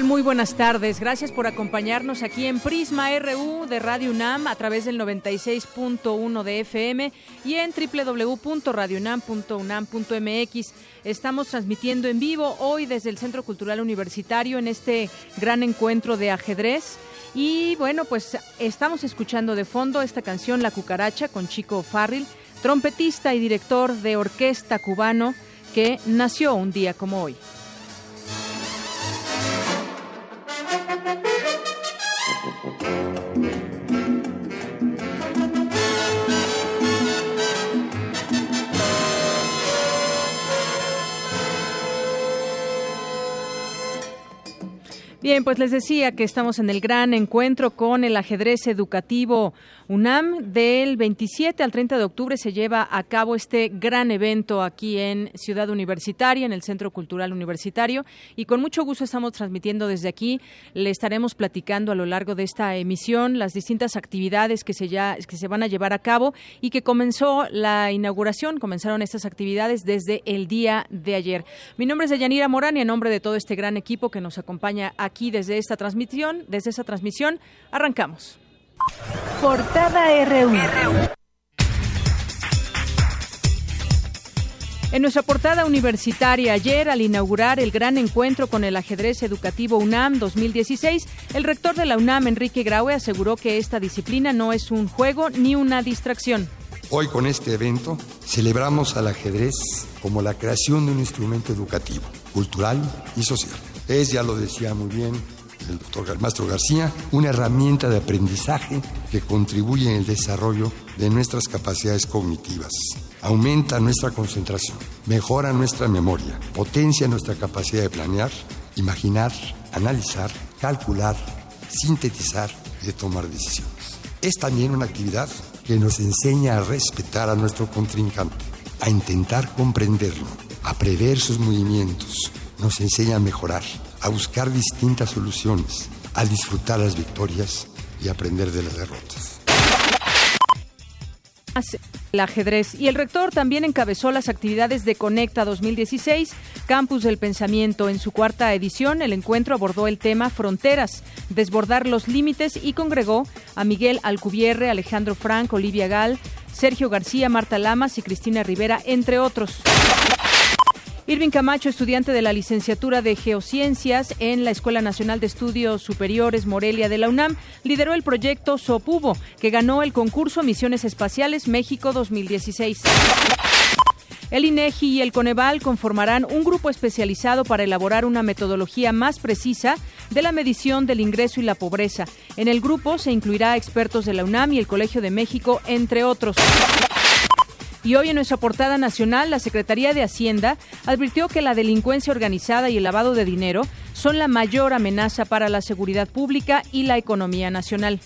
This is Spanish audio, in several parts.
Muy buenas tardes. Gracias por acompañarnos aquí en Prisma RU de Radio UNAM a través del 96.1 de FM y en www.radiounam.unam.mx. Estamos transmitiendo en vivo hoy desde el Centro Cultural Universitario en este gran encuentro de ajedrez. Y bueno, pues estamos escuchando de fondo esta canción La Cucaracha con Chico Farril, trompetista y director de orquesta cubano que nació un día como hoy. Bien, pues les decía que estamos en el gran encuentro con el ajedrez educativo UNAM. Del 27 al 30 de octubre se lleva a cabo este gran evento aquí en Ciudad Universitaria, en el Centro Cultural Universitario. Y con mucho gusto estamos transmitiendo desde aquí. Le estaremos platicando a lo largo de esta emisión las distintas actividades que se, ya, que se van a llevar a cabo y que comenzó la inauguración, comenzaron estas actividades desde el día de ayer. Mi nombre es Deyanira Morán y en nombre de todo este gran equipo que nos acompaña aquí desde esta transmisión, desde esa transmisión, arrancamos. Portada RU. En nuestra portada universitaria ayer, al inaugurar el gran encuentro con el ajedrez educativo UNAM 2016, el rector de la UNAM, Enrique Graue, aseguró que esta disciplina no es un juego ni una distracción. Hoy con este evento celebramos al ajedrez como la creación de un instrumento educativo, cultural y social es, ya lo decía muy bien el doctor Maestro García, una herramienta de aprendizaje que contribuye en el desarrollo de nuestras capacidades cognitivas, aumenta nuestra concentración, mejora nuestra memoria, potencia nuestra capacidad de planear, imaginar, analizar, calcular, sintetizar y de tomar decisiones. Es también una actividad que nos enseña a respetar a nuestro contrincante, a intentar comprenderlo, a prever sus movimientos, nos enseña a mejorar, a buscar distintas soluciones, a disfrutar las victorias y aprender de las derrotas. El ajedrez. Y el rector también encabezó las actividades de Conecta 2016, Campus del Pensamiento. En su cuarta edición, el encuentro abordó el tema Fronteras, desbordar los límites y congregó a Miguel Alcubierre, Alejandro Frank, Olivia Gal, Sergio García, Marta Lamas y Cristina Rivera, entre otros. Irving Camacho, estudiante de la licenciatura de Geociencias en la Escuela Nacional de Estudios Superiores Morelia de la UNAM, lideró el proyecto SOPUBO, que ganó el concurso Misiones Espaciales México 2016. El INEGI y el Coneval conformarán un grupo especializado para elaborar una metodología más precisa de la medición del ingreso y la pobreza. En el grupo se incluirá expertos de la UNAM y el Colegio de México, entre otros. Y hoy en nuestra portada nacional, la Secretaría de Hacienda advirtió que la delincuencia organizada y el lavado de dinero son la mayor amenaza para la seguridad pública y la economía nacional.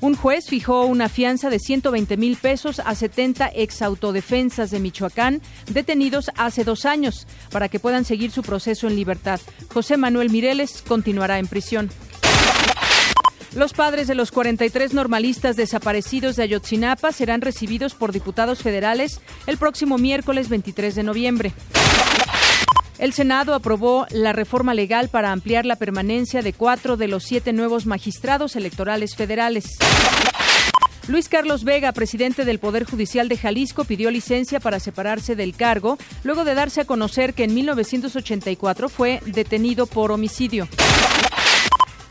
Un juez fijó una fianza de 120 mil pesos a 70 exautodefensas de Michoacán detenidos hace dos años para que puedan seguir su proceso en libertad. José Manuel Mireles continuará en prisión. Los padres de los 43 normalistas desaparecidos de Ayotzinapa serán recibidos por diputados federales el próximo miércoles 23 de noviembre. El Senado aprobó la reforma legal para ampliar la permanencia de cuatro de los siete nuevos magistrados electorales federales. Luis Carlos Vega, presidente del Poder Judicial de Jalisco, pidió licencia para separarse del cargo luego de darse a conocer que en 1984 fue detenido por homicidio.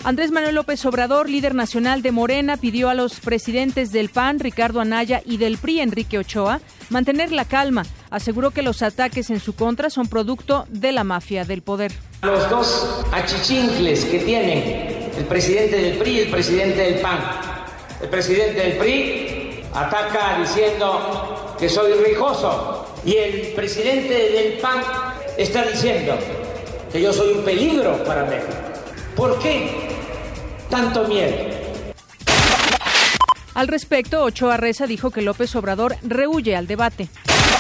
Andrés Manuel López Obrador, líder nacional de Morena, pidió a los presidentes del PAN, Ricardo Anaya, y del PRI, Enrique Ochoa, mantener la calma. Aseguró que los ataques en su contra son producto de la mafia del poder. Los dos achichincles que tienen el presidente del PRI y el presidente del PAN. El presidente del PRI ataca diciendo que soy rijoso y el presidente del PAN está diciendo que yo soy un peligro para México. ¿Por qué tanto miedo? Al respecto, Ochoa Reza dijo que López Obrador rehuye al debate.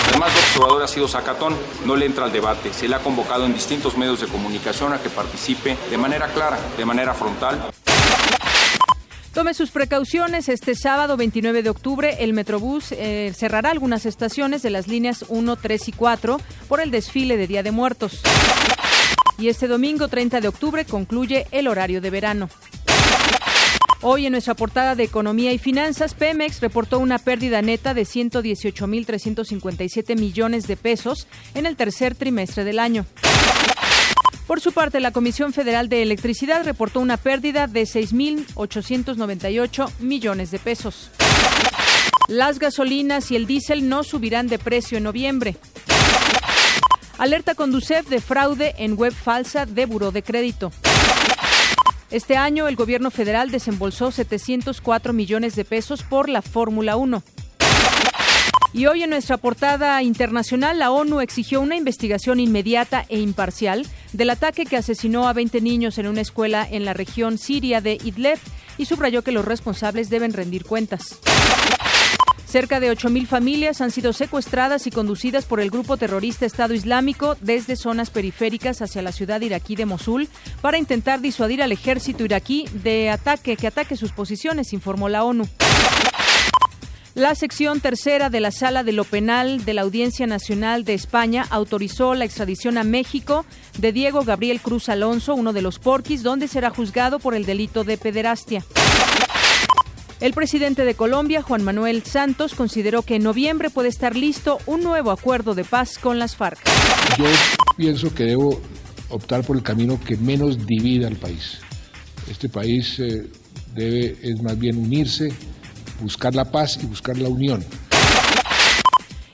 Además, López Obrador ha sido sacatón, no le entra al debate. Se le ha convocado en distintos medios de comunicación a que participe de manera clara, de manera frontal. Tome sus precauciones. Este sábado 29 de octubre el Metrobús eh, cerrará algunas estaciones de las líneas 1, 3 y 4 por el desfile de Día de Muertos. Y este domingo 30 de octubre concluye el horario de verano. Hoy en nuestra portada de Economía y Finanzas, Pemex reportó una pérdida neta de 118.357 millones de pesos en el tercer trimestre del año. Por su parte, la Comisión Federal de Electricidad reportó una pérdida de 6.898 millones de pesos. Las gasolinas y el diésel no subirán de precio en noviembre. Alerta Conducef de fraude en web falsa de Buró de Crédito. Este año el gobierno federal desembolsó 704 millones de pesos por la Fórmula 1. Y hoy en nuestra portada internacional, la ONU exigió una investigación inmediata e imparcial del ataque que asesinó a 20 niños en una escuela en la región siria de Idlib y subrayó que los responsables deben rendir cuentas. Cerca de 8.000 familias han sido secuestradas y conducidas por el grupo terrorista Estado Islámico desde zonas periféricas hacia la ciudad iraquí de Mosul para intentar disuadir al ejército iraquí de ataque que ataque sus posiciones, informó la ONU. La sección tercera de la Sala de lo Penal de la Audiencia Nacional de España autorizó la extradición a México de Diego Gabriel Cruz Alonso, uno de los porquis, donde será juzgado por el delito de pederastia. El presidente de Colombia, Juan Manuel Santos, consideró que en noviembre puede estar listo un nuevo acuerdo de paz con las FARC. Yo pienso que debo optar por el camino que menos divida al país. Este país eh, debe, es más bien unirse, buscar la paz y buscar la unión.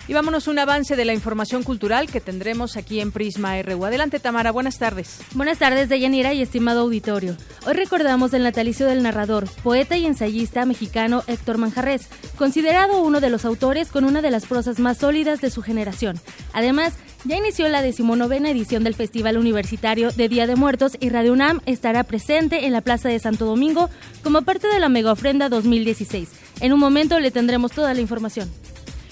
Y vámonos un avance de la información cultural que tendremos aquí en Prisma RU. Adelante, Tamara, buenas tardes. Buenas tardes, Deyanira y estimado auditorio. Hoy recordamos el natalicio del narrador, poeta y ensayista mexicano Héctor Manjarres, considerado uno de los autores con una de las prosas más sólidas de su generación. Además, ya inició la decimonovena edición del Festival Universitario de Día de Muertos y Radio UNAM estará presente en la Plaza de Santo Domingo como parte de la mega ofrenda 2016. En un momento le tendremos toda la información.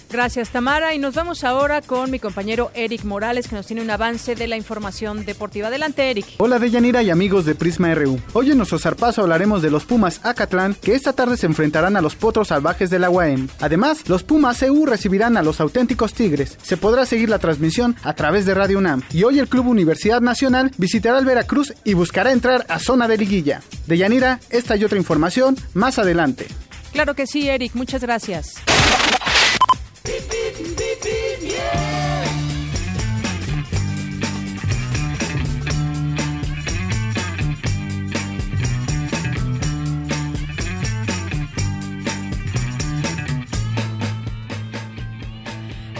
Gracias, Tamara. Y nos vamos ahora con mi compañero Eric Morales, que nos tiene un avance de la información deportiva. Adelante, Eric. Hola, Deyanira y amigos de Prisma RU. Hoy en nuestro zarpazo hablaremos de los Pumas Acatlán, que esta tarde se enfrentarán a los potros salvajes de la UAM. Además, los Pumas EU recibirán a los auténticos Tigres. Se podrá seguir la transmisión a través de Radio UNAM. Y hoy el Club Universidad Nacional visitará el Veracruz y buscará entrar a zona de liguilla. Deyanira, esta y otra información más adelante. Claro que sí, Eric. Muchas gracias.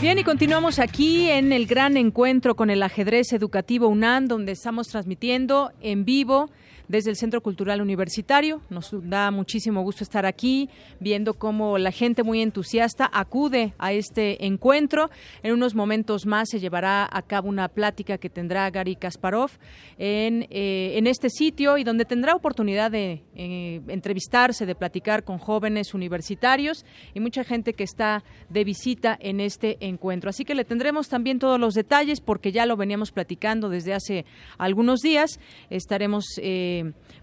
Bien, y continuamos aquí en el gran encuentro con el ajedrez educativo UNAM, donde estamos transmitiendo en vivo desde el Centro Cultural Universitario. Nos da muchísimo gusto estar aquí viendo cómo la gente muy entusiasta acude a este encuentro. En unos momentos más se llevará a cabo una plática que tendrá Gary Kasparov en, eh, en este sitio y donde tendrá oportunidad de eh, entrevistarse, de platicar con jóvenes universitarios y mucha gente que está de visita en este encuentro. Así que le tendremos también todos los detalles porque ya lo veníamos platicando desde hace algunos días. Estaremos eh,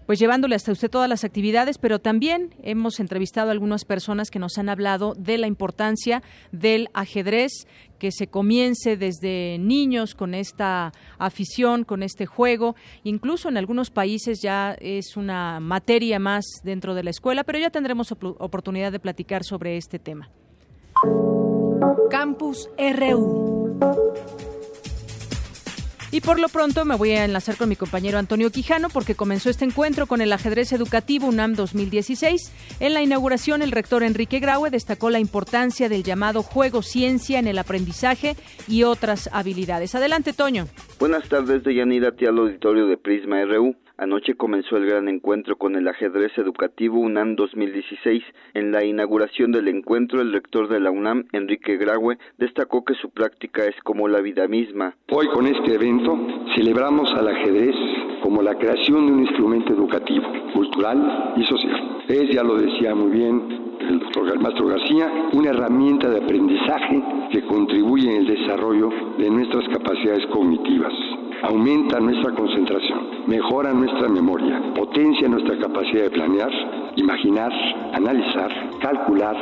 pues llevándole hasta usted todas las actividades, pero también hemos entrevistado a algunas personas que nos han hablado de la importancia del ajedrez, que se comience desde niños con esta afición, con este juego. Incluso en algunos países ya es una materia más dentro de la escuela, pero ya tendremos oportunidad de platicar sobre este tema. Campus RU. Y por lo pronto me voy a enlazar con mi compañero Antonio Quijano porque comenzó este encuentro con el ajedrez educativo UNAM 2016. En la inauguración, el rector Enrique Graue destacó la importancia del llamado juego ciencia en el aprendizaje y otras habilidades. Adelante, Toño. Buenas tardes, Deyanira, al auditorio de Prisma RU. Anoche comenzó el gran encuentro con el ajedrez educativo UNAM 2016. En la inauguración del encuentro, el rector de la UNAM, Enrique Graue, destacó que su práctica es como la vida misma. Hoy con este evento celebramos al ajedrez como la creación de un instrumento educativo, cultural y social. Es, ya lo decía muy bien el doctor Mastro García, una herramienta de aprendizaje que contribuye en el desarrollo de nuestras capacidades cognitivas aumenta nuestra concentración, mejora nuestra memoria, potencia nuestra capacidad de planear, imaginar, analizar, calcular,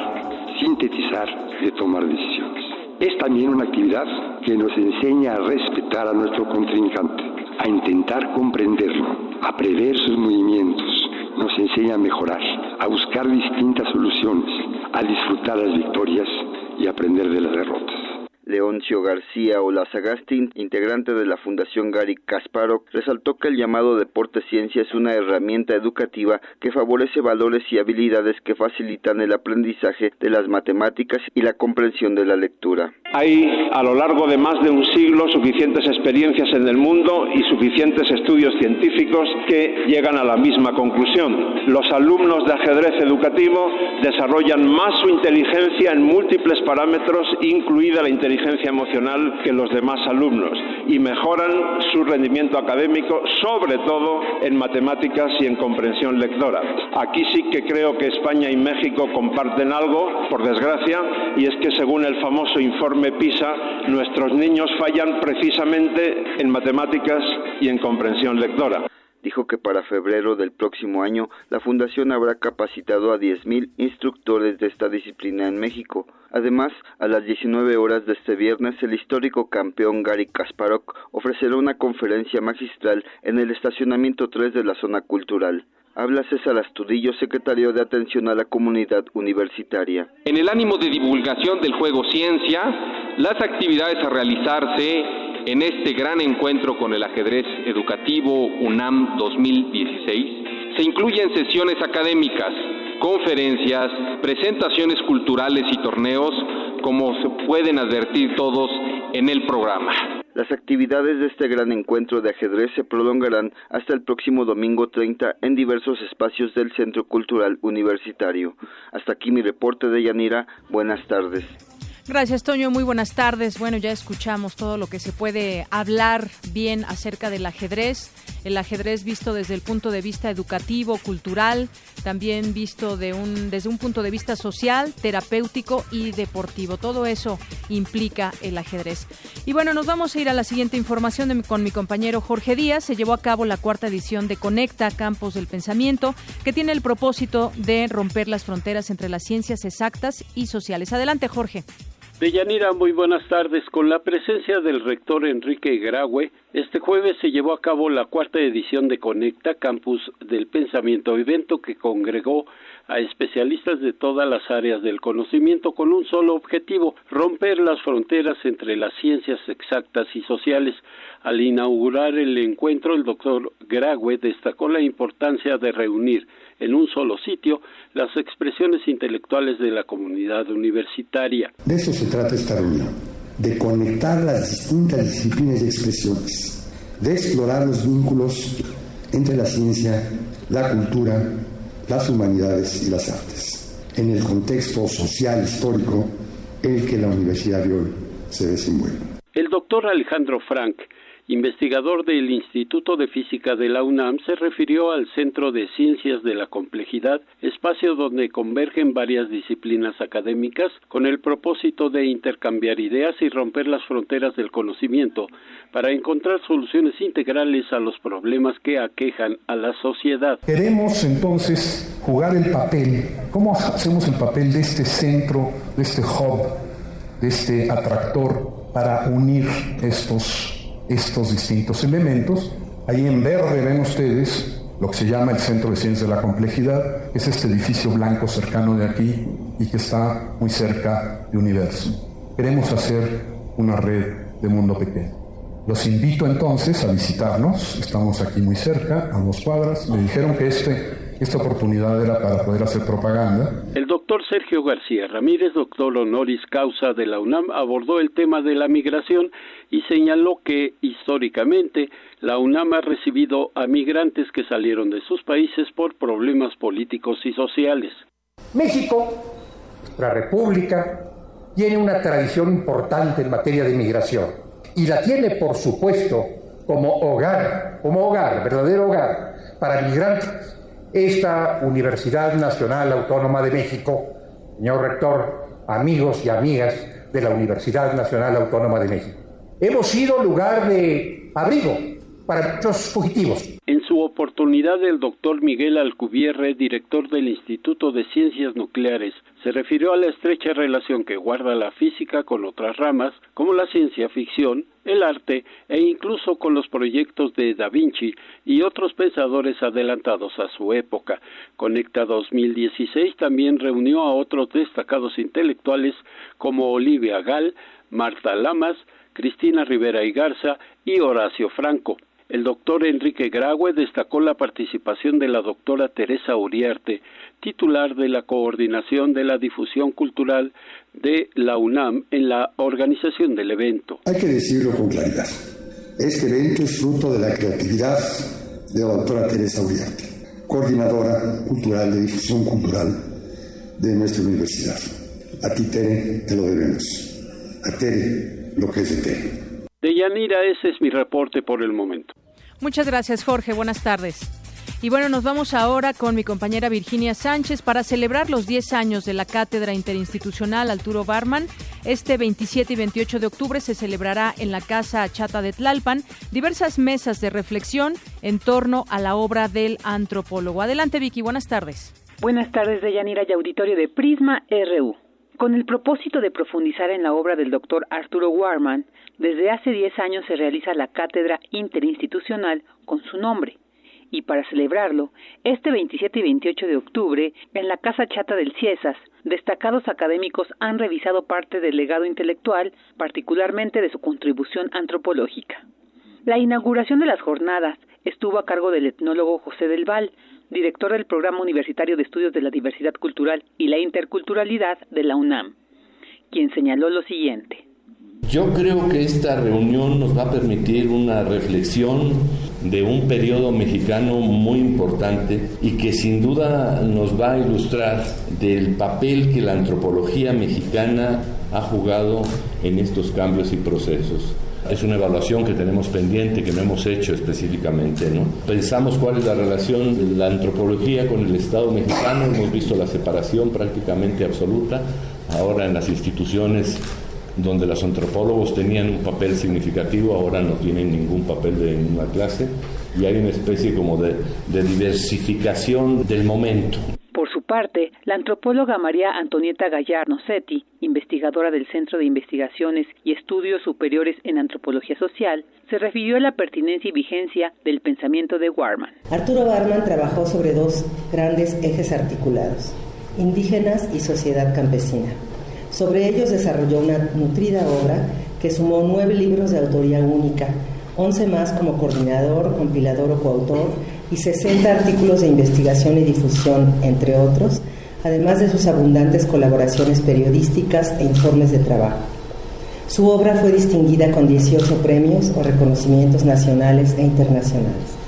sintetizar y tomar decisiones. Es también una actividad que nos enseña a respetar a nuestro contrincante, a intentar comprenderlo, a prever sus movimientos, nos enseña a mejorar, a buscar distintas soluciones, a disfrutar las victorias y aprender de las derrotas. Leoncio García Olazagasti, integrante de la Fundación Gary Kasparov, resaltó que el llamado deporte ciencia es una herramienta educativa que favorece valores y habilidades que facilitan el aprendizaje de las matemáticas y la comprensión de la lectura. Hay a lo largo de más de un siglo suficientes experiencias en el mundo y suficientes estudios científicos que llegan a la misma conclusión. Los alumnos de ajedrez educativo desarrollan más su inteligencia en múltiples parámetros, incluida la inteligencia emocional que los demás alumnos y mejoran su rendimiento académico, sobre todo en matemáticas y en comprensión lectora. Aquí sí que creo que España y México comparten algo, por desgracia, y es que según el famoso informe PISA, nuestros niños fallan precisamente en matemáticas y en comprensión lectora dijo que para febrero del próximo año la Fundación habrá capacitado a 10.000 instructores de esta disciplina en México. Además, a las 19 horas de este viernes, el histórico campeón Gary Kasparov ofrecerá una conferencia magistral en el estacionamiento 3 de la zona cultural. Habla César Astudillo, secretario de Atención a la Comunidad Universitaria. En el ánimo de divulgación del juego ciencia, las actividades a realizarse en este gran encuentro con el ajedrez educativo UNAM 2016 se incluyen sesiones académicas, conferencias, presentaciones culturales y torneos, como se pueden advertir todos en el programa. Las actividades de este gran encuentro de ajedrez se prolongarán hasta el próximo domingo 30 en diversos espacios del Centro Cultural Universitario. Hasta aquí mi reporte de Yanira. Buenas tardes. Gracias, Toño. Muy buenas tardes. Bueno, ya escuchamos todo lo que se puede hablar bien acerca del ajedrez. El ajedrez visto desde el punto de vista educativo, cultural, también visto de un, desde un punto de vista social, terapéutico y deportivo. Todo eso implica el ajedrez. Y bueno, nos vamos a ir a la siguiente información con mi compañero Jorge Díaz. Se llevó a cabo la cuarta edición de Conecta Campos del Pensamiento, que tiene el propósito de romper las fronteras entre las ciencias exactas y sociales. Adelante, Jorge. Deyanira, muy buenas tardes. Con la presencia del rector Enrique Graue, este jueves se llevó a cabo la cuarta edición de Conecta Campus del Pensamiento, evento que congregó a especialistas de todas las áreas del conocimiento con un solo objetivo, romper las fronteras entre las ciencias exactas y sociales. Al inaugurar el encuentro, el doctor Graue destacó la importancia de reunir en un solo sitio las expresiones intelectuales de la comunidad universitaria. De eso se trata esta reunión, de conectar las distintas disciplinas y expresiones, de explorar los vínculos entre la ciencia, la cultura, las humanidades y las artes, en el contexto social histórico en el que la universidad de hoy se desenvuelve. El doctor Alejandro Frank investigador del Instituto de Física de la UNAM, se refirió al Centro de Ciencias de la Complejidad, espacio donde convergen varias disciplinas académicas con el propósito de intercambiar ideas y romper las fronteras del conocimiento para encontrar soluciones integrales a los problemas que aquejan a la sociedad. Queremos entonces jugar el papel, ¿cómo hacemos el papel de este centro, de este hub, de este atractor para unir estos estos distintos elementos. Ahí en verde ven ustedes lo que se llama el Centro de Ciencias de la Complejidad, es este edificio blanco cercano de aquí y que está muy cerca de Universo. Queremos hacer una red de mundo pequeño. Los invito entonces a visitarnos, estamos aquí muy cerca, a dos cuadras. Me dijeron que este esta oportunidad era para poder hacer propaganda. El doctor Sergio García Ramírez, doctor honoris causa de la UNAM, abordó el tema de la migración y señaló que históricamente la UNAM ha recibido a migrantes que salieron de sus países por problemas políticos y sociales. México, la República, tiene una tradición importante en materia de migración y la tiene, por supuesto, como hogar, como hogar, verdadero hogar para migrantes esta Universidad Nacional Autónoma de México, señor rector, amigos y amigas de la Universidad Nacional Autónoma de México. Hemos sido lugar de abrigo En su oportunidad, el doctor Miguel Alcubierre, director del Instituto de Ciencias Nucleares, se refirió a la estrecha relación que guarda la física con otras ramas, como la ciencia ficción, el arte e incluso con los proyectos de Da Vinci y otros pensadores adelantados a su época. Conecta 2016 también reunió a otros destacados intelectuales como Olivia Gall, Marta Lamas, Cristina Rivera y Garza y Horacio Franco. El doctor Enrique Graue destacó la participación de la doctora Teresa Uriarte, titular de la Coordinación de la Difusión Cultural de la UNAM en la organización del evento. Hay que decirlo con claridad. Este evento es fruto de la creatividad de la doctora Teresa Uriarte, coordinadora cultural de difusión cultural de nuestra universidad. A ti, Tere, te lo debemos. A Tere, lo que es de Tere. De Yanira, ese es mi reporte por el momento. Muchas gracias, Jorge. Buenas tardes. Y bueno, nos vamos ahora con mi compañera Virginia Sánchez para celebrar los 10 años de la Cátedra Interinstitucional Arturo Barman. Este 27 y 28 de octubre se celebrará en la Casa Chata de Tlalpan diversas mesas de reflexión en torno a la obra del antropólogo. Adelante, Vicky. Buenas tardes. Buenas tardes, Deyanira y auditorio de Prisma RU. Con el propósito de profundizar en la obra del doctor Arturo Warman, desde hace 10 años se realiza la cátedra interinstitucional con su nombre. Y para celebrarlo, este 27 y 28 de octubre, en la Casa Chata del Ciesas, destacados académicos han revisado parte del legado intelectual, particularmente de su contribución antropológica. La inauguración de las jornadas estuvo a cargo del etnólogo José del Val, director del Programa Universitario de Estudios de la Diversidad Cultural y la Interculturalidad de la UNAM, quien señaló lo siguiente. Yo creo que esta reunión nos va a permitir una reflexión de un periodo mexicano muy importante y que sin duda nos va a ilustrar del papel que la antropología mexicana ha jugado en estos cambios y procesos. Es una evaluación que tenemos pendiente, que no hemos hecho específicamente. ¿no? Pensamos cuál es la relación de la antropología con el Estado mexicano, hemos visto la separación prácticamente absoluta. Ahora en las instituciones donde los antropólogos tenían un papel significativo, ahora no tienen ningún papel de ninguna clase y hay una especie como de, de diversificación del momento. Por su parte, la antropóloga María Antonieta Gallar Nocetti, investigadora del Centro de Investigaciones y Estudios Superiores en Antropología Social, se refirió a la pertinencia y vigencia del pensamiento de Warman. Arturo Warman trabajó sobre dos grandes ejes articulados, indígenas y sociedad campesina. Sobre ellos desarrolló una nutrida obra que sumó nueve libros de autoría única, once más como coordinador, compilador o coautor y 60 artículos de investigación y difusión, entre otros, además de sus abundantes colaboraciones periodísticas e informes de trabajo. Su obra fue distinguida con 18 premios o reconocimientos nacionales e internacionales.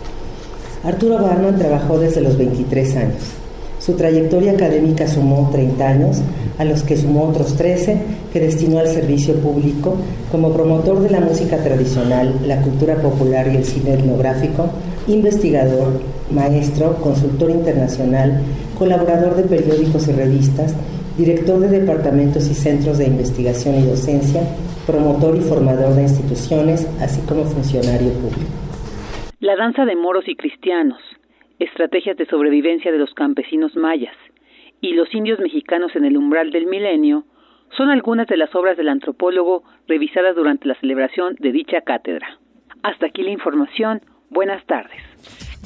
Arturo Barman trabajó desde los 23 años. Su trayectoria académica sumó 30 años, a los que sumó otros 13 que destinó al servicio público como promotor de la música tradicional, la cultura popular y el cine etnográfico, investigador, maestro, consultor internacional, colaborador de periódicos y revistas, director de departamentos y centros de investigación y docencia, promotor y formador de instituciones, así como funcionario público. La danza de moros y cristianos, estrategias de sobrevivencia de los campesinos mayas y los indios mexicanos en el umbral del milenio son algunas de las obras del antropólogo revisadas durante la celebración de dicha cátedra. Hasta aquí la información. Buenas tardes.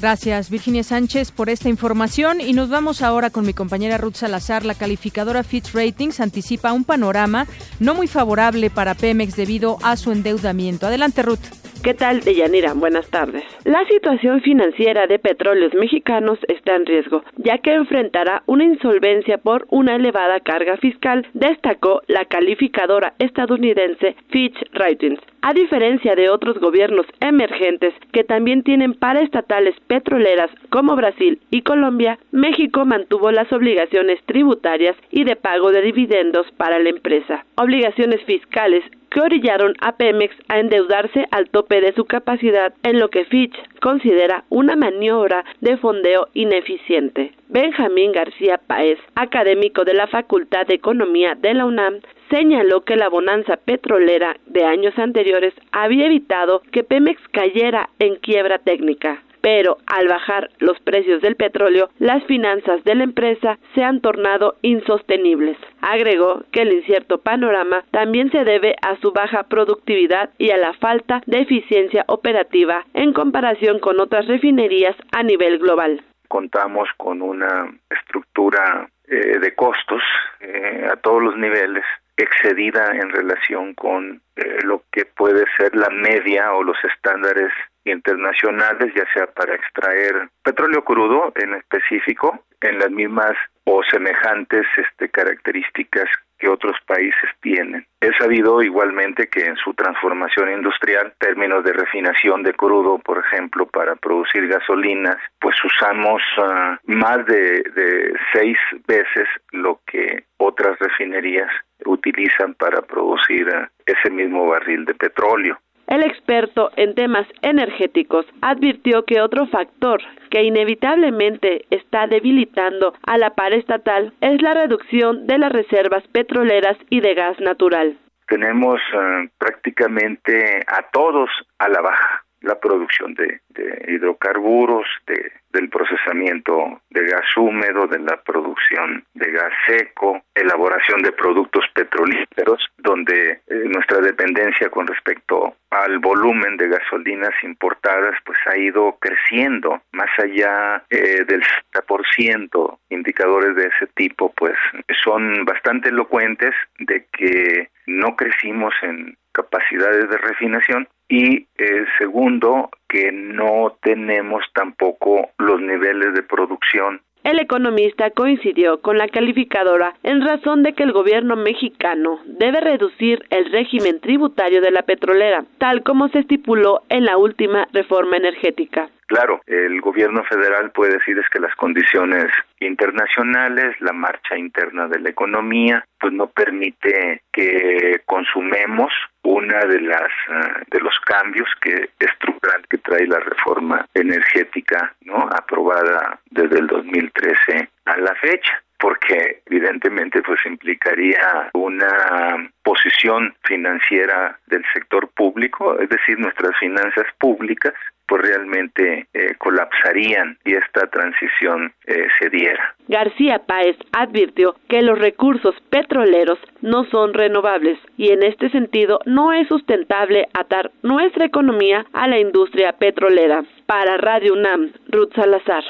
Gracias, Virginia Sánchez, por esta información. Y nos vamos ahora con mi compañera Ruth Salazar. La calificadora Fitch Ratings anticipa un panorama no muy favorable para Pemex debido a su endeudamiento. Adelante, Ruth. ¿Qué tal, Deyanira? Buenas tardes. La situación financiera de petróleos mexicanos está en riesgo, ya que enfrentará una insolvencia por una elevada carga fiscal, destacó la calificadora estadounidense Fitch Ratings. A diferencia de otros gobiernos emergentes que también tienen paraestatales petroleras como Brasil y Colombia, México mantuvo las obligaciones tributarias y de pago de dividendos para la empresa, obligaciones fiscales que orillaron a Pemex a endeudarse al tope de su capacidad en lo que Fitch considera una maniobra de fondeo ineficiente. Benjamín García Paez, académico de la Facultad de Economía de la UNAM, señaló que la bonanza petrolera de años anteriores había evitado que Pemex cayera en quiebra técnica pero al bajar los precios del petróleo, las finanzas de la empresa se han tornado insostenibles. Agregó que el incierto panorama también se debe a su baja productividad y a la falta de eficiencia operativa en comparación con otras refinerías a nivel global. Contamos con una estructura eh, de costos eh, a todos los niveles excedida en relación con eh, lo que puede ser la media o los estándares internacionales, ya sea para extraer petróleo crudo en específico, en las mismas o semejantes este, características que otros países tienen. He sabido igualmente que en su transformación industrial, términos de refinación de crudo, por ejemplo, para producir gasolinas, pues usamos ah, más de, de seis veces lo que otras refinerías utilizan para producir ah, ese mismo barril de petróleo. El experto en temas energéticos advirtió que otro factor que inevitablemente está debilitando a la par estatal es la reducción de las reservas petroleras y de gas natural. Tenemos eh, prácticamente a todos a la baja la producción de, hidrocarburos, de, del procesamiento de gas húmedo, de la producción de gas seco, elaboración de productos petrolíferos, donde eh, nuestra dependencia con respecto al volumen de gasolinas importadas pues ha ido creciendo más allá eh, del 70%. Indicadores de ese tipo pues son bastante elocuentes de que no crecimos en capacidades de refinación y eh, segundo que no tenemos tampoco los niveles de producción el economista coincidió con la calificadora en razón de que el gobierno mexicano debe reducir el régimen tributario de la petrolera, tal como se estipuló en la última reforma energética. Claro, el gobierno federal puede decir es que las condiciones internacionales, la marcha interna de la economía, pues no permite que consumemos una de las eh, de los cambios que estructural que trae la reforma energética, ¿no? aprobada desde el 2013 a la fecha porque evidentemente pues implicaría una posición financiera del sector público, es decir, nuestras finanzas públicas pues realmente eh, colapsarían y esta transición eh, se diera. García Páez advirtió que los recursos petroleros no son renovables y en este sentido no es sustentable atar nuestra economía a la industria petrolera. Para Radio UNAM, Ruth Salazar.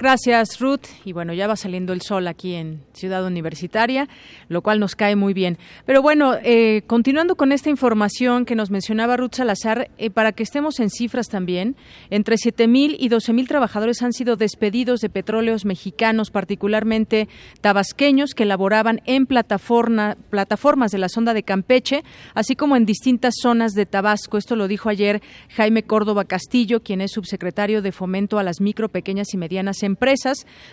Gracias, Ruth. Y bueno, ya va saliendo el sol aquí en Ciudad Universitaria, lo cual nos cae muy bien. Pero bueno, eh, continuando con esta información que nos mencionaba Ruth Salazar, eh, para que estemos en cifras también, entre 7.000 y 12.000 trabajadores han sido despedidos de petróleos mexicanos, particularmente tabasqueños, que laboraban en plataforma, plataformas de la sonda de Campeche, así como en distintas zonas de Tabasco. Esto lo dijo ayer Jaime Córdoba Castillo, quien es subsecretario de Fomento a las Micro, Pequeñas y Medianas empresas,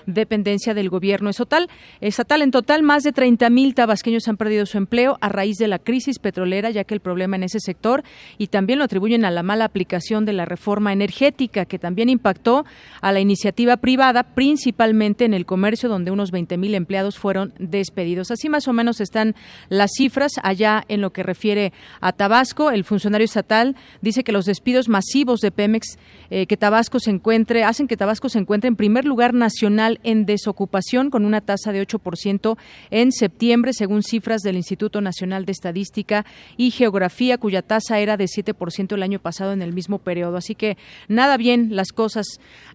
dependencia del gobierno estatal. estatal. En total, más de 30.000 tabasqueños han perdido su empleo a raíz de la crisis petrolera, ya que el problema en ese sector y también lo atribuyen a la mala aplicación de la reforma energética, que también impactó a la iniciativa privada, principalmente en el comercio, donde unos 20.000 empleados fueron despedidos. Así más o menos están las cifras allá en lo que refiere a Tabasco. El funcionario estatal dice que los despidos masivos de Pemex eh, que Tabasco se encuentre hacen que Tabasco se encuentre en primer lugar nacional en desocupación con una tasa de 8% en septiembre, según cifras del Instituto Nacional de Estadística y Geografía, cuya tasa era de 7% el año pasado en el mismo periodo. Así que nada bien las cosas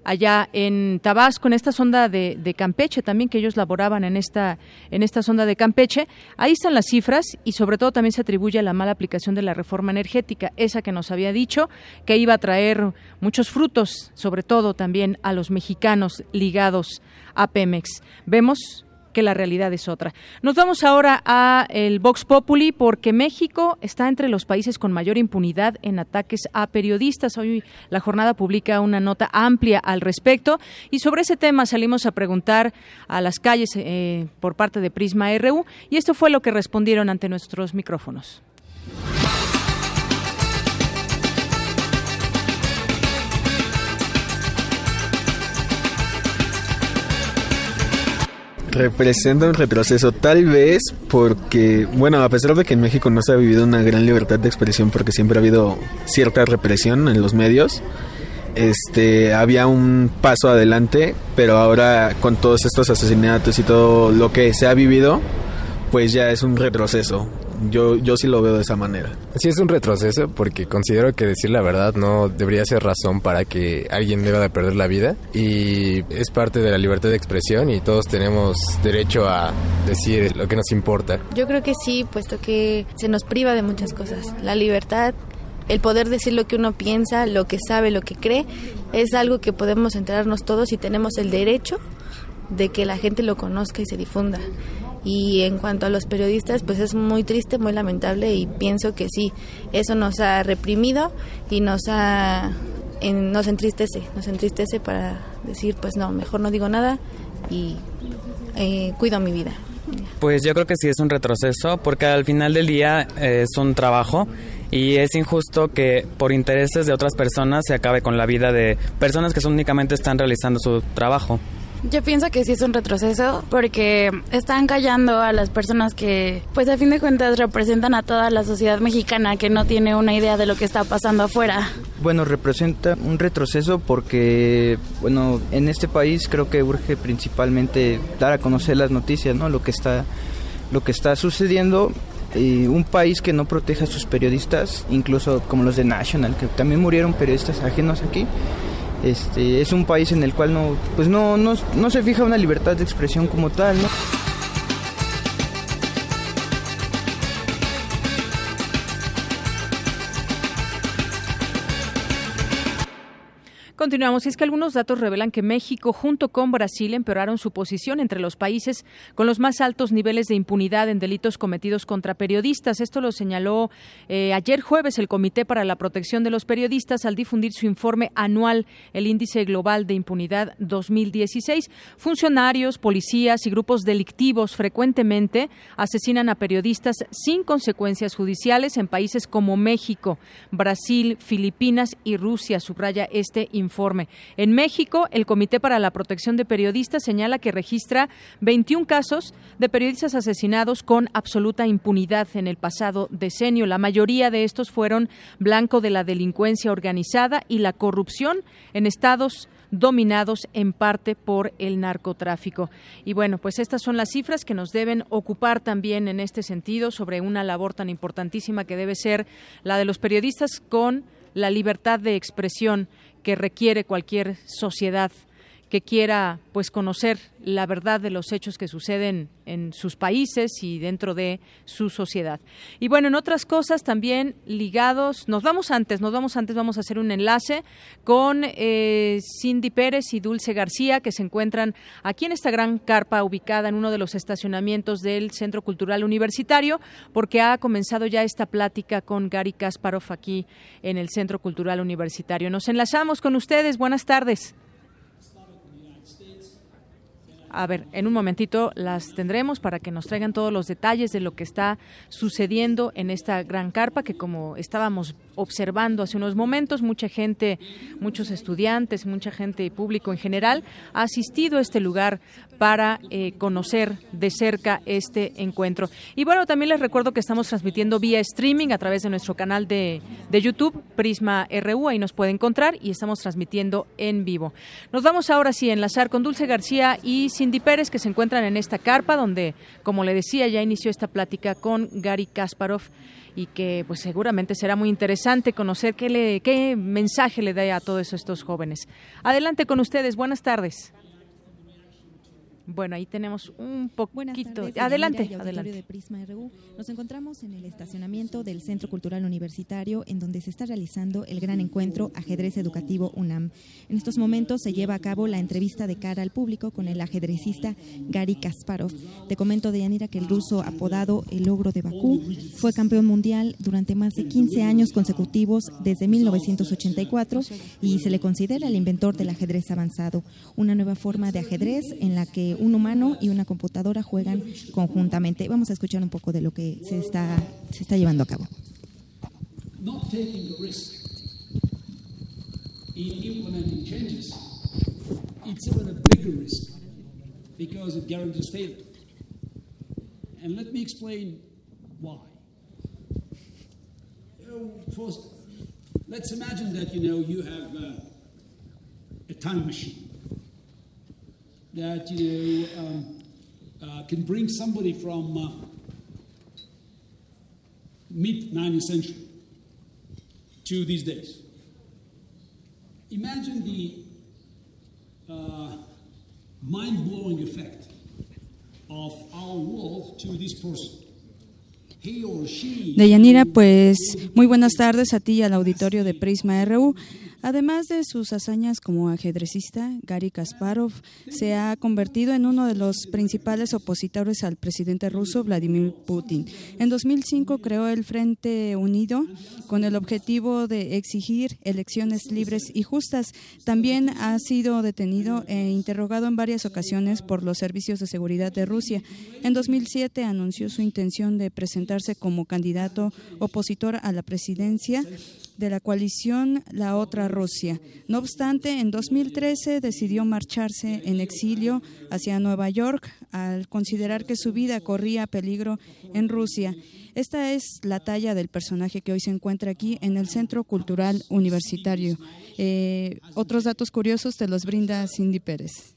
allá en Tabasco, en esta sonda de, Campeche también, que ellos laboraban en esta, en esta sonda de Campeche. Ahí están las cifras y sobre todo también se atribuye a la mala aplicación de la reforma energética, esa que nos había dicho que iba a traer muchos frutos, sobre todo también a los mexicanos ligados a Pemex. Vemos que la realidad es otra. Nos vamos ahora a el Vox Populi porque México está entre los países con mayor impunidad en ataques a periodistas. Hoy la jornada publica una nota amplia al respecto y sobre ese tema salimos a preguntar a las calles eh, por parte de Prisma RU y esto fue lo que respondieron ante nuestros micrófonos. Representa un retroceso, tal vez porque, bueno, a pesar de que en México no se ha vivido una gran libertad de expresión porque siempre ha habido cierta represión en los medios, este había un paso adelante, pero ahora con todos estos asesinatos y todo lo que se ha vivido, pues ya es un retroceso. Yo, yo sí lo veo de esa manera. Sí es un retroceso porque considero que decir la verdad no debería ser razón para que alguien deba de perder la vida y es parte de la libertad de expresión y todos tenemos derecho a decir lo que nos importa. Yo creo que sí, puesto que se nos priva de muchas cosas. La libertad, el poder decir lo que uno piensa, lo que sabe, lo que cree, es algo que podemos enterarnos todos y tenemos el derecho de que la gente lo conozca y se difunda. Y en cuanto a los periodistas, pues es muy triste, muy lamentable y pienso que sí, eso nos ha reprimido y nos ha nos entristece, nos entristece para decir, pues no, mejor no digo nada y eh, cuido mi vida. Pues yo creo que sí es un retroceso porque al final del día es un trabajo y es injusto que por intereses de otras personas se acabe con la vida de personas que únicamente están realizando su trabajo. Yo pienso que sí es un retroceso porque están callando a las personas que, pues a fin de cuentas, representan a toda la sociedad mexicana que no tiene una idea de lo que está pasando afuera. Bueno, representa un retroceso porque, bueno, en este país creo que urge principalmente dar a conocer las noticias, ¿no? Lo que está, lo que está sucediendo y un país que no proteja a sus periodistas, incluso como los de National, que también murieron periodistas ajenos aquí, este, es un país en el cual no, pues no, no, no se fija una libertad de expresión como tal, ¿no? Continuamos. Y es que algunos datos revelan que México, junto con Brasil, empeoraron su posición entre los países con los más altos niveles de impunidad en delitos cometidos contra periodistas. Esto lo señaló eh, ayer jueves el Comité para la Protección de los Periodistas al difundir su informe anual, el Índice Global de Impunidad 2016. Funcionarios, policías y grupos delictivos frecuentemente asesinan a periodistas sin consecuencias judiciales en países como México, Brasil, Filipinas y Rusia, subraya este informe En México, el Comité para la Protección de Periodistas señala que registra 21 casos de periodistas asesinados con absoluta impunidad en el pasado decenio. La mayoría de estos fueron blanco de la delincuencia organizada y la corrupción en estados dominados en parte por el narcotráfico. Y bueno, pues estas son las cifras que nos deben ocupar también en este sentido sobre una labor tan importantísima que debe ser la de los periodistas con la libertad de expresión que requiere cualquier sociedad que quiera pues conocer la verdad de los hechos que suceden en sus países y dentro de su sociedad. Y bueno, en otras cosas también ligados, nos vamos antes, nos vamos antes, vamos a hacer un enlace con eh, Cindy Pérez y Dulce García, que se encuentran aquí en esta gran carpa ubicada en uno de los estacionamientos del Centro Cultural Universitario, porque ha comenzado ya esta plática con Gary Kasparov aquí en el Centro Cultural Universitario. Nos enlazamos con ustedes, buenas tardes. A ver, en un momentito las tendremos para que nos traigan todos los detalles de lo que está sucediendo en esta gran carpa que como estábamos observando hace unos momentos. Mucha gente, muchos estudiantes, mucha gente y público en general ha asistido a este lugar para eh, conocer de cerca este encuentro. Y bueno, también les recuerdo que estamos transmitiendo vía streaming a través de nuestro canal de, de YouTube, Prisma RU, ahí nos puede encontrar y estamos transmitiendo en vivo. Nos vamos ahora sí a enlazar con Dulce García y Cindy Pérez que se encuentran en esta carpa donde, como le decía, ya inició esta plática con Gary Kasparov y que pues seguramente será muy interesante conocer qué, le, qué mensaje le da a todos estos jóvenes. Adelante con ustedes, buenas tardes. Bueno, ahí tenemos un poquito. adelante, adelante. De Prisma RU. Nos encontramos en el estacionamiento del Centro Cultural Universitario, en donde se está realizando el gran encuentro Ajedrez Educativo UNAM. En estos momentos se lleva a cabo la entrevista de cara al público con el ajedrecista Gary Kasparov. Te comento, Deyanira, que el ruso apodado El Ogro de Bakú fue campeón mundial durante más de 15 años consecutivos desde 1984 y se le considera el inventor del ajedrez avanzado, una nueva forma de ajedrez en la que un humano y una computadora juegan conjuntamente. Vamos a escuchar un poco de lo que se está, se está llevando a cabo. Not taking the risk in implementing changes, it's even a bigger risk because it guarantees failure. And let me explain why. First, let's imagine that you know you have uh, a time machine that you um, uh, can bring somebody from uh, mid 19th century to these days. Imagine the uh, mind blowing effect of our world to this person. Deyanira, pues muy buenas tardes a ti y al auditorio de Prisma RU. Además de sus hazañas como ajedrecista, Gary Kasparov se ha convertido en uno de los principales opositores al presidente ruso Vladimir Putin. En 2005 creó el Frente Unido con el objetivo de exigir elecciones libres y justas. También ha sido detenido e interrogado en varias ocasiones por los servicios de seguridad de Rusia. En 2007 anunció su intención de presentarse como candidato opositor a la presidencia de la coalición La Otra Rusia. No obstante, en 2013 decidió marcharse en exilio hacia Nueva York al considerar que su vida corría peligro en Rusia. Esta es la talla del personaje que hoy se encuentra aquí en el Centro Cultural Universitario. Eh, otros datos curiosos te los brinda Cindy Pérez.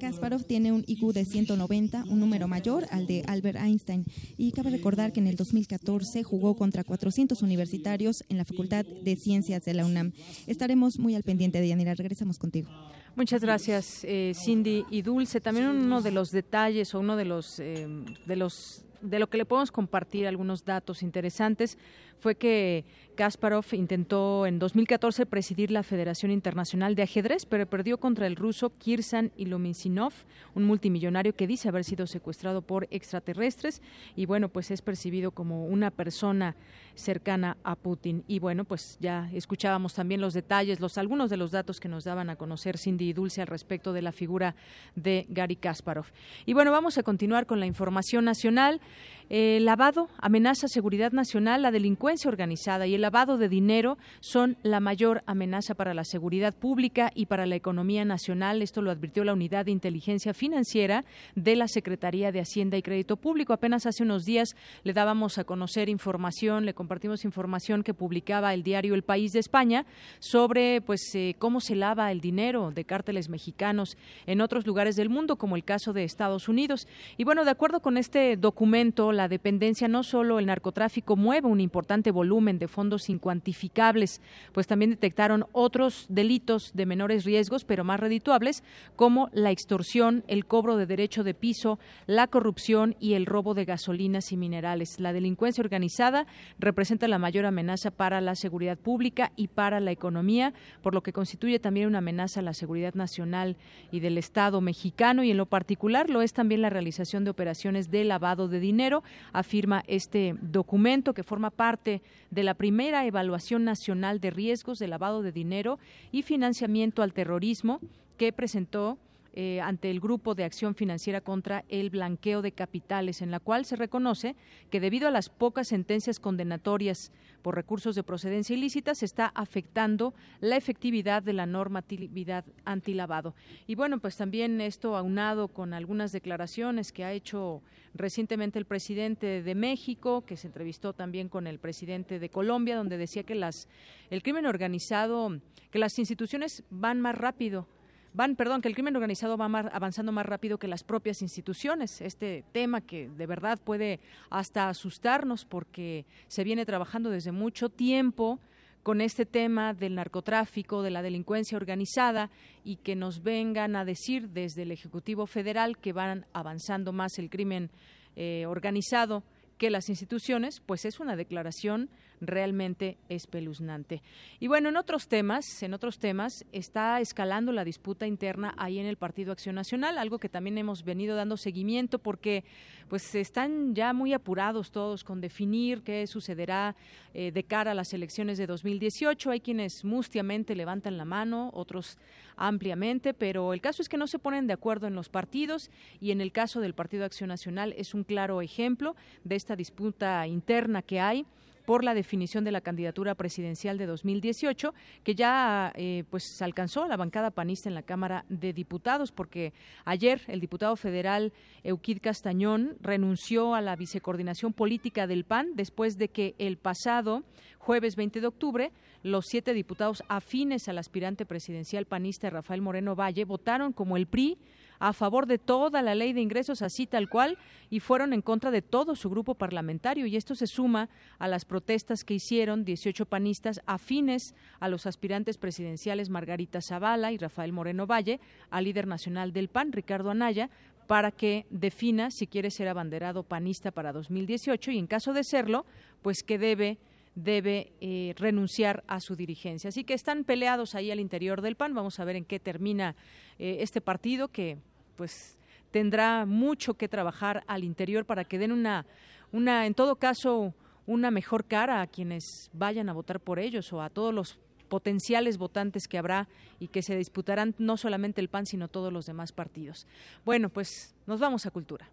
Kasparov tiene un IQ de 190, un número mayor al de Albert Einstein. Y cabe recordar que en el 2014 jugó contra 400 universitarios en la Facultad de Ciencias de la UNAM. Estaremos muy al pendiente de Yanira. Regresamos contigo. Muchas gracias, eh, Cindy y Dulce. También uno de los detalles o uno de los eh, de los de lo que le podemos compartir algunos datos interesantes fue que Kasparov intentó en 2014 presidir la Federación Internacional de Ajedrez, pero perdió contra el ruso Kirsan Ilominsinov, un multimillonario que dice haber sido secuestrado por extraterrestres y bueno, pues es percibido como una persona cercana a Putin. Y bueno, pues ya escuchábamos también los detalles, los algunos de los datos que nos daban a conocer Cindy y Dulce al respecto de la figura de Gary Kasparov. Y bueno, vamos a continuar con la información nacional. El lavado amenaza seguridad nacional, la delincuencia organizada y el lavado de dinero son la mayor amenaza para la seguridad pública y para la economía nacional. Esto lo advirtió la Unidad de Inteligencia Financiera de la Secretaría de Hacienda y Crédito Público. Apenas hace unos días le dábamos a conocer información, le compartimos información que publicaba el diario El País de España sobre pues eh, cómo se lava el dinero de cárteles mexicanos en otros lugares del mundo, como el caso de Estados Unidos. Y bueno, de acuerdo con este documento, la dependencia, no solo el narcotráfico mueve un importante volumen de fondos incuantificables, pues también detectaron otros delitos de menores riesgos, pero más redituables, como la extorsión, el cobro de derecho de piso, la corrupción y el robo de gasolinas y minerales. La delincuencia organizada representa la mayor amenaza para la seguridad pública y para la economía, por lo que constituye también una amenaza a la seguridad nacional y del Estado mexicano y en lo particular lo es también la realización de operaciones de lavado de dinero afirma este documento que forma parte de la primera evaluación nacional de riesgos de lavado de dinero y financiamiento al terrorismo que presentó eh, ante el Grupo de Acción Financiera contra el Blanqueo de Capitales, en la cual se reconoce que debido a las pocas sentencias condenatorias por recursos de procedencia ilícita se está afectando la efectividad de la normatividad antilavado. Y bueno, pues también esto aunado con algunas declaraciones que ha hecho recientemente el presidente de México, que se entrevistó también con el presidente de Colombia, donde decía que las el crimen organizado, que las instituciones van más rápido van, perdón, que el crimen organizado va avanzando más rápido que las propias instituciones. Este tema que de verdad puede hasta asustarnos porque se viene trabajando desde mucho tiempo con este tema del narcotráfico, de la delincuencia organizada y que nos vengan a decir desde el Ejecutivo Federal que van avanzando más el crimen eh, organizado que las instituciones, pues es una declaración realmente espeluznante. Y bueno, en otros temas, en otros temas está escalando la disputa interna ahí en el Partido Acción Nacional, algo que también hemos venido dando seguimiento porque pues están ya muy apurados todos con definir qué sucederá eh, de cara a las elecciones de 2018. Hay quienes mustiamente levantan la mano, otros ampliamente, pero el caso es que no se ponen de acuerdo en los partidos y en el caso del Partido Acción Nacional es un claro ejemplo de esta disputa interna que hay por la definición de la candidatura presidencial de 2018, que ya eh, pues alcanzó la bancada panista en la Cámara de Diputados, porque ayer el diputado federal Euquid Castañón renunció a la vicecoordinación política del PAN después de que el pasado jueves 20 de octubre los siete diputados afines al aspirante presidencial panista Rafael Moreno Valle votaron como el PRI a favor de toda la ley de ingresos así tal cual y fueron en contra de todo su grupo parlamentario y esto se suma a las protestas que hicieron 18 panistas afines a los aspirantes presidenciales Margarita Zavala y Rafael Moreno Valle, al líder nacional del PAN Ricardo Anaya para que defina si quiere ser abanderado panista para 2018 y en caso de serlo, pues que debe debe eh, renunciar a su dirigencia. Así que están peleados ahí al interior del PAN. Vamos a ver en qué termina eh, este partido que pues tendrá mucho que trabajar al interior para que den una, una, en todo caso, una mejor cara a quienes vayan a votar por ellos o a todos los potenciales votantes que habrá y que se disputarán no solamente el PAN, sino todos los demás partidos. Bueno, pues nos vamos a cultura.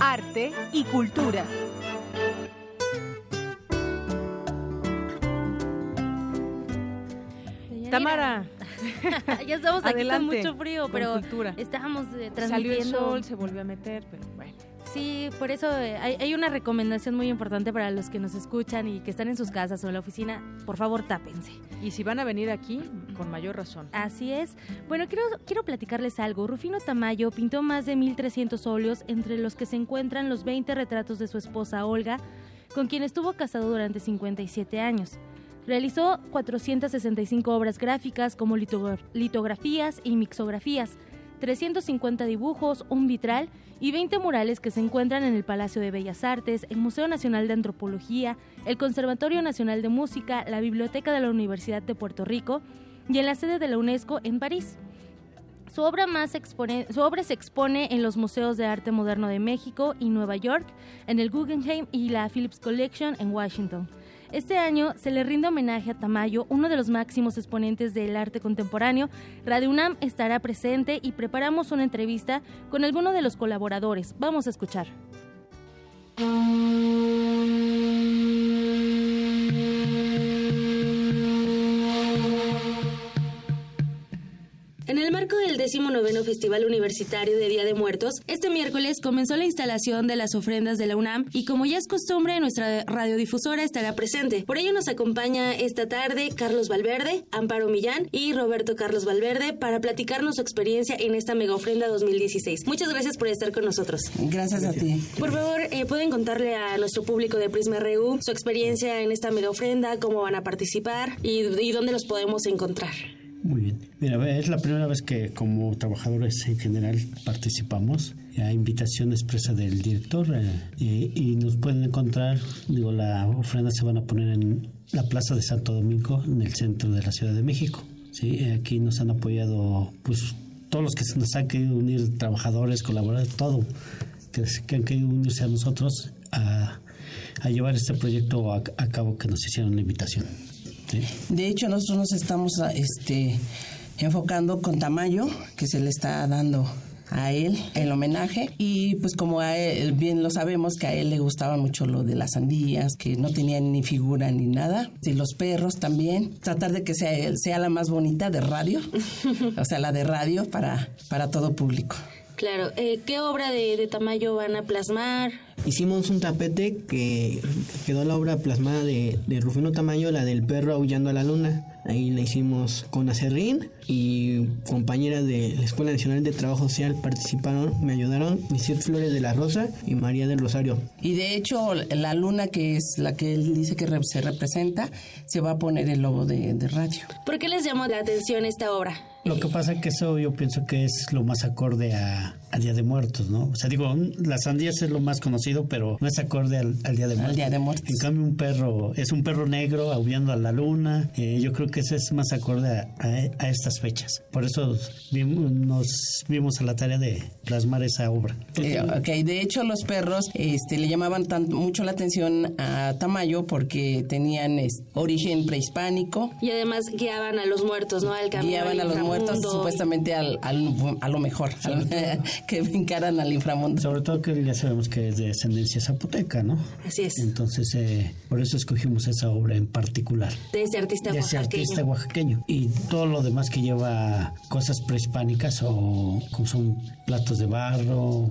Arte y cultura. Tamara. ya estamos aquí con mucho frío, pero estábamos eh, transmitiendo. Salió el sol, se volvió a meter, pero bueno. Sí, por eso eh, hay, una recomendación muy importante para los que nos escuchan y que están en sus casas o en la oficina. Por favor, tápense. Y si van a venir aquí, con mayor razón. Así es. Bueno, quiero, quiero platicarles algo. Rufino Tamayo pintó más de 1.300 óleos, entre los que se encuentran los 20 retratos de su esposa Olga, con quien estuvo casado durante 57 años. Realizó 465 obras gráficas como litografías y mixografías, 350 dibujos, un vitral y 20 murales que se encuentran en el Palacio de Bellas Artes, el Museo Nacional de Antropología, el Conservatorio Nacional de Música, la Biblioteca de la Universidad de Puerto Rico y en la sede de la UNESCO en París. Su obra, más su obra se expone en los Museos de Arte Moderno de México y Nueva York, en el Guggenheim y la Phillips Collection en Washington. Este año se le rinde homenaje a Tamayo, uno de los máximos exponentes del arte contemporáneo. Radio UNAM estará presente y preparamos una entrevista con alguno de los colaboradores. Vamos a escuchar. En el marco del 19 Festival Universitario de Día de Muertos, este miércoles comenzó la instalación de las ofrendas de la UNAM y como ya es costumbre, nuestra radiodifusora estará presente. Por ello nos acompaña esta tarde Carlos Valverde, Amparo Millán y Roberto Carlos Valverde para platicarnos su experiencia en esta mega ofrenda 2016. Muchas gracias por estar con nosotros. Gracias a ti. Por favor, eh, ¿pueden contarle a nuestro público de Prisma RU su experiencia en esta mega ofrenda, cómo van a participar y, y dónde los podemos encontrar? Muy bien. Mira, es la primera vez que como trabajadores en general participamos a invitación expresa del director eh, y, nos pueden encontrar, digo, la ofrenda se van a poner en la Plaza de Santo Domingo, en el centro de la Ciudad de México. ¿sí? Aquí nos han apoyado pues todos los que se nos han querido unir, trabajadores, colaboradores, todo, que, que han querido unirse a nosotros a, a llevar este proyecto a, a cabo que nos hicieron la invitación. De hecho, nosotros nos estamos este, enfocando con Tamayo, que se le está dando a él el homenaje. Y pues como a él, bien lo sabemos que a él le gustaba mucho lo de las sandías, que no tenían ni figura ni nada, y los perros también, tratar de que sea, sea la más bonita de radio, o sea, la de radio para, para todo público. Claro, eh, ¿qué obra de, de Tamayo van a plasmar? Hicimos un tapete que quedó la obra plasmada de, de Rufino Tamayo, la del perro aullando a la luna. Ahí la hicimos con Acerrín y compañeras de la Escuela Nacional de Trabajo Social participaron, me ayudaron, Lisette Flores de la Rosa y María del Rosario. Y de hecho, la luna, que es la que él dice que se representa, se va a poner el logo de, de radio. ¿Por qué les llamó la atención esta obra? Lo que pasa es que eso yo pienso que es lo más acorde a, a Día de Muertos, ¿no? O sea, digo, las sandías es lo más conocido, pero no es acorde al, al Día de Muertos. Al Día de Muertos. En cambio, un perro es un perro negro aullando a la luna. Eh, yo creo que ese es más acorde a, a, a estas fechas. Por eso vimos, nos vimos a la tarea de plasmar esa obra. Eh, ok, de hecho los perros este, le llamaban tan, mucho la atención a Tamayo porque tenían es, origen prehispánico. Y además guiaban a los muertos, ¿no? Al camino Guiaban a los muertos supuestamente al, al, a lo mejor, al, que brincaran al inframundo. Sobre todo que ya sabemos que es de descendencia zapoteca, ¿no? Así es. Entonces, eh, por eso escogimos esa obra en particular. De ese artista de ese oaxaqueño. artista oaxaqueño. Y todo lo demás que lleva cosas prehispánicas o como son platos de barro,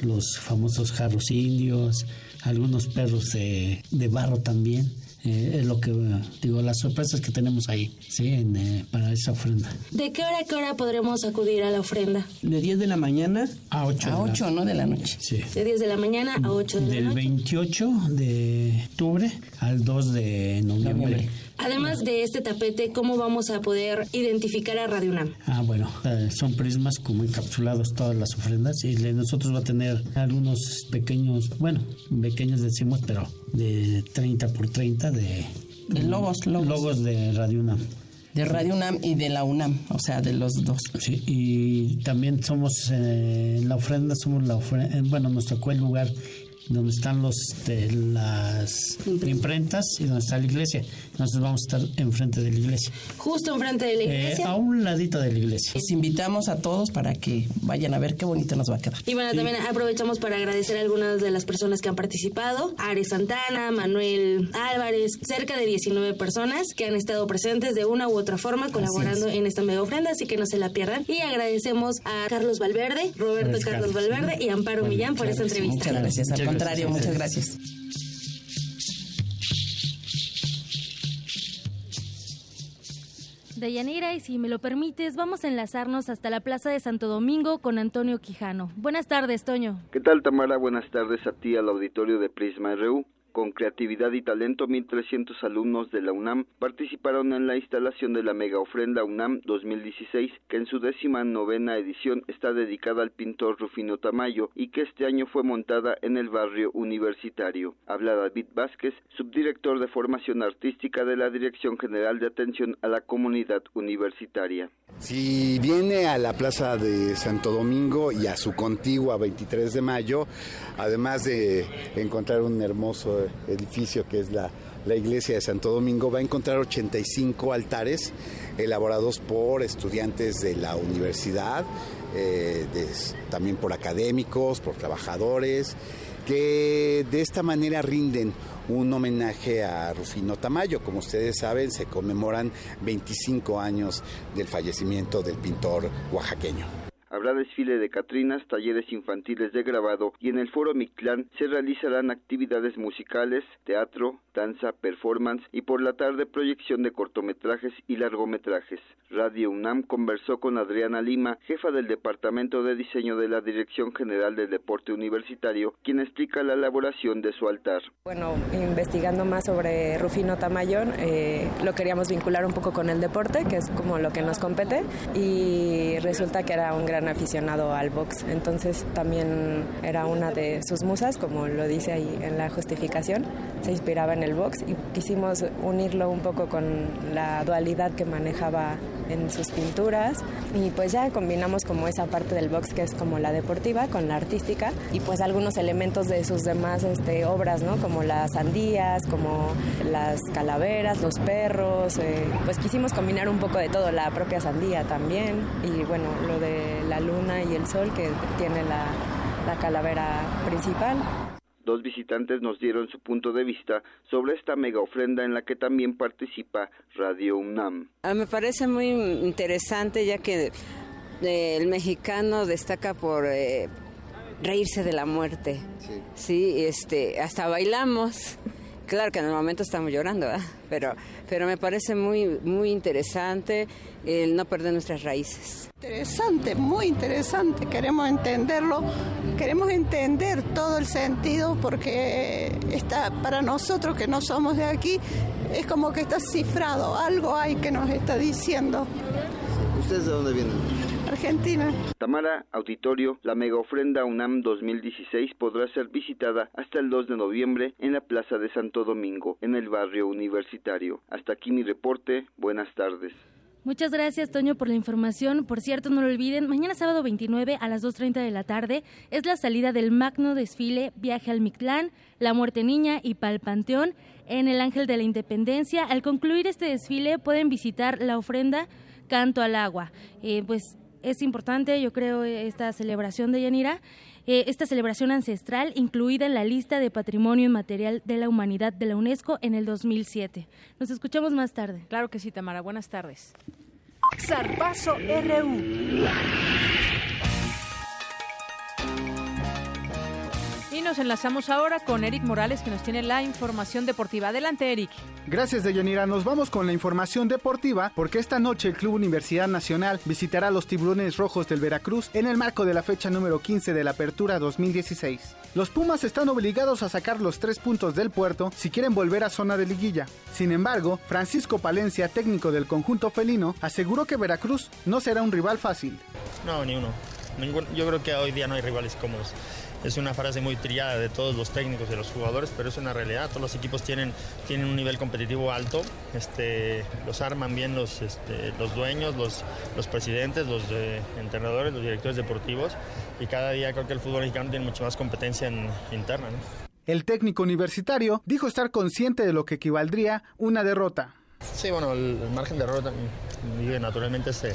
los famosos jarros indios, algunos perros de, de barro también. Eh, es lo que digo, las sorpresas que tenemos ahí, ¿sí? En, eh, para esa ofrenda. ¿De qué hora a qué hora podremos acudir a la ofrenda? De 10 de la mañana a 8. A 8, ¿no? De la noche. Sí. De 10 de la mañana a 8 de Del la noche. 28 de octubre al 2 de noviembre. Noviembre. Además de este tapete, ¿cómo vamos a poder identificar a Radio UNAM? Ah, bueno, eh, son prismas como encapsulados todas las ofrendas y de nosotros va a tener algunos pequeños, bueno, pequeños decimos, pero de 30 por 30 de, De logos, logos. logos de Radio UNAM. De Radio UNAM y de la UNAM, o sea, de los dos. Sí, y también somos eh, la ofrenda, somos la ofrenda, bueno, nos tocó el lugar donde están los de las imprentas y donde está la iglesia. Nosotros vamos a estar enfrente de la iglesia. Justo enfrente de la Eh, iglesia. a un ladito de la iglesia. Les invitamos a todos para que vayan a ver qué bonito nos va a quedar. Y bueno, también aprovechamos para agradecer a algunas de las personas que han participado. Ares Santana, Manuel Álvarez, cerca de 19 personas que han estado presentes de una u otra forma colaborando en esta mega ofrenda, así que no se la pierdan. Y agradecemos a Carlos Valverde, Roberto Carlos Carlos. Valverde y Amparo Bueno, Millán por esta entrevista. Muchas gracias, al contrario, muchas gracias. Deyanira, y si me lo permites, vamos a enlazarnos hasta la Plaza de Santo Domingo con Antonio Quijano. Buenas tardes, Toño. ¿Qué tal, Tamara? Buenas tardes a ti, al auditorio de Prisma RU. Con creatividad y talento, 1.300 alumnos de la UNAM participaron en la instalación de la mega ofrenda UNAM 2016, que en su décima novena edición está dedicada al pintor Rufino Tamayo y que este año fue montada en el barrio universitario. Habla David Vázquez, subdirector de formación artística de la Dirección General de Atención a la Comunidad Universitaria. Si viene a la Plaza de Santo Domingo y a su contigua 23 de mayo, además de encontrar un hermoso edificio que es la, la iglesia de Santo Domingo, va a encontrar 85 altares elaborados por estudiantes de la universidad, eh, también por académicos, por trabajadores, que de esta manera rinden un homenaje a Rufino Tamayo. Como ustedes saben, se conmemoran 25 años del fallecimiento del pintor oaxaqueño. Habrá desfile de Catrinas, talleres infantiles de grabado y en el Foro Mictlán se realizarán actividades musicales, teatro, danza, performance y por la tarde proyección de cortometrajes y largometrajes. Radio UNAM conversó con Adriana Lima, jefa del Departamento de Diseño de la Dirección General del Deporte Universitario, quien explica la elaboración de su altar. Bueno, investigando más sobre Rufino Tamayón, eh, lo queríamos vincular un poco con el deporte, que es como lo que nos compete, y resulta que era un gran aficionado al box. Entonces también era una de sus musas, como lo dice ahí en la justificación, se inspiraba en el box y quisimos unirlo un poco con la dualidad que manejaba en sus pinturas y pues ya combinamos como esa parte del box que es como la deportiva con la artística y pues algunos elementos de sus demás este, obras, ¿no? Como las sandías, como las calaveras, los perros, eh, pues quisimos combinar un poco de todo, la propia sandía también y bueno, lo de la luna y el sol que tiene la, la calavera principal. Dos visitantes nos dieron su punto de vista sobre esta mega ofrenda en la que también participa Radio UNAM. Ah, me parece muy interesante ya que eh, el mexicano destaca por eh, reírse de la muerte. Sí. sí, este, hasta bailamos. Claro que en el momento estamos llorando, pero pero me parece muy muy interesante el no perder nuestras raíces. Interesante, muy interesante. Queremos entenderlo, queremos entender todo el sentido porque está para nosotros que no somos de aquí es como que está cifrado, algo hay que nos está diciendo. ¿Ustedes de dónde vienen? Argentina. Tamara Auditorio, la mega ofrenda UNAM 2016 podrá ser visitada hasta el 2 de noviembre en la Plaza de Santo Domingo, en el barrio universitario. Hasta aquí mi reporte. Buenas tardes. Muchas gracias, Toño, por la información. Por cierto, no lo olviden, mañana sábado 29 a las 2.30 de la tarde es la salida del magno desfile Viaje al Mictlán, La Muerte Niña y Pal Panteón en el Ángel de la Independencia. Al concluir este desfile pueden visitar la ofrenda Canto al Agua. Eh, pues es importante, yo creo, esta celebración de Yanira, eh, esta celebración ancestral incluida en la lista de Patrimonio Inmaterial de la Humanidad de la UNESCO en el 2007. Nos escuchamos más tarde. Claro que sí, Tamara. Buenas tardes. Zarpazo RU. Y nos enlazamos ahora con Eric Morales que nos tiene la información deportiva. Adelante, Eric. Gracias, Deyanira. Nos vamos con la información deportiva porque esta noche el Club Universidad Nacional visitará a los tiburones rojos del Veracruz en el marco de la fecha número 15 de la Apertura 2016. Los Pumas están obligados a sacar los tres puntos del puerto si quieren volver a zona de liguilla. Sin embargo, Francisco Palencia, técnico del conjunto felino, aseguró que Veracruz no será un rival fácil. No, ni uno. yo creo que hoy día no hay rivales cómodos es una frase muy trillada de todos los técnicos y de los jugadores, pero es una realidad. Todos los equipos tienen, tienen un nivel competitivo alto, este, los arman bien los, este, los dueños, los, los presidentes, los entrenadores, los directores deportivos y cada día creo que el fútbol mexicano tiene mucho más competencia interna. El técnico universitario dijo estar consciente de lo que equivaldría una derrota. Sí, bueno, el, margen de error naturalmente se,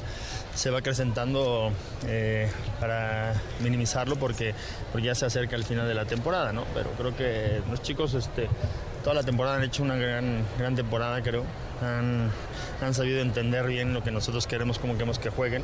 se va acrecentando eh, para minimizarlo porque, porque ya se acerca el final de la temporada, ¿no? Pero creo que los chicos este, toda la temporada han hecho una gran, gran temporada, creo. Han, han sabido entender bien lo que nosotros queremos, cómo queremos que jueguen.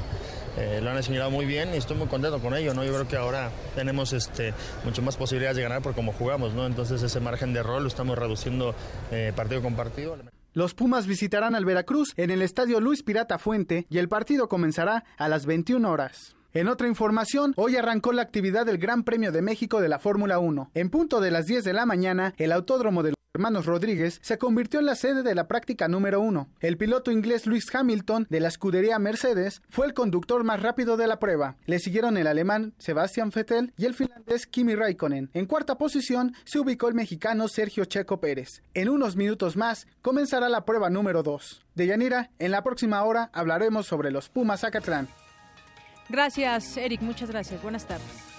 Eh, lo han asimilado muy bien y estoy muy contento con ello, ¿no? Yo creo que ahora tenemos este, mucho más posibilidades de ganar por cómo jugamos, ¿no? Entonces ese margen de rol lo estamos reduciendo eh, partido con partido. Los Pumas visitarán al Veracruz en el estadio Luis Pirata Fuente y el partido comenzará a las 21 horas. En otra información, hoy arrancó la actividad del Gran Premio de México de la Fórmula 1. En punto de las 10 de la mañana, el autódromo de los hermanos Rodríguez se convirtió en la sede de la práctica número 1. El piloto inglés Lewis Hamilton de la escudería Mercedes fue el conductor más rápido de la prueba. Le siguieron el alemán Sebastian Vettel y el finlandés Kimi Raikkonen. En cuarta posición se ubicó el mexicano Sergio Checo Pérez. En unos minutos más comenzará la prueba número 2. De Yanira, en la próxima hora hablaremos sobre los Pumas Acatlán. Gracias, Eric. Muchas gracias. Buenas tardes.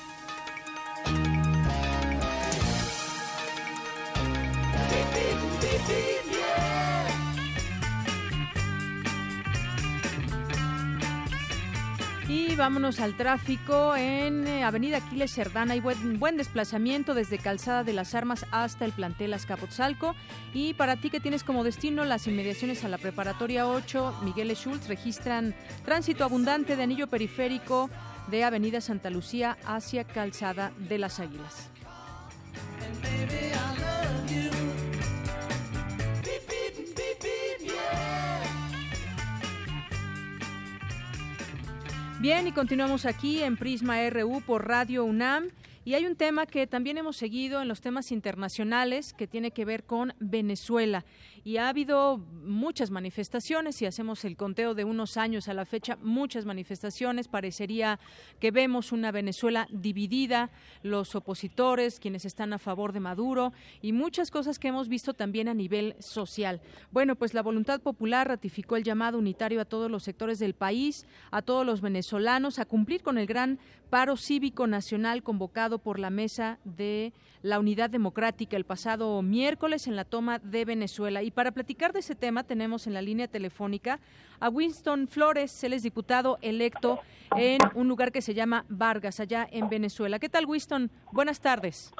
Y vámonos al tráfico en eh, Avenida Aquiles Cerdana. Hay buen, desplazamiento desde Calzada de las Armas hasta el plantel Azcapotzalco. Y para ti que tienes como destino las inmediaciones a la preparatoria 8, Miguel Schultz registran tránsito abundante de anillo periférico de Avenida Santa Lucía hacia Calzada de las Águilas. Bien, y continuamos aquí en Prisma RU por Radio UNAM. Y hay un tema que también hemos seguido en los temas internacionales que tiene que ver con Venezuela. Y ha habido muchas manifestaciones, si hacemos el conteo de unos años a la fecha, muchas manifestaciones. Parecería que vemos una Venezuela dividida, los opositores, quienes están a favor de Maduro y muchas cosas que hemos visto también a nivel social. Bueno, pues la voluntad popular ratificó el llamado unitario a todos los sectores del país, a todos los venezolanos, a cumplir con el gran paro cívico nacional convocado por la Mesa de la Unidad Democrática el pasado miércoles en la toma de Venezuela. Y para platicar de ese tema tenemos en la línea telefónica a Winston Flores, él es diputado electo en un lugar que se llama Vargas, allá en Venezuela. ¿Qué tal, Winston? Buenas tardes.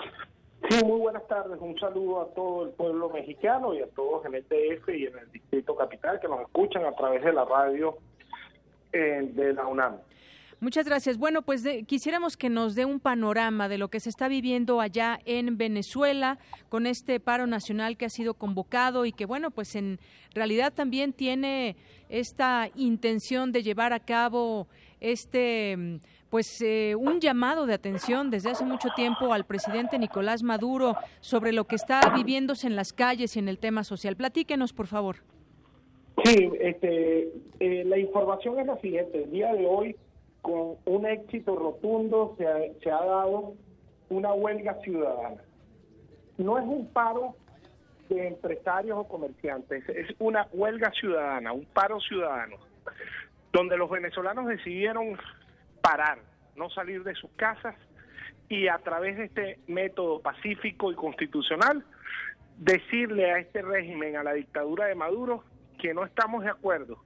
Sí, muy buenas tardes. Un saludo a todo el pueblo mexicano y a todos en el DF y en el Distrito Capital que nos escuchan a través de la radio eh, de la UNAM. Muchas gracias. Bueno, pues quisiéramos que nos dé un panorama de lo que se está viviendo allá en Venezuela con este paro nacional que ha sido convocado y que, bueno, pues en realidad también tiene esta intención de llevar a cabo este pues eh, un llamado de atención desde hace mucho tiempo al presidente Nicolás Maduro sobre lo que está viviéndose en las calles y en el tema social. Platíquenos, por favor. Sí, este, eh, la información es la siguiente. El día de hoy con un éxito rotundo se ha, se ha dado una huelga ciudadana. No es un paro de empresarios o comerciantes, es una huelga ciudadana, un paro ciudadano, donde los venezolanos decidieron parar, no salir de sus casas y a través de este método pacífico y constitucional decirle a este régimen, a la dictadura de Maduro, que no estamos de acuerdo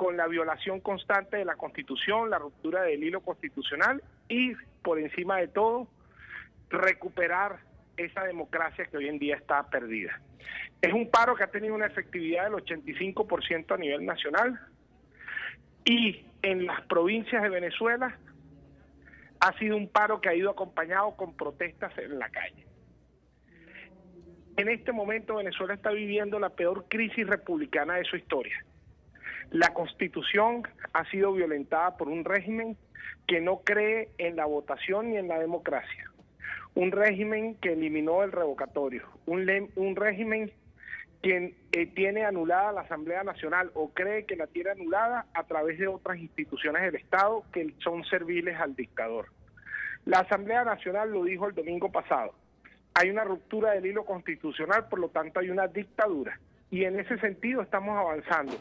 con la violación constante de la Constitución, la ruptura del hilo constitucional y, por encima de todo, recuperar esa democracia que hoy en día está perdida. Es un paro que ha tenido una efectividad del 85% a nivel nacional y en las provincias de Venezuela ha sido un paro que ha ido acompañado con protestas en la calle. En este momento Venezuela está viviendo la peor crisis republicana de su historia la constitución ha sido violentada por un régimen que no cree en la votación ni en la democracia. Un régimen que eliminó el revocatorio. Un, un régimen que eh, tiene anulada la Asamblea Nacional o cree que la tiene anulada a través de otras instituciones del Estado que son serviles al dictador. La Asamblea Nacional lo dijo el domingo pasado. Hay una ruptura del hilo constitucional, por lo tanto hay una dictadura y en ese sentido estamos avanzando.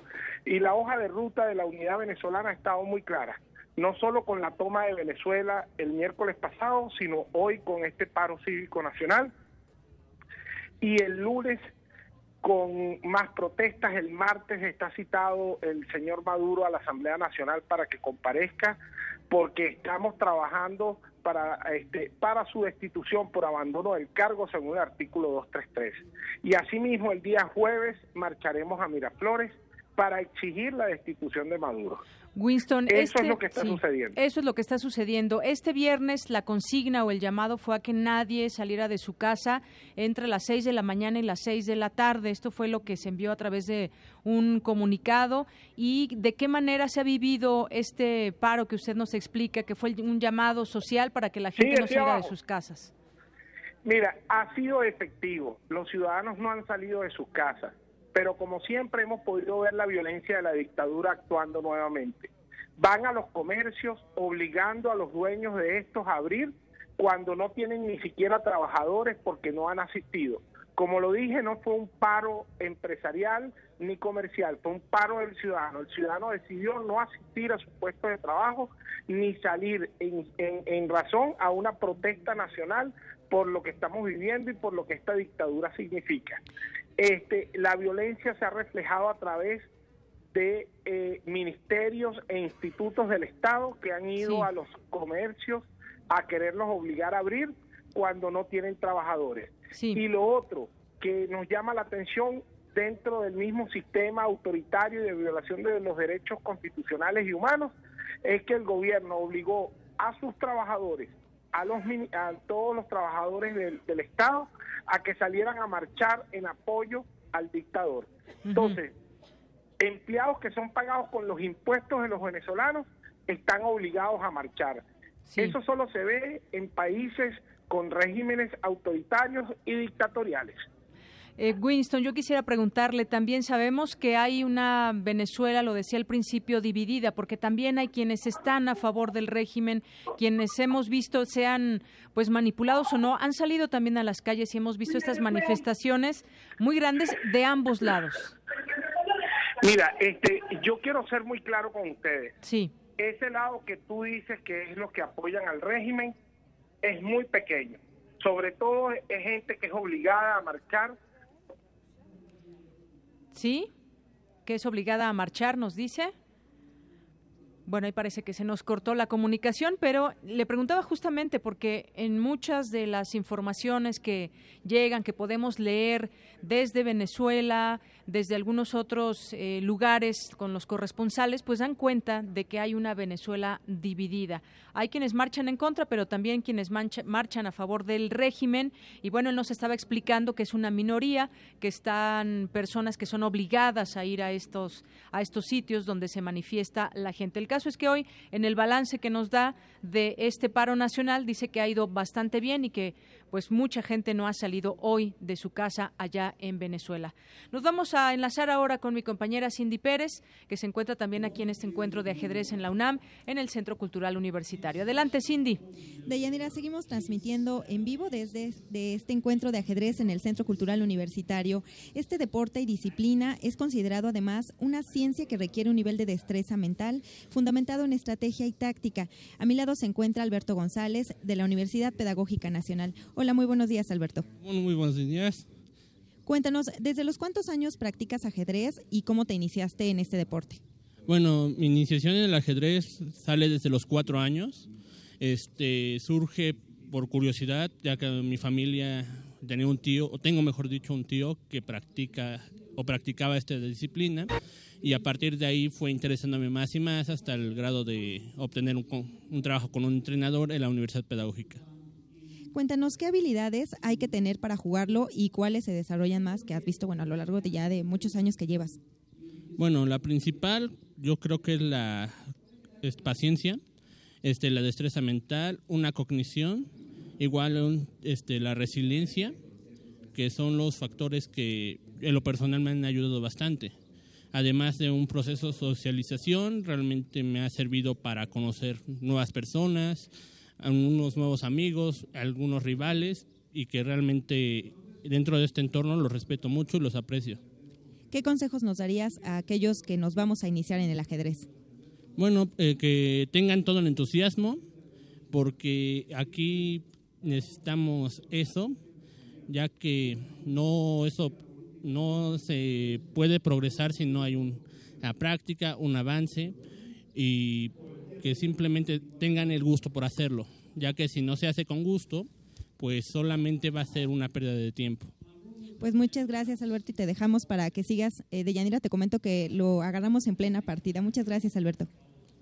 Y la hoja de ruta de la unidad venezolana ha estado muy clara, no solo con la toma de Venezuela el miércoles pasado, sino hoy con este paro cívico nacional y el lunes con más protestas. El martes está citado el señor Maduro a la Asamblea Nacional para que comparezca porque estamos trabajando para, este, para su destitución por abandono del cargo según el artículo 233. Y asimismo el día jueves marcharemos a Miraflores para exigir la destitución de Maduro. Winston, eso es este lo que está sucediendo. Eso es lo que está sucediendo. Este viernes la consigna o el llamado fue a que nadie saliera de su casa entre las 6 de la mañana y las 6 de la tarde. Esto fue lo que se envió a través de un comunicado. ¿Y de qué manera se ha vivido este paro que usted nos explica, que fue un llamado social para que la gente no salga de sus casas? Mira, ha sido efectivo. Los ciudadanos no han salido de sus casas pero como siempre hemos podido ver la violencia de la dictadura actuando nuevamente. Van a los comercios obligando a los dueños de estos a abrir cuando no tienen ni siquiera trabajadores porque no han asistido. Como lo dije, no fue un paro empresarial ni comercial, fue un paro del ciudadano. El ciudadano decidió no asistir a su puesto de trabajo ni salir en, en razón a una protesta nacional por lo que estamos viviendo y por lo que esta dictadura significa. Este, la violencia se ha reflejado a través de eh, ministerios e institutos del Estado que han ido a los comercios a quererlos obligar a abrir cuando no tienen trabajadores. Y lo otro que nos llama la atención dentro del mismo sistema autoritario y de violación de los derechos constitucionales y humanos es que el gobierno obligó a sus trabajadores, a, los, a todos los trabajadores del, del Estado, a que salieran a marchar en apoyo al dictador. Entonces, empleados que son pagados con los impuestos de los venezolanos están obligados a marchar. Eso solo se ve en países con regímenes autoritarios y dictatoriales. Eh, Winston, yo quisiera preguntarle, también sabemos que hay una Venezuela, lo decía al principio, dividida, porque también hay quienes están a favor del régimen, quienes hemos visto sean pues manipulados o no, han salido también a las calles y hemos visto estas manifestaciones muy grandes de ambos lados. Mira, este, yo quiero ser muy claro con ustedes. Sí. Ese lado que tú dices que es los que apoyan al régimen es muy pequeño. Sobre todo es gente que es obligada a marchar ¿Sí? Que es obligada a marchar, nos dice. Bueno, ahí parece que se nos cortó la comunicación, pero le preguntaba justamente porque en muchas de las informaciones que llegan, que podemos leer desde Venezuela, desde algunos otros eh, lugares con los corresponsales, pues dan cuenta de que hay una Venezuela dividida. Hay quienes marchan en contra, pero también quienes marchan a favor del régimen. Y bueno, él nos estaba explicando que es una minoría, que están personas que son obligadas a ir a estos, a estos sitios donde se manifiesta la gente. El caso es que hoy, en el balance que nos da de este paro nacional, dice que ha ido bastante bien y que pues mucha gente no ha salido hoy de su casa allá en Venezuela. Nos vamos a enlazar ahora con mi compañera Cindy Pérez, que se encuentra también aquí en este encuentro de ajedrez en la UNAM, en el Centro Cultural Universitario. Adelante, Cindy. Deyanira, seguimos transmitiendo en vivo desde de este encuentro de ajedrez en el Centro Cultural Universitario. Este deporte y disciplina es considerado además una ciencia que requiere un nivel de destreza mental fundamentado en estrategia y táctica. A mi lado se encuentra Alberto González de la Universidad Pedagógica Nacional. Hola, muy buenos días, Alberto. muy buenos días. Cuéntanos, ¿desde los cuántos años practicas ajedrez y cómo te iniciaste en este deporte? Bueno, mi iniciación en el ajedrez sale desde los cuatro años. Este, surge por curiosidad, ya que mi familia tenía un tío, o tengo mejor dicho un tío que practica o practicaba esta disciplina y a partir de ahí fue interesándome más y más hasta el grado de obtener un trabajo con un entrenador en la Universidad Pedagógica. Cuéntanos qué habilidades hay que tener para jugarlo y cuáles se desarrollan más que has visto bueno a lo largo de ya de muchos años que llevas. Bueno, la principal yo creo que es la paciencia, este, la destreza mental, una cognición, igual este, la resiliencia, que son los factores que en lo personal me han ayudado bastante. Además de un proceso de socialización, realmente me ha servido para conocer nuevas personas, unos nuevos amigos, algunos rivales y que realmente dentro de este entorno los respeto mucho y los aprecio. ¿Qué consejos nos darías a aquellos que nos vamos a iniciar en el ajedrez? Bueno, eh, que tengan todo el entusiasmo, porque aquí necesitamos eso, ya que no eso no se puede progresar si no hay una práctica, un avance y que simplemente tengan el gusto por hacerlo, ya que si no se hace con gusto, pues solamente va a ser una pérdida de tiempo. Pues muchas gracias Alberto y te dejamos para que sigas. Eh, de Yanira te comento que lo agarramos en plena partida. Muchas gracias Alberto.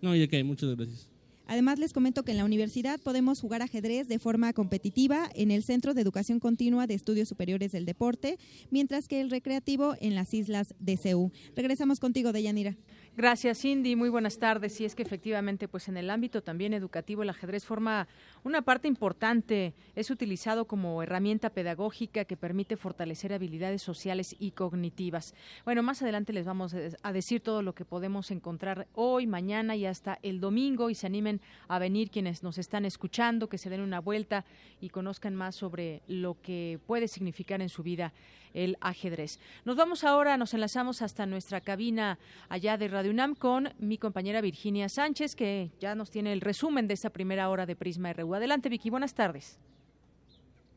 No, y que muchas gracias. Además, les comento que en la universidad podemos jugar ajedrez de forma competitiva en el Centro de Educación Continua de Estudios Superiores del Deporte, mientras que el recreativo en las islas de CEU. Regresamos contigo, Deyanira. Gracias, Cindy. Muy buenas tardes. Y es que efectivamente, pues en el ámbito también educativo, el ajedrez forma una parte importante. Es utilizado como herramienta pedagógica que permite fortalecer habilidades sociales y cognitivas. Bueno, más adelante les vamos a decir todo lo que podemos encontrar hoy, mañana y hasta el domingo. Y se animen a venir quienes nos están escuchando, que se den una vuelta y conozcan más sobre lo que puede significar en su vida el ajedrez. Nos vamos ahora, nos enlazamos hasta nuestra cabina allá de Radio UNAM con mi compañera Virginia Sánchez, que ya nos tiene el resumen de esta primera hora de Prisma RU. Adelante, Vicky, buenas tardes.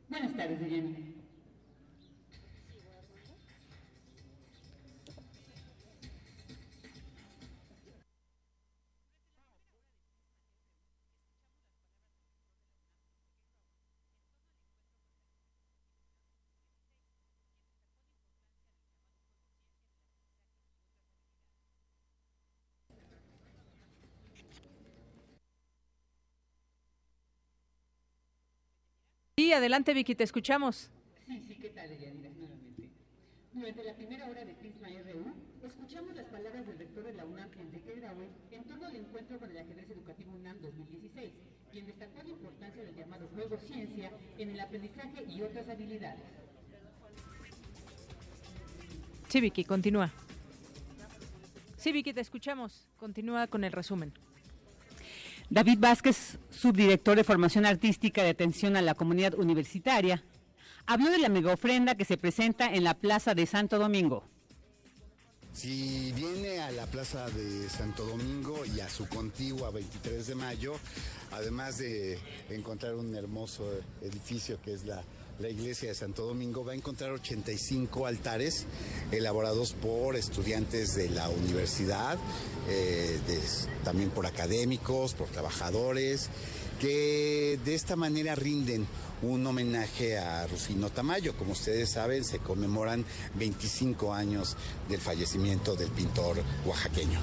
Buenas tardes, Diana. Sí, adelante Vicky, te escuchamos. Sí, sí, ¿qué tal, Nuevamente. Durante la primera hora de Prisma RU escuchamos las palabras del rector de la UNAM, Enrique Graue, en torno al encuentro con el ajedrez educativo UNAM 2016, quien destacó la importancia del llamado juego ciencia en el aprendizaje y otras habilidades. Sí, Vicky, continúa. Sí, Vicky, te escuchamos. Continúa con el resumen. David Vázquez, subdirector de formación artística de atención a la comunidad universitaria, habló de la mega ofrenda que se presenta en la Plaza de Santo Domingo. Si viene a la Plaza de Santo Domingo y a su contigua 23 de mayo, además de encontrar un hermoso edificio que es la, la iglesia de Santo Domingo, va a encontrar 85 altares elaborados por estudiantes de la universidad, eh, también por académicos, por trabajadores, que de esta manera rinden un homenaje a Rufino Tamayo. Como ustedes saben, se conmemoran 25 años del fallecimiento del pintor oaxaqueño.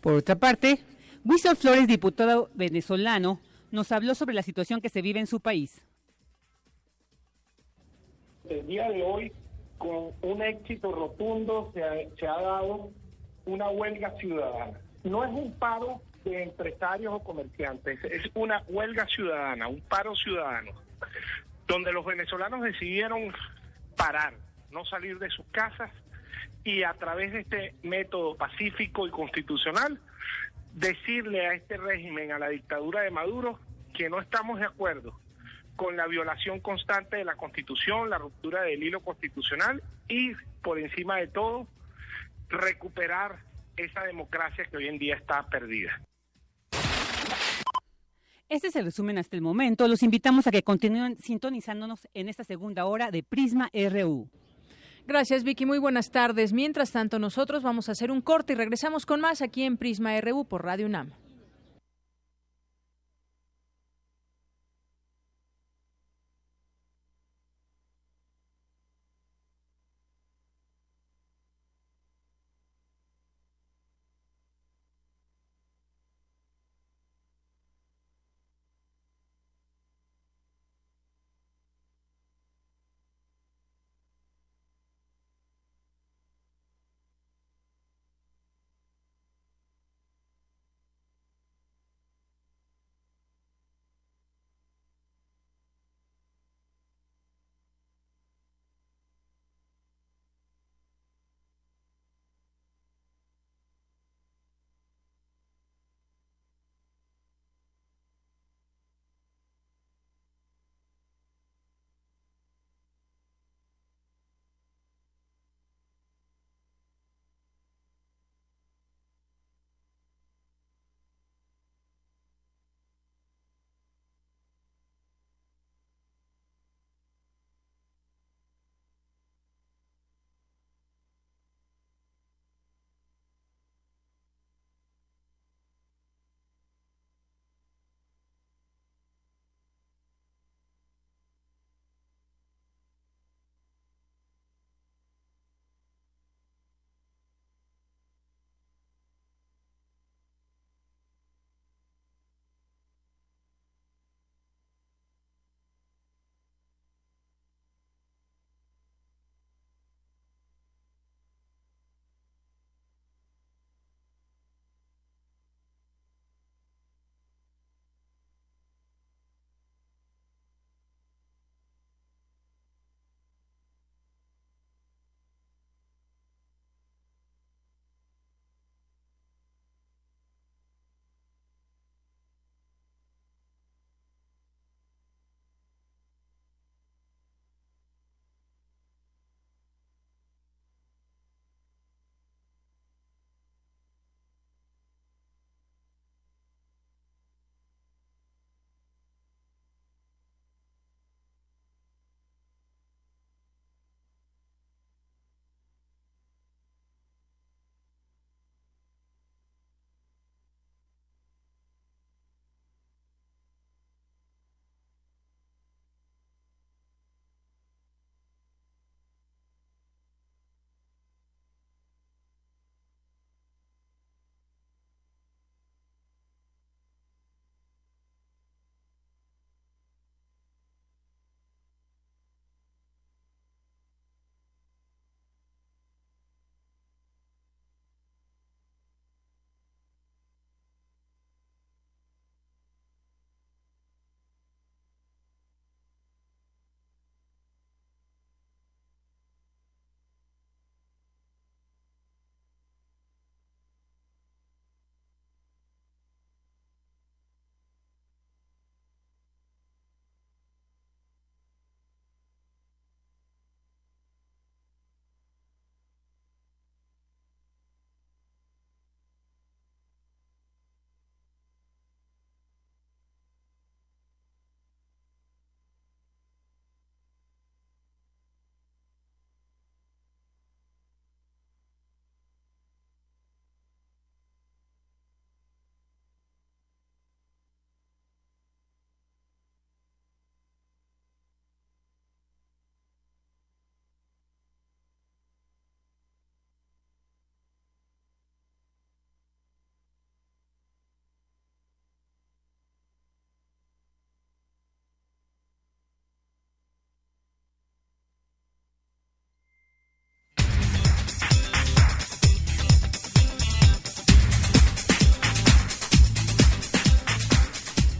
Por otra parte, Wilson Flores, diputado venezolano, nos habló sobre la situación que se vive en su país. El día de hoy, con un éxito rotundo, se ha, dado una huelga ciudadana. No es un paro de empresarios o comerciantes, es una huelga ciudadana, un paro ciudadano, donde los venezolanos decidieron parar, no salir de sus casas y a través de este método pacífico y constitucional decirle a este régimen, a la dictadura de Maduro, que no estamos de acuerdo con la violación constante de la Constitución, la ruptura del hilo constitucional y, por encima de todo, recuperar esa democracia que hoy en día está perdida. Este es el resumen hasta el momento. Los invitamos a que continúen sintonizándonos en esta segunda hora de Prisma RU. Gracias, Vicky. Muy buenas tardes. Mientras tanto, nosotros vamos a hacer un corte y regresamos con más aquí en Prisma RU por Radio UNAM.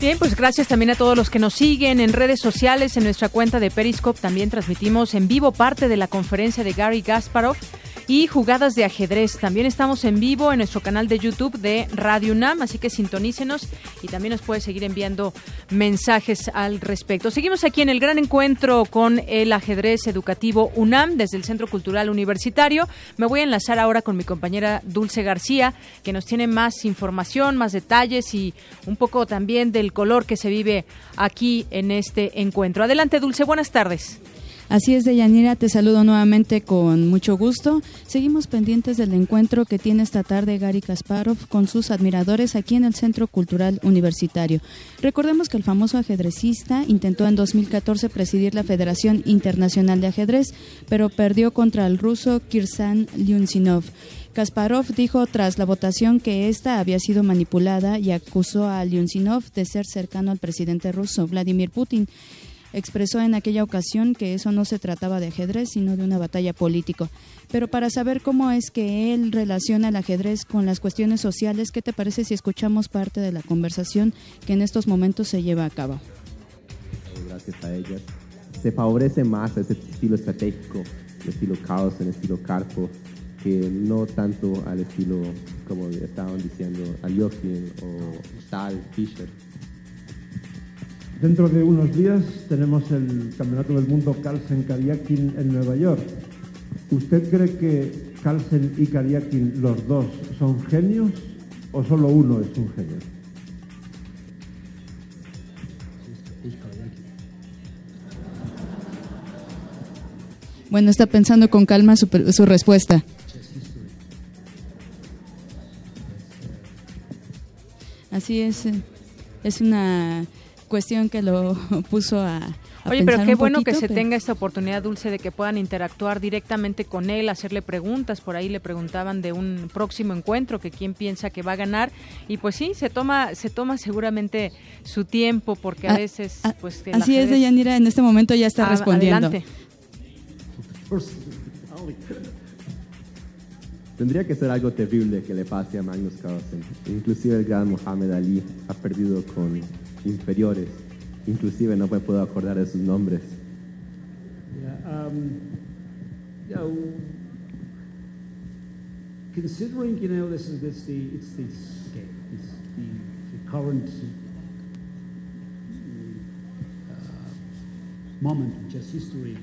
Bien, pues gracias también a todos los que nos siguen en redes sociales, en nuestra cuenta de Periscope. También transmitimos en vivo parte de la conferencia de Gary Gasparov y jugadas de ajedrez. También estamos en vivo en nuestro canal de YouTube de Radio UNAM, así que sintonícenos y también nos puede seguir enviando mensajes al respecto. Seguimos aquí en el gran encuentro con el ajedrez educativo UNAM desde el Centro Cultural Universitario. Me voy a enlazar ahora con mi compañera Dulce García, que nos tiene más información, más detalles y un poco también del color que se vive aquí en este encuentro. Adelante, Dulce, buenas tardes. Así es, Deyanira, te saludo nuevamente con mucho gusto. Seguimos pendientes del encuentro que tiene esta tarde Gary Kasparov con sus admiradores aquí en el Centro Cultural Universitario. Recordemos que el famoso ajedrecista intentó en 2014 presidir la Federación Internacional de Ajedrez, pero perdió contra el ruso Kirsan Lyunsinov. Kasparov dijo tras la votación que esta había sido manipulada y acusó a Lyunsinov de ser cercano al presidente ruso, Vladimir Putin expresó en aquella ocasión que eso no se trataba de ajedrez, sino de una batalla política. Pero para saber cómo es que él relaciona el ajedrez con las cuestiones sociales, ¿qué te parece si escuchamos parte de la conversación que en estos momentos se lleva a cabo? Gracias a ellas. Se favorece más ese estilo estratégico, el estilo caos, el estilo carpo, que no tanto al estilo, como estaban diciendo, Alyoshin o Tal, Fischer. Dentro de unos días tenemos el Campeonato del Mundo Carlsen Kariakin en Nueva York. ¿Usted cree que Carlsen y Kariakin, los dos, son genios o solo uno es un genio? Bueno, está pensando con calma su, su respuesta. Así es, eh, es una cuestión que lo puso a... Oye, pero qué bueno que se tenga esta oportunidad, Dulce, de que puedan interactuar directamente con él, hacerle preguntas. Por ahí le preguntaban de un próximo encuentro, que quién piensa que va a ganar. Y pues sí, se toma, se toma seguramente su tiempo, porque a, ah, veces... Ah, pues, así es, Deyanira, en este momento ya está respondiendo. Adelante. Tendría que ser algo terrible que le pase a Magnus Carlsen. Inclusive el gran Muhammad Ali ha perdido con inferiores. Inclusive no me puedo acordar de sus nombres. Yeah, um, you know, considering, you know, this is this the it's the okay, it's the, the current uh, moment in chess history,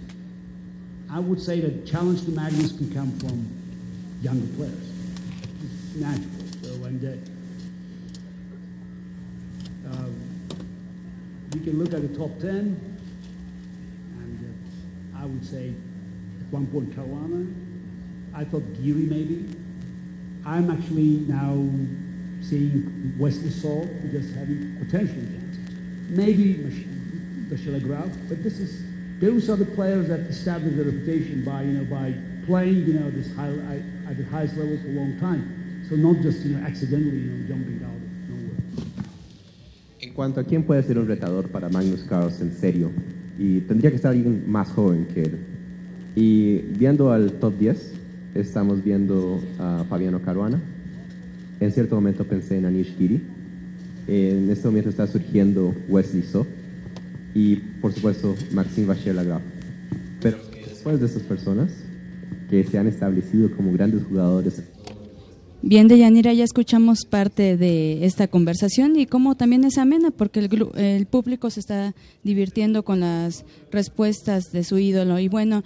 I would say that challenge to Magnus can come from younger players. It's natural. So and uh, um, we can look at the top 10, and uh, I would say at one point Caruana. I thought Geary maybe. I'm actually now seeing Wesley Saul just having potential chances. Maybe Michelle Graf, but this is those are the players that establish their reputation by you know by playing you know this high at the highest level for a long time. So not just you know accidentally you know jumping out. Cuanto a quién puede ser un retador para Magnus Carlsen serio, y tendría que ser alguien más joven que él. Y viendo al top 10, estamos viendo a Fabiano Caruana. En cierto momento pensé en Anish Giri. En este momento está surgiendo Wesley So. Y por supuesto, Maxime Vacher-Lagrave. Pero después de estas personas, que se han establecido como grandes jugadores Bien, Deyanira, ya escuchamos parte de esta conversación y cómo también es amena, porque el, el, público se está divirtiendo con las respuestas de su ídolo. Y bueno,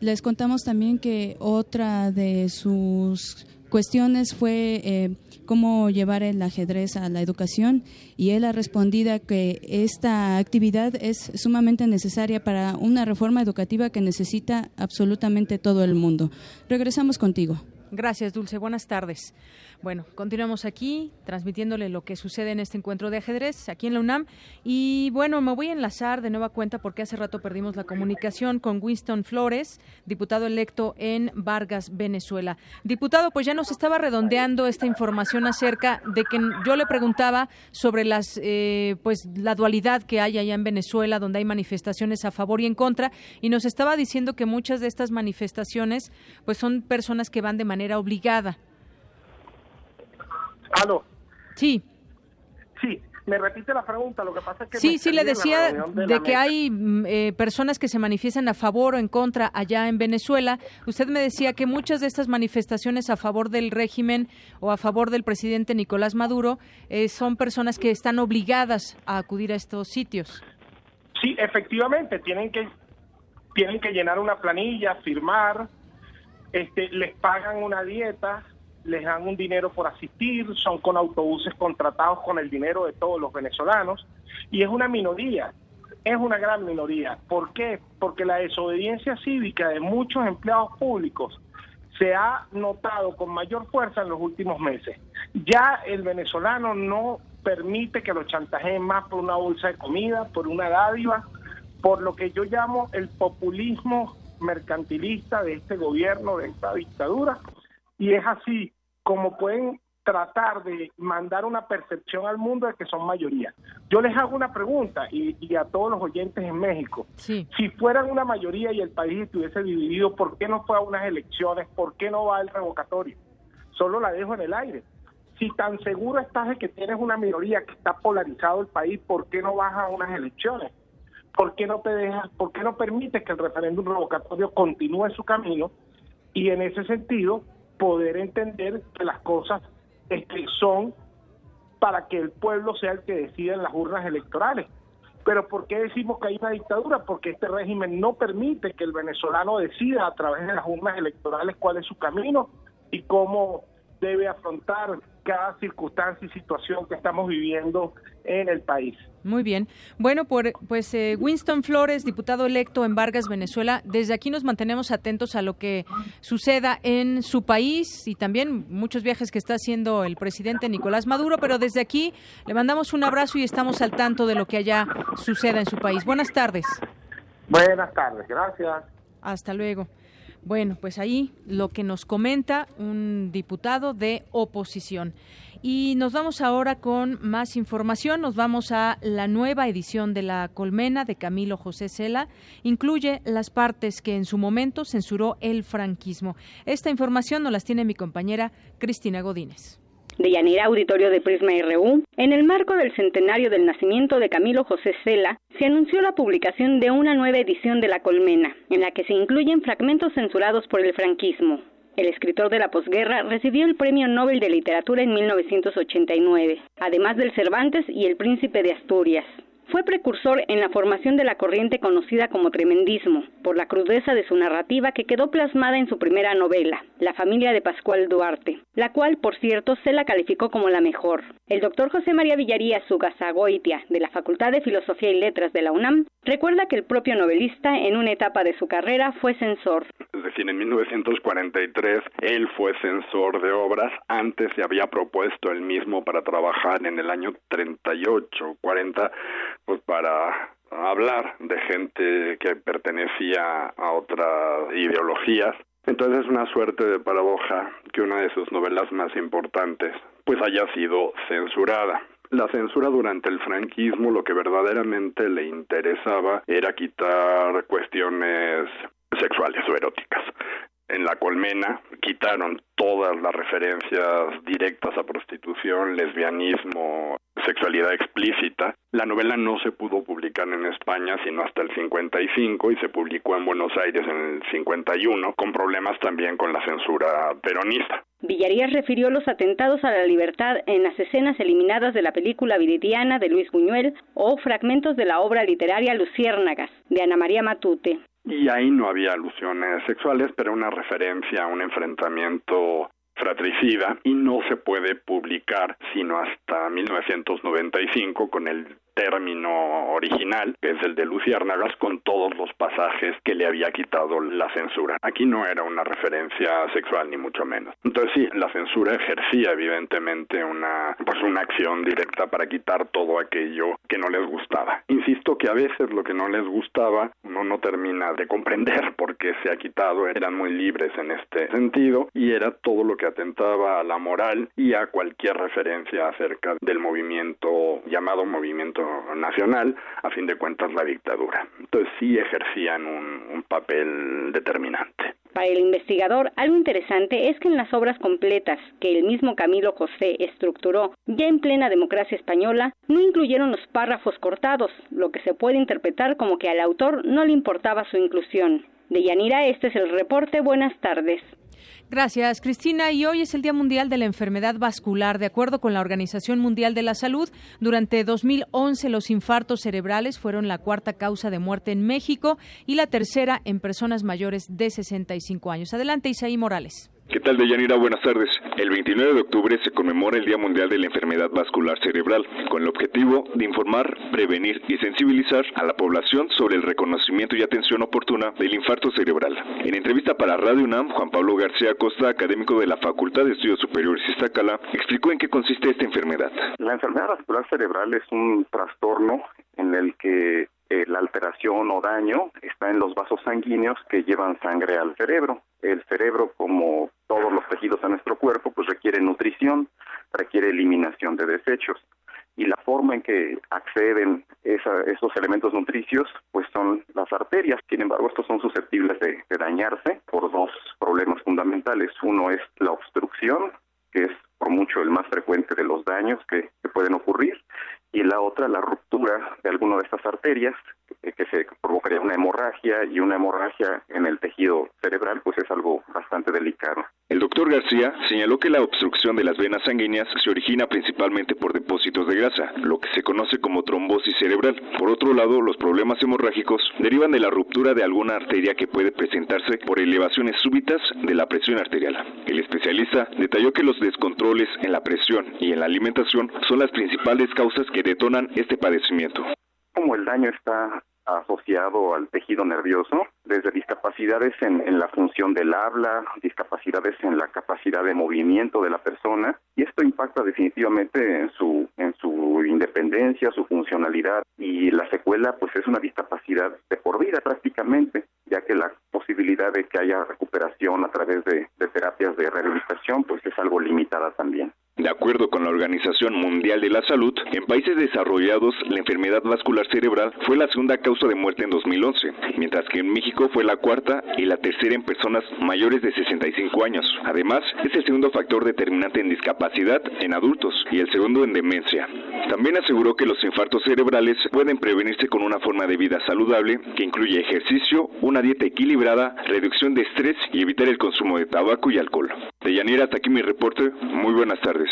les contamos también que otra de sus cuestiones fue eh, cómo llevar el ajedrez a la educación y él ha respondido que esta actividad es sumamente necesaria para una reforma educativa que necesita absolutamente todo el mundo. Regresamos contigo. Gracias, Dulce. Buenas tardes. Bueno, continuamos aquí transmitiéndole lo que sucede en este encuentro de ajedrez aquí en la UNAM. Y bueno, me voy a enlazar de nueva cuenta porque hace rato perdimos la comunicación con Winston Flores, diputado electo en Vargas, Venezuela. Diputado, pues ya nos estaba redondeando esta información acerca de que yo le preguntaba sobre las, eh, pues la dualidad que hay allá en Venezuela, donde hay manifestaciones a favor y en contra, y nos estaba diciendo que muchas de estas manifestaciones, pues son personas que van de manera obligada ¿Aló? Sí. Sí, Me repite la pregunta, lo que pasa es que... Sí, sí, le decía de, que hay mm, eh, personas que se manifiestan a favor o en contra allá en Venezuela. Usted me decía que muchas de estas manifestaciones a favor del régimen o a favor del presidente Nicolás Maduro eh, son personas que están obligadas a acudir a estos sitios. Sí, efectivamente, tienen que, tienen que llenar una planilla, firmar, este, les pagan una dieta, les dan un dinero por asistir, son con autobuses contratados con el dinero de todos los venezolanos y es una minoría, es una gran minoría. ¿Por qué? Porque la desobediencia cívica de muchos empleados públicos se ha notado con mayor fuerza en los últimos meses. Ya el venezolano no permite que lo chantajeen más por una bolsa de comida, por una dádiva, por lo que yo llamo el populismo mercantilista de este gobierno, de esta dictadura, y es así como pueden tratar de mandar una percepción al mundo de que son mayoría. Yo les hago una pregunta y, a todos los oyentes en México. Si fueran una mayoría y el país estuviese dividido, ¿por qué no fue a unas elecciones? ¿Por qué no va al revocatorio? Solo la dejo en el aire. Si tan seguro estás de que tienes una minoría que está polarizado el país, ¿por qué no vas a unas elecciones? ¿Por qué no te dejas, por qué no permites que el referéndum revocatorio continúe su camino? Y en ese sentido, poder entender que las cosas este, son para que el pueblo sea el que decida en las urnas electorales. Pero ¿por qué decimos que hay una dictadura? Porque este régimen no permite que el venezolano decida a través de las urnas electorales cuál es su camino y cómo debe afrontar cada circunstancia y situación que estamos viviendo en el país. Muy bien. Bueno, por, pues eh, Winston Flores, diputado electo en Vargas, Venezuela, desde aquí nos mantenemos atentos a lo que suceda en su país y también muchos viajes que está haciendo el presidente Nicolás Maduro, pero desde aquí le mandamos un abrazo y estamos al tanto de lo que allá suceda en su país. Buenas tardes. Buenas tardes, gracias. Hasta luego. Bueno, pues ahí lo que nos comenta un diputado de oposición. Y nos vamos ahora con más información. Nos vamos a la nueva edición de La Colmena de Camilo José Cela. Incluye las partes que en su momento censuró el franquismo. Esta información nos las tiene mi compañera Cristina Godínez de Yanira Auditorio de Prisma RU, en el marco del centenario del nacimiento de Camilo José Cela, se anunció la publicación de una nueva edición de La Colmena, en la que se incluyen fragmentos censurados por el franquismo. El escritor de la posguerra recibió el Premio Nobel de Literatura en 1989, además del Cervantes y el Príncipe de Asturias. Fue precursor en la formación de la corriente conocida como tremendismo, por la crudeza de su narrativa que quedó plasmada en su primera novela, La familia de Pascual Duarte, la cual, por cierto, se la calificó como la mejor. El doctor José María Villaría Sugasagoitia, de la Facultad de Filosofía y Letras de la UNAM, recuerda que el propio novelista, en una etapa de su carrera, fue censor. Es decir, en 1943 él fue censor de obras, antes se había propuesto él mismo para trabajar en el año 38, 40 pues para hablar de gente que pertenecía a otras ideologías. Entonces es una suerte de paradoja que una de sus novelas más importantes pues haya sido censurada. La censura durante el franquismo lo que verdaderamente le interesaba era quitar cuestiones sexuales o eróticas en la colmena quitaron todas las referencias directas a prostitución, lesbianismo, sexualidad explícita. La novela no se pudo publicar en España sino hasta el 55 y se publicó en Buenos Aires en el 51 con problemas también con la censura peronista. Villarías refirió los atentados a la libertad en las escenas eliminadas de la película viridiana de Luis Buñuel o fragmentos de la obra literaria Luciérnagas de Ana María Matute y ahí no había alusiones sexuales, pero una referencia a un enfrentamiento fratricida y no se puede publicar sino hasta 1995 con el término original, que es el de Luciérnagas, con todos los pasajes que le había quitado la censura. Aquí no era una referencia sexual, ni mucho menos. Entonces sí, la censura ejercía evidentemente una, pues una acción directa para quitar todo aquello que no les gustaba. Insisto que a veces lo que no les gustaba uno no termina de comprender por qué se ha quitado, eran muy libres en este sentido y era todo lo que atentaba a la moral y a cualquier referencia acerca del movimiento llamado movimiento nacional, a fin de cuentas la dictadura. Entonces sí ejercían un, un papel determinante. Para el investigador, algo interesante es que en las obras completas que el mismo Camilo José estructuró ya en plena democracia española, no incluyeron los párrafos cortados, lo que se puede interpretar como que al autor no le importaba su inclusión. De Yanira, este es el reporte. Buenas tardes. Gracias, Cristina. Y hoy es el Día Mundial de la Enfermedad Vascular. De acuerdo con la Organización Mundial de la Salud, durante 2011 los infartos cerebrales fueron la cuarta causa de muerte en México y la tercera en personas mayores de 65 años. Adelante, Isaí Morales. ¿Qué tal, Deyanira? Buenas tardes. El 29 de octubre se conmemora el Día Mundial de la Enfermedad Vascular Cerebral, con el objetivo de informar, prevenir y sensibilizar a la población sobre el reconocimiento y atención oportuna del infarto cerebral. En entrevista para Radio UNAM, Juan Pablo García Costa, académico de la Facultad de Estudios Superiores Iztacala, explicó en qué consiste esta enfermedad. La enfermedad vascular cerebral es un trastorno en el que eh, la alteración o daño está en los vasos sanguíneos que llevan sangre al cerebro. El cerebro, como todos los tejidos de nuestro cuerpo, pues requiere nutrición, requiere eliminación de desechos. Y la forma en que acceden esos elementos nutricios, pues son las arterias. Sin embargo, estos son susceptibles de, dañarse por dos problemas fundamentales. Uno es la obstrucción, que es por mucho el más frecuente de los daños que pueden ocurrir, y la otra la ruptura de alguna de estas arterias que se provocaría una hemorragia y una hemorragia en el tejido cerebral pues es algo bastante delicado. El doctor García señaló que la obstrucción de las venas sanguíneas se origina principalmente por depósitos de grasa, lo que se conoce como trombosis cerebral. Por otro lado, los problemas hemorrágicos derivan de la ruptura de alguna arteria que puede presentarse por elevaciones súbitas de la presión arterial. El especialista detalló que los descontroles en la presión y en la alimentación son las principales causas que detonan este padecimiento. Como el daño está asociado al tejido nervioso, desde discapacidades en, la función del habla, discapacidades en la capacidad de movimiento de la persona, y esto impacta definitivamente en su, en su independencia, su funcionalidad, y la secuela pues es una discapacidad de por vida prácticamente, ya que la posibilidad de que haya recuperación a través de, de terapias de rehabilitación pues es algo limitada también. De acuerdo con la Organización Mundial de la Salud, en países desarrollados la enfermedad vascular cerebral fue la segunda causa de muerte en 2011, mientras que en México fue la cuarta y la tercera en personas mayores de 65 años. Además, es el segundo factor determinante en discapacidad en adultos y el segundo en demencia. También aseguró que los infartos cerebrales pueden prevenirse con una forma de vida saludable que incluye ejercicio, una dieta equilibrada, reducción de estrés y evitar el consumo de tabaco y alcohol. De Yanira, hasta aquí mi reporte. Muy buenas tardes.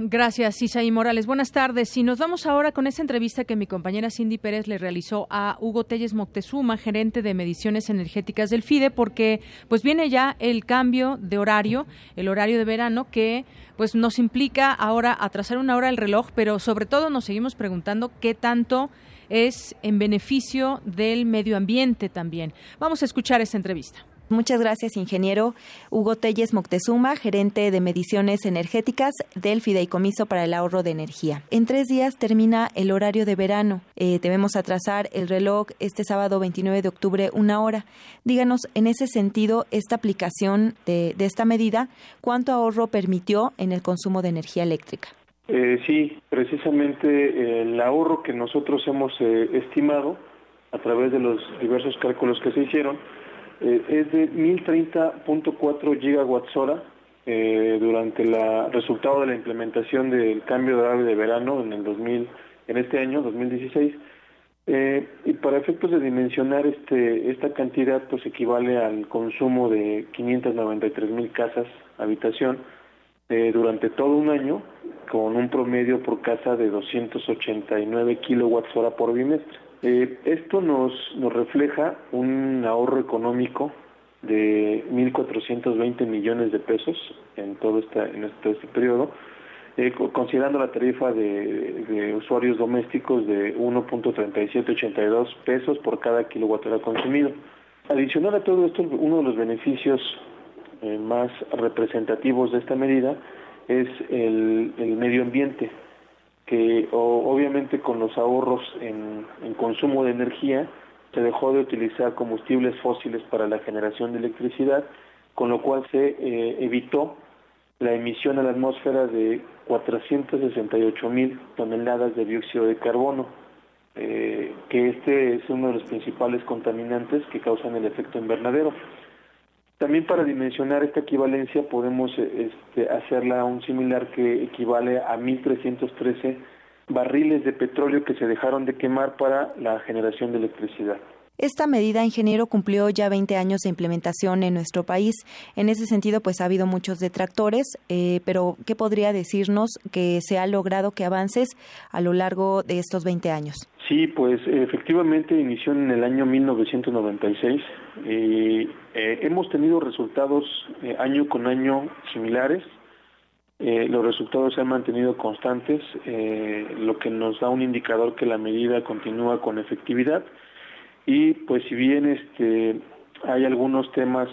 Gracias, Isaí Morales. Buenas tardes. Y nos vamos ahora con esa entrevista que mi compañera Cindy Pérez le realizó a Hugo Telles Moctezuma, gerente de mediciones energéticas del FIDE, porque pues viene ya el cambio de horario, el horario de verano, que pues nos implica ahora atrasar una hora el reloj, pero sobre todo nos seguimos preguntando qué tanto es en beneficio del medio ambiente también. Vamos a escuchar esta entrevista. Muchas gracias, ingeniero Hugo Telles Moctezuma, gerente de mediciones energéticas del Fideicomiso para el Ahorro de Energía. En tres días termina el horario de verano. Eh, debemos atrasar el reloj este sábado 29 de octubre una hora. Díganos, en ese sentido, esta aplicación de, esta medida, ¿cuánto ahorro permitió en el consumo de energía eléctrica? Eh, sí, precisamente el ahorro que nosotros hemos eh, estimado a través de los diversos cálculos que se hicieron eh, es de 1030.4 gigawatts hora eh, durante el resultado de la implementación del cambio de horario de verano en el 2000, en este año 2016. Eh, y para efectos de dimensionar este, esta cantidad, pues equivale al consumo de 593 mil casas habitación durante todo un año, con un promedio por casa de 289 kilowatts hora por bimestre. Eh, esto nos, refleja un ahorro económico de 1.420 millones de pesos en todo, esta, en este, este periodo, eh, considerando la tarifa de, usuarios domésticos de 1.3782 pesos por cada kilowatt hora consumido. Adicional a todo esto, uno de los beneficios eh, más representativos de esta medida es el medio ambiente que obviamente con los ahorros en, consumo de energía se dejó de utilizar combustibles fósiles para la generación de electricidad, con lo cual se eh, evitó la emisión a la atmósfera de 468 mil toneladas de dióxido de carbono, eh, que este es uno de los principales contaminantes que causan el efecto invernadero. También para dimensionar esta equivalencia podemos este, hacerla un similar que equivale a 1.313 barriles de petróleo que se dejaron de quemar para la generación de electricidad. Esta medida, ingeniero, cumplió ya 20 años de implementación en nuestro país. En ese sentido, pues ha habido muchos detractores, eh, pero ¿qué podría decirnos que se ha logrado que avances a lo largo de estos 20 años? Sí, pues efectivamente inició en el año 1996 y eh, hemos tenido resultados eh, año con año similares. los resultados se han mantenido constantes, lo que nos da un indicador que la medida continúa con efectividad y pues si bien este hay algunos temas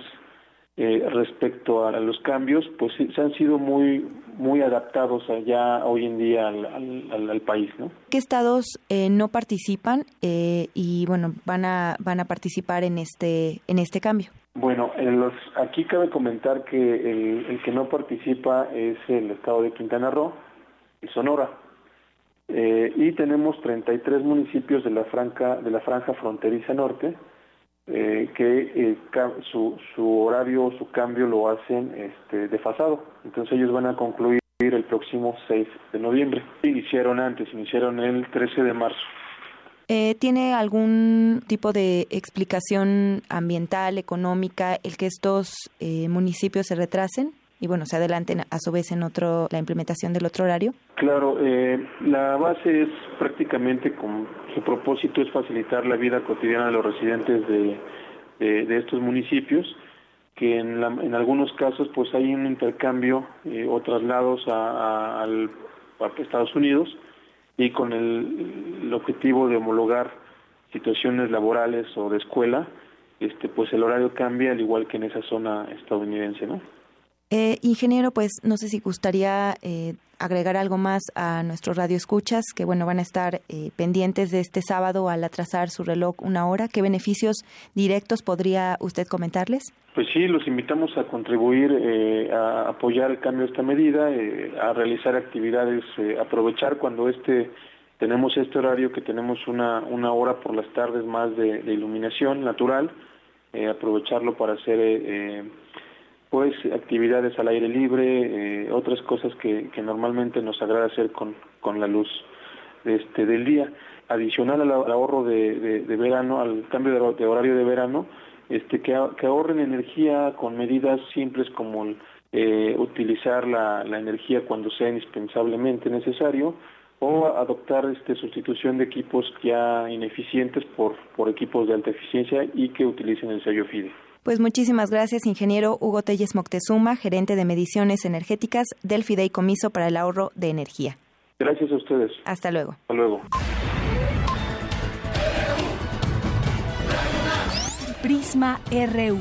eh, respecto a, los cambios, pues se han sido muy muy adaptados allá hoy en día al, al, país, ¿no? ¿Qué estados eh, no participan eh, y bueno van a van a participar en este en este cambio? Bueno, en los, aquí cabe comentar que el, el que no participa es el estado de Quintana Roo y Sonora. Eh, y tenemos 33 municipios de la franja, de la franja fronteriza norte eh, que eh, su, su horario, su cambio lo hacen este, desfasado. Entonces ellos van a concluir el próximo 6 de noviembre. Iniciaron antes, iniciaron el 13 de marzo. ¿Tiene algún tipo de explicación ambiental, económica, el que estos municipios se retrasen? Y bueno, se adelanten a su vez en otro la implementación del otro horario? Claro, eh, la base es prácticamente con su propósito es facilitar la vida cotidiana de los residentes de, de, estos municipios que en, en, algunos casos pues hay un intercambio eh, o traslados a, a, Estados Unidos y con el, el, objetivo de homologar situaciones laborales o de escuela, este pues el horario cambia al igual que en esa zona estadounidense, ¿no? Eh, ingeniero, pues no sé si gustaría eh, agregar algo más a nuestros radioescuchas, que bueno, van a estar eh, pendientes de este sábado al atrasar su reloj una hora. ¿Qué beneficios directos podría usted comentarles? Pues sí, los invitamos a contribuir, a apoyar el cambio de esta medida, a realizar actividades, aprovechar cuando este tenemos este horario que tenemos una, una hora por las tardes más de, de iluminación natural, aprovecharlo para hacer pues actividades al aire libre, eh, otras cosas que, normalmente nos agrada hacer con, con la luz este, del día. Adicional al, ahorro de, de, verano, al cambio de, horario de verano, este, que, que, ahorren energía con medidas simples como eh, utilizar la, la, energía cuando sea indispensablemente necesario o adoptar este, sustitución de equipos ya ineficientes por, por equipos de alta eficiencia y que utilicen el sello FIDE. Pues muchísimas gracias, ingeniero Hugo Telles Moctezuma, gerente de mediciones energéticas del Fideicomiso para el Ahorro de Energía. Gracias a ustedes. Hasta luego. Hasta luego. Prisma RU.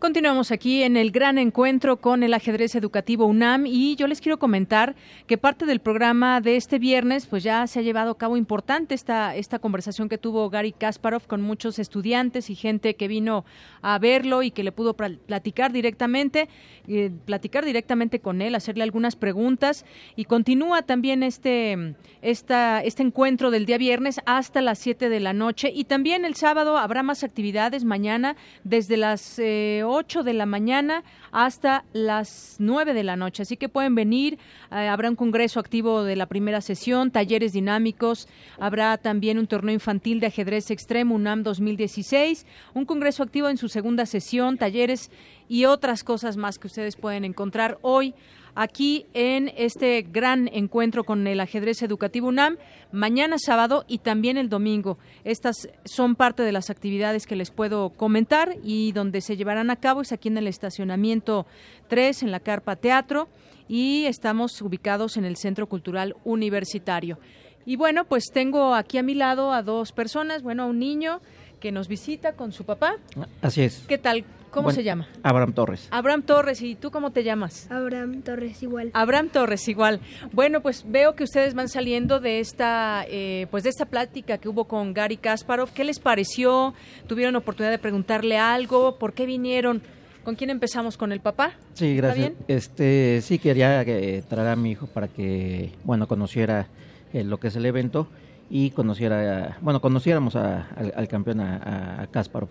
Continuamos aquí en el gran encuentro con el ajedrez educativo UNAM y yo les quiero comentar que parte del programa de este viernes pues ya se ha llevado a cabo importante esta, esta conversación que tuvo Gary Kasparov con muchos estudiantes y gente que vino a verlo y que le pudo platicar directamente, eh, platicar directamente con él, hacerle algunas preguntas. Y continúa también este, esta, este encuentro del día viernes hasta las 7 de la noche. Y también el sábado habrá más actividades mañana desde las eh, 8 de la mañana hasta las 9 de la noche. Así que pueden venir, eh, habrá un congreso activo de la primera sesión, talleres dinámicos, habrá también un torneo infantil de ajedrez extremo UNAM 2016, un congreso activo en su segunda sesión, talleres y otras cosas más que ustedes pueden encontrar hoy aquí en este gran encuentro con el ajedrez educativo UNAM, mañana sábado y también el domingo. Estas son parte de las actividades que les puedo comentar y donde se llevarán a cabo es aquí en el estacionamiento 3, en la Carpa Teatro, y estamos ubicados en el Centro Cultural Universitario. Y bueno, pues tengo aquí a mi lado a dos personas, bueno, a un niño que nos visita con su papá. Así es. ¿Qué tal? ¿Cómo se llama? Abraham Torres. Abraham Torres, ¿y tú cómo te llamas? Abraham Torres igual. Abraham Torres igual. Bueno, pues veo que ustedes van saliendo de esta, eh, pues de esta plática que hubo con Gary Kasparov. ¿Qué les pareció? ¿Tuvieron oportunidad de preguntarle algo? ¿Por qué vinieron? ¿Con quién empezamos? ¿Con el papá? Sí, gracias. Este, sí quería traer a mi hijo para que, bueno, conociera eh, lo que es el evento y conociera, bueno, conociéramos al, campeón, a, Kasparov.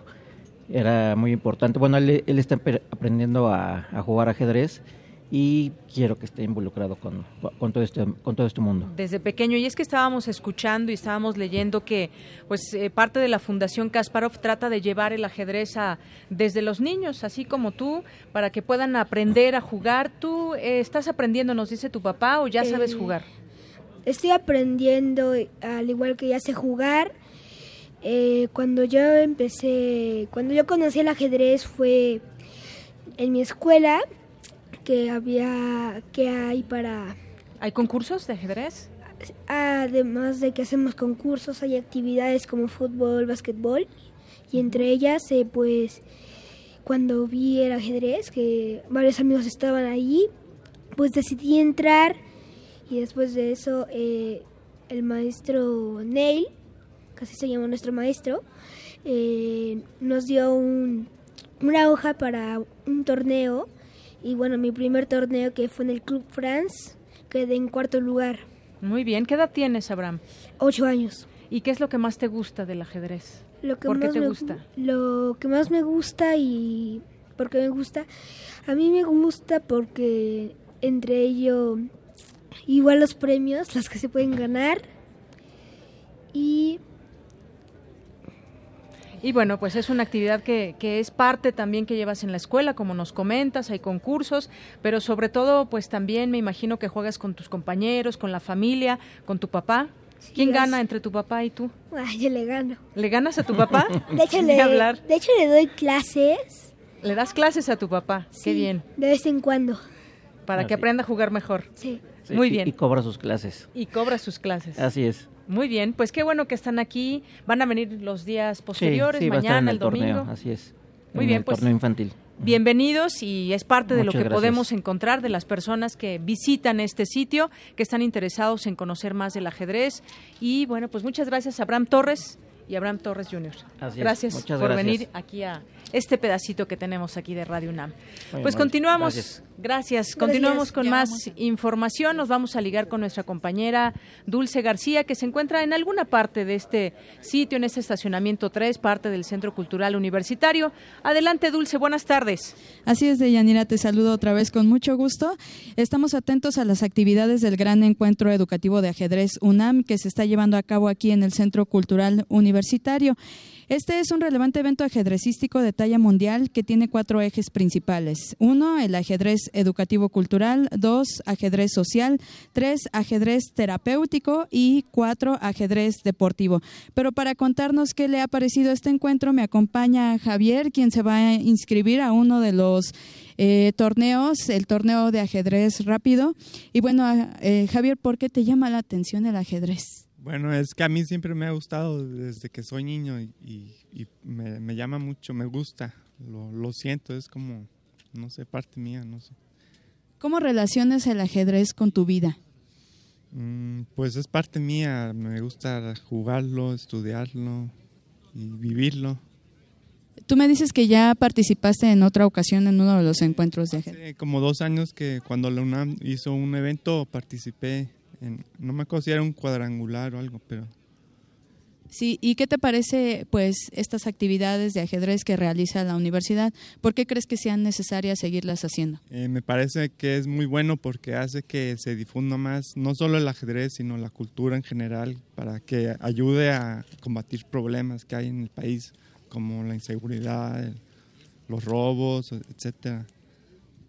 Era muy importante. Bueno, él, está aprendiendo a, jugar ajedrez y quiero que esté involucrado con, con, todo este con todo este mundo. Desde pequeño y es que estábamos escuchando y estábamos leyendo que pues eh, parte de la fundación Kasparov trata de llevar el ajedrez a, desde los niños así como tú para que puedan aprender a jugar. Tú eh, estás aprendiendo nos dice tu papá o ya sabes eh, jugar estoy aprendiendo al igual que ya sé jugar cuando yo empecé cuando yo conocí el ajedrez fue en mi escuela que había, que hay para... ¿Hay concursos de ajedrez? Además de que hacemos concursos, hay actividades como fútbol, básquetbol, y entre ellas, eh, pues, cuando vi el ajedrez, que varios amigos estaban allí, pues decidí entrar, y después de eso, eh, el maestro Neil, casi se llama nuestro maestro, eh, nos dio un, una hoja para un torneo y bueno, mi primer torneo que fue en el Club France, quedé en cuarto lugar. Muy bien, ¿qué edad tienes, Abraham? Ocho años. ¿Y qué es lo que más te gusta del ajedrez? Lo que ¿Por qué te gusta? Lo que más me gusta y por qué me gusta, a mí me gusta porque entre ello igual los premios, los que se pueden ganar y y bueno, pues es una actividad que, que, es parte también que llevas en la escuela, como nos comentas, hay concursos, pero sobre todo, pues también me imagino que juegas con tus compañeros, con la familia, con tu papá. ¿Quién gana entre tu papá y tú? Ay, yo le gano. ¿Le ganas a tu papá? de, hecho, le, hablar. de hecho, le doy clases. ¿Le das clases a tu papá? Qué bien. De vez en cuando. Para que aprenda a jugar mejor. Sí. Muy bien. Y cobra sus clases. Y cobra sus clases. Así es. Muy bien, pues qué bueno que están aquí. Van a venir los días posteriores, mañana, el, domingo. así es. Muy bien, el pues. Torneo infantil. Bienvenidos y es parte de lo que podemos encontrar de las personas que visitan este sitio, que están interesados en conocer más del ajedrez. Y bueno, pues muchas gracias a Abraham Torres y Abraham Torres Jr. gracias por venir aquí a este pedacito que tenemos aquí de Radio UNAM. pues continuamos, gracias. continuamos con más información. Nos vamos a ligar con nuestra compañera Dulce García, que se encuentra en alguna parte de este sitio, en este estacionamiento 3, parte del Centro Cultural Universitario. Adelante, Dulce, buenas tardes. Así es, Deyanira, te saludo otra vez con mucho gusto. Estamos atentos a las actividades del gran encuentro educativo de ajedrez UNAM que se está llevando a cabo aquí en el Centro Cultural Universitario. Este es un relevante evento ajedrecístico de talla mundial que tiene cuatro ejes principales. Uno, el ajedrez educativo-cultural. Dos, ajedrez social. Tres, ajedrez terapéutico. Y cuatro, ajedrez deportivo. Pero para contarnos qué le ha parecido este encuentro, me acompaña Javier, quien se va a inscribir a uno de los eh, torneos, el torneo de ajedrez rápido. Y bueno, eh, Javier, ¿por qué te llama la atención el ajedrez? Bueno, es que a mí siempre me ha gustado desde que soy niño y, me, llama mucho, me gusta, lo, siento, es como, no sé, parte mía, no sé. ¿Cómo relacionas el ajedrez con tu vida? Mm, pues es parte mía, me gusta jugarlo, estudiarlo y vivirlo. Tú me dices que ya participaste en otra ocasión en uno de los encuentros de ajedrez. Sí, como dos años que cuando la UNAM hizo un evento participé no me acuerdo si era un cuadrangular o algo, pero... Sí, ¿y qué te parece pues estas actividades de ajedrez que realiza la universidad? ¿Por qué crees que sean necesarias seguirlas haciendo? Eh, me parece que es muy bueno porque hace que se difunda más no solo el ajedrez, sino la cultura en general, para que ayude a combatir problemas que hay en el país, como la inseguridad, los robos, etcétera.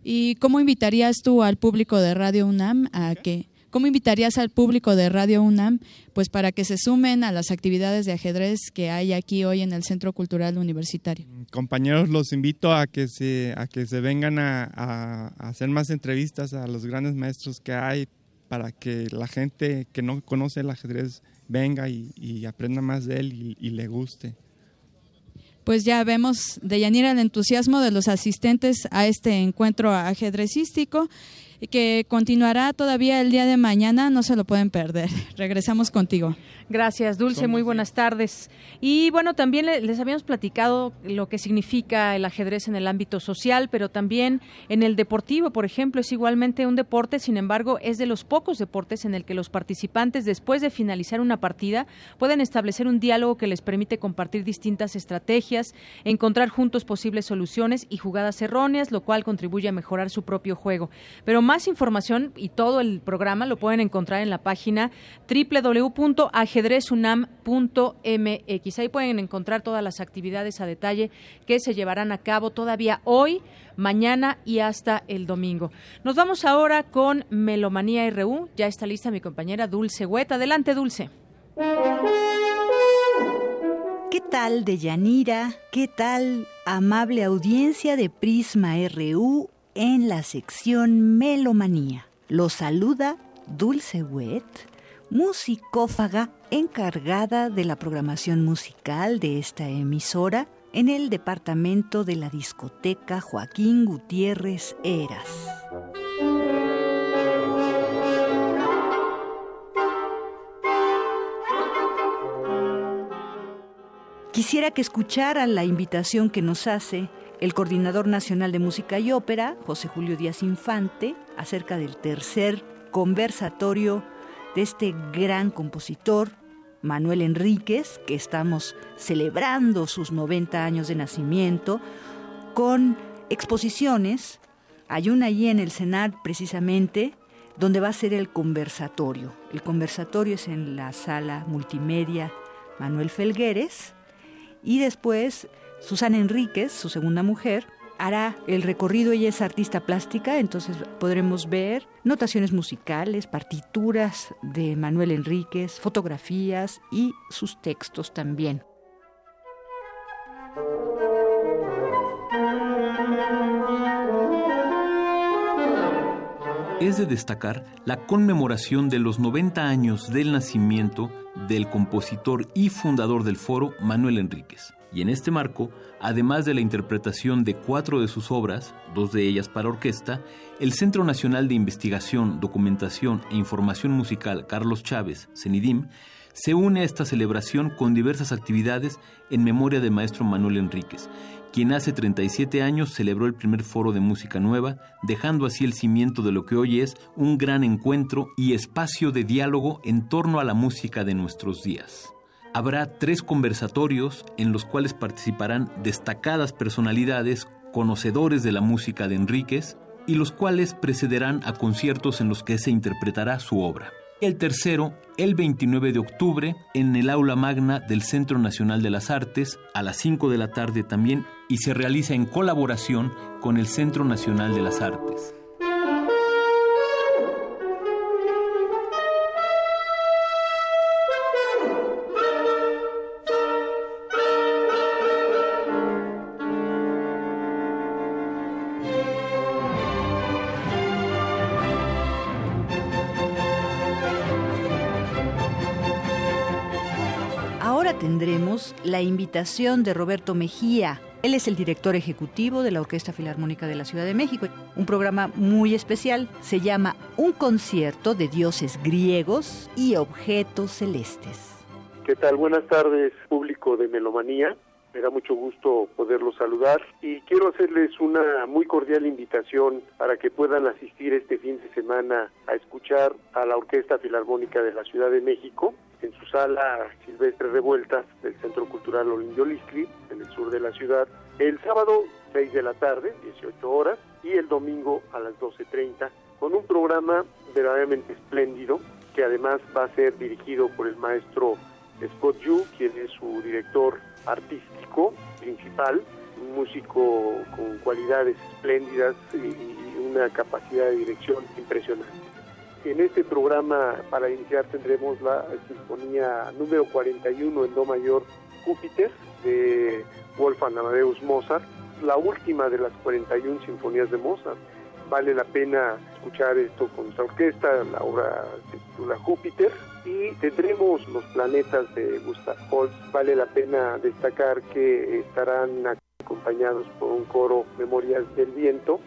¿Y cómo invitarías tú al público de Radio UNAM a que ¿Cómo invitarías al público de Radio UNAM pues para que se sumen a las actividades de ajedrez que hay aquí hoy en el Centro Cultural Universitario? Compañeros, los invito a que se, a que se vengan a, hacer más entrevistas a los grandes maestros que hay para que la gente que no conoce el ajedrez venga y, aprenda más de él y le guste. Pues ya vemos de Yanira el entusiasmo de los asistentes a este encuentro ajedrecístico que continuará todavía el día de mañana, no se lo pueden perder. Regresamos contigo. Gracias, Dulce. Muy buenas tardes. Y bueno, también les habíamos platicado lo que significa el ajedrez en el ámbito social, pero también en el deportivo, por ejemplo, es igualmente un deporte, sin embargo, es de los pocos deportes en el que los participantes, después de finalizar una partida, pueden establecer un diálogo que les permite compartir distintas estrategias, encontrar juntos posibles soluciones y jugadas erróneas, lo cual contribuye a mejorar su propio juego. Pero más información y todo el programa lo pueden encontrar en la página www.ajedrez ajedrezunam.mx. Ahí pueden encontrar todas las actividades a detalle que se llevarán a cabo todavía hoy, mañana y hasta el domingo. Nos vamos ahora con Melomanía RU. Ya está lista mi compañera Dulce Hueta. Adelante, Dulce. ¿Qué tal, Deyanira? ¿Qué tal, amable audiencia de Prisma RU en la sección Melomanía? Los saluda Dulce Wet musicófaga encargada de la programación musical de esta emisora en el departamento de la discoteca Joaquín Gutiérrez Eras. Quisiera que escucharan la invitación que nos hace el Coordinador Nacional de Música y Ópera, José Julio Díaz Infante, acerca del tercer conversatorio de este gran compositor, Manuel Enríquez, que estamos celebrando sus 90 años de nacimiento, con exposiciones. Hay una allí en el Senat precisamente, donde va a ser el conversatorio. El conversatorio es en la sala multimedia Manuel Felgueres y después Susana Enríquez, su segunda mujer, hará el recorrido, ella es artista plástica, entonces podremos ver notaciones musicales, partituras de Manuel Enríquez, fotografías y sus textos también. Es de destacar la conmemoración de los 90 años del nacimiento del compositor y fundador del foro Manuel Enríquez. Y en este marco, además de la interpretación de cuatro de sus obras, dos de ellas para orquesta, el Centro Nacional de Investigación, Documentación e Información Musical Carlos Chávez, CENIDIM, se une a esta celebración con diversas actividades en memoria del maestro Manuel Enríquez, quien hace 37 años celebró el primer foro de música nueva, dejando así el cimiento de lo que hoy es un gran encuentro y espacio de diálogo en torno a la música de nuestros días. Habrá tres conversatorios en los cuales participarán destacadas personalidades conocedores de la música de Enríquez y los cuales precederán a conciertos en los que se interpretará su obra. El tercero, el 29 de octubre, en el aula magna del Centro Nacional de las Artes, a las 5 de la tarde también, y se realiza en colaboración con el Centro Nacional de las Artes. La invitación de Roberto Mejía. Él es el director ejecutivo de la Orquesta Filarmónica de la Ciudad de México. Un programa muy especial. Se llama Un concierto de dioses griegos y objetos celestes. ¿Qué tal? Buenas tardes, público de Melomanía. Me da mucho gusto poderlos saludar y quiero hacerles una muy cordial invitación para que puedan asistir este fin de semana a escuchar a la Orquesta Filarmónica de la Ciudad de México en su sala Silvestre Revueltas del Centro Cultural Olimpio Listri, en el sur de la ciudad, el sábado 6 de la tarde, 18 horas, y el domingo a las 12.30, con un programa verdaderamente espléndido, que además va a ser dirigido por el maestro Scott Yu, quien es su director artístico principal, un músico con cualidades espléndidas y una capacidad de dirección impresionante. En este programa, para iniciar, tendremos la sinfonía número 41 en Do mayor Júpiter de Wolfgang Amadeus Mozart, la última de las 41 sinfonías de Mozart. vale la pena escuchar esto con nuestra orquesta, la obra se titula Júpiter y tendremos los planetas de Gustav Holst. Vale la pena destacar que estarán acompañados por un coro Memorias del Viento.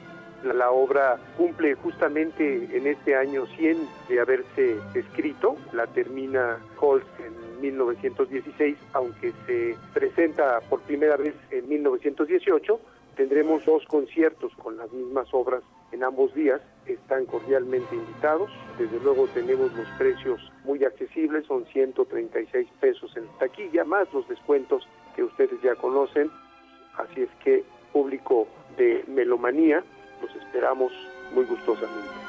La obra cumple justamente en este año 100 de haberse escrito, la termina Holst en 1916, aunque se presenta por primera vez en 1918 Tendremos dos conciertos con las mismas obras en ambos días. Están cordialmente invitados. Desde luego tenemos los precios muy accesibles, son 136 pesos en taquilla, más los descuentos que ustedes ya conocen. Así es que, público de Melomanía, los esperamos muy gustosamente.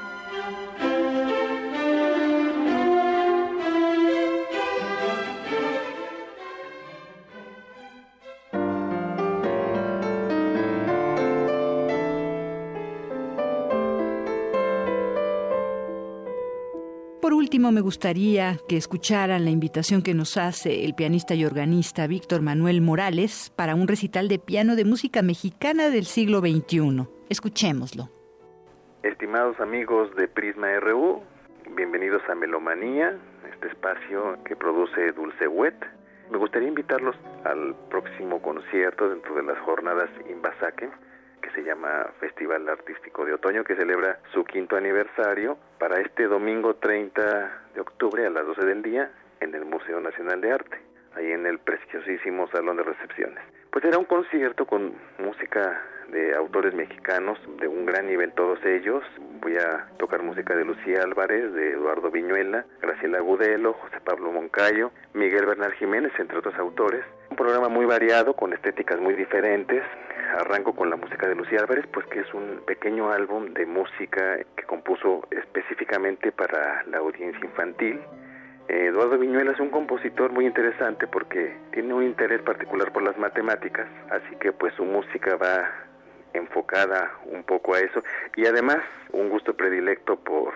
último, me gustaría que escucharan la invitación que nos hace el pianista y organista Víctor Manuel Morales para un recital de piano de música mexicana del siglo XXI. Escuchémoslo. Estimados amigos de Prisma RU, bienvenidos a Melomanía, este espacio que produce Dulce Wet. Me gustaría invitarlos al próximo concierto dentro de las jornadas Invasaque que se llama Festival Artístico de Otoño, que celebra su quinto aniversario para este domingo 30 de octubre a las 12 del día en el Museo Nacional de Arte, ahí en el preciosísimo Salón de Recepciones. Pues era un concierto con música de autores mexicanos de un gran nivel todos ellos. Voy a tocar música de Lucía Álvarez, de Eduardo Viñuela, Graciela Gudelo, José Pablo Moncayo, Miguel Bernal Jiménez, entre otros autores. Un programa muy variado, con estéticas muy diferentes. Arranco con la música de Lucía Álvarez, pues que es un pequeño álbum de música que compuso específicamente para la audiencia infantil. Eduardo Viñuela es un compositor muy interesante porque tiene un interés particular por las matemáticas, así que pues su música va enfocada un poco a eso y además un gusto predilecto por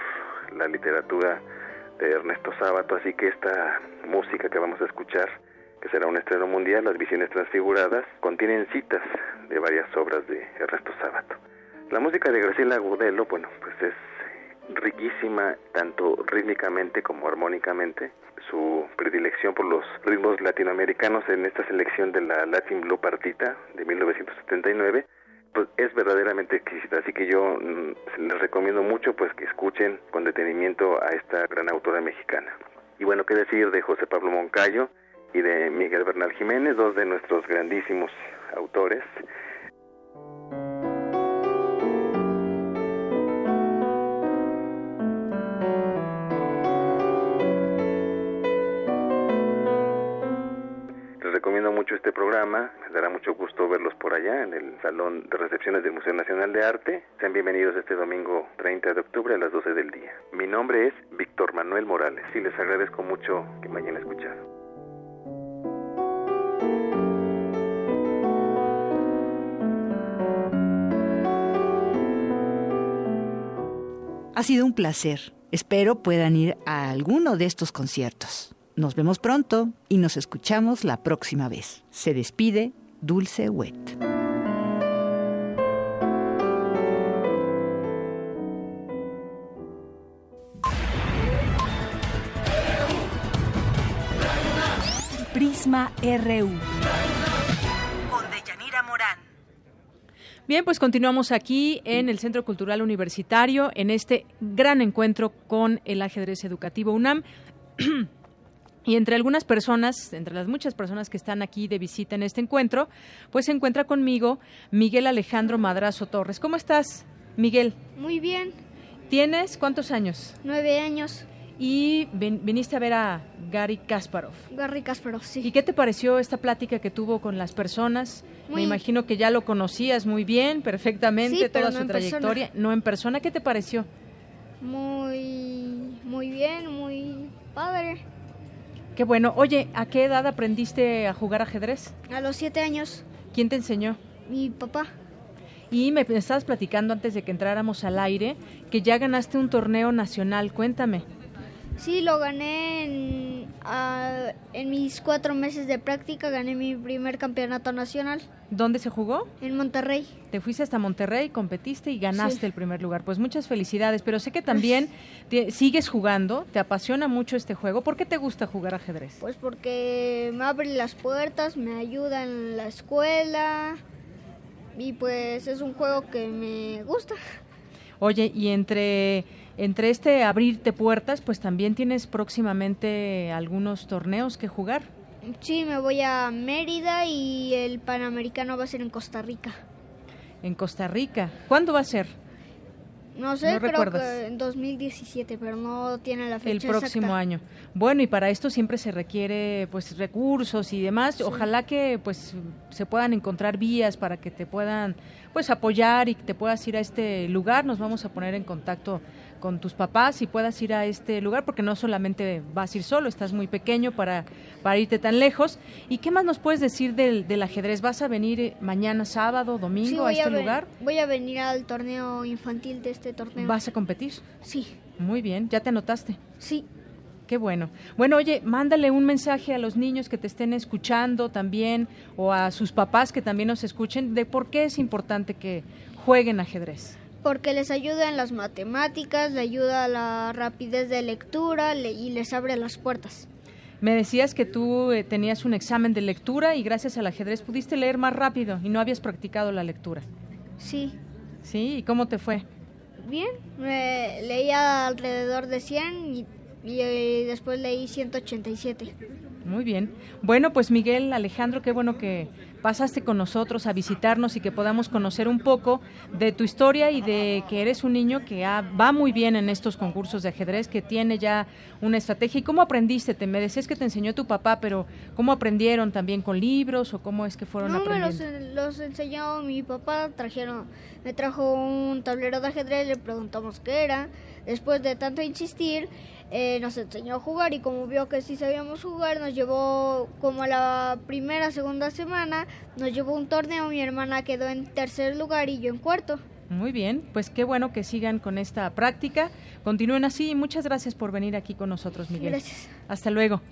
la literatura de Ernesto Sábato, así que esta música que vamos a escuchar, que será un estreno mundial, Las Visiones Transfiguradas, contienen citas de varias obras de Ernesto Sábato. La música de Graciela Agudelo, bueno, pues es riquísima tanto rítmicamente como armónicamente. Su predilección por los ritmos latinoamericanos en esta selección de la Latin Blue Partita de 1979 pues es verdaderamente exquisita, así que yo mm, les recomiendo mucho pues que escuchen con detenimiento a esta gran autora mexicana. Y bueno, qué decir de José Pablo Moncayo y de Miguel Bernal Jiménez, dos de nuestros grandísimos autores. Recomiendo mucho este programa, me dará mucho gusto verlos por allá en el Salón de Recepciones del Museo Nacional de Arte. Sean bienvenidos este domingo 30 de octubre a las 12 del día. Mi nombre es Víctor Manuel Morales y les agradezco mucho que me hayan escuchado. Ha sido un placer. Espero puedan ir a alguno de estos conciertos. Nos vemos pronto y nos escuchamos la próxima vez. Se despide Dulce Wet. Prisma RU. Con Deyanira Morán. Bien, pues continuamos aquí en el Centro Cultural Universitario en este gran encuentro con el ajedrez educativo UNAM. Y entre algunas personas, entre las muchas personas que están aquí de visita en este encuentro, pues se encuentra conmigo Miguel Alejandro Madrazo Torres. ¿Cómo estás, Miguel? Muy bien. ¿Tienes cuántos años? Nueve años. Y viniste a ver a Gary Kasparov. Gary Kasparov, sí. ¿Y qué te pareció esta plática que tuvo con las personas? Me imagino que ya lo conocías muy bien, perfectamente, toda su trayectoria. No en persona, ¿qué te pareció? Muy, muy bien, muy padre. Qué bueno. Oye, ¿a qué edad aprendiste a jugar ajedrez? A los siete años. ¿Quién te enseñó? Mi papá. Y me estabas platicando antes de que entráramos al aire que ya ganaste un torneo nacional. Cuéntame. Sí, lo gané Ah, en mis cuatro meses de práctica gané mi primer campeonato nacional. ¿Dónde se jugó? En Monterrey. Te fuiste hasta Monterrey, competiste y ganaste Sí. el primer lugar. Pues muchas felicidades, pero sé que también te- sigues jugando, te apasiona mucho este juego. ¿Por qué te gusta jugar ajedrez? Pues porque me abre las puertas, me ayuda en la escuela y pues es un juego que me gusta. Oye, y entre, entre este abrirte puertas, pues también tienes próximamente algunos torneos que jugar. Sí, me voy a Mérida y el Panamericano va a ser en Costa Rica. En Costa Rica. ¿Cuándo va a ser? No sé, ¿No creo recuerdas? que en 2017, pero no tiene la fecha El próximo exacta. año. Bueno, y para esto siempre se requiere pues recursos y demás. Ojalá que pues se puedan encontrar vías para que te puedan pues apoyar y que te puedas ir a este lugar. Nos vamos a poner en contacto con tus papás y puedas ir a este lugar porque no solamente vas a ir solo, estás muy pequeño para, para irte tan lejos. ¿Y qué más nos puedes decir del, del ajedrez? ¿Vas a venir eh, mañana sábado, domingo Sí, a este ven- lugar? Voy a venir al torneo infantil de este torneo. ¿Vas a competir? Sí. Muy bien, ¿ya te anotaste? Sí. Qué bueno. Bueno, oye, mándale un mensaje a los niños que te estén escuchando también o a sus papás que también nos escuchen de por qué es importante que jueguen ajedrez. Porque les ayuda en las matemáticas, le ayuda a la rapidez de lectura le- y les abre las puertas. Me decías que tú eh, tenías un examen de lectura y gracias al ajedrez pudiste leer más rápido y no habías practicado la lectura. Sí. ¿Sí? ¿Y cómo te fue? Bien, me leía alrededor de 100 y, y, eh, después leí 187. Muy bien. Bueno, pues Miguel, Alejandro, qué bueno que pasaste con nosotros a visitarnos y que podamos conocer un poco de tu historia y de que eres un niño que ha- va muy bien en estos concursos de ajedrez, que tiene ya una estrategia. ¿Y cómo aprendiste? Te me decías que te enseñó tu papá, pero ¿cómo aprendieron también con libros o cómo es que fueron No, me los, aprendiendo? los enseñó mi papá, trajeron, me trajo un tablero de ajedrez, le preguntamos qué era. Después de tanto insistir, eh, nos enseñó a jugar y como vio que sí sabíamos jugar, nos llevó como a la primera, segunda semana, nos llevó un torneo, mi hermana quedó en tercer lugar y yo en cuarto. Muy bien, pues qué bueno que sigan con esta práctica. Continúen así y muchas gracias por venir aquí con nosotros, Miguel. Gracias. Hasta luego.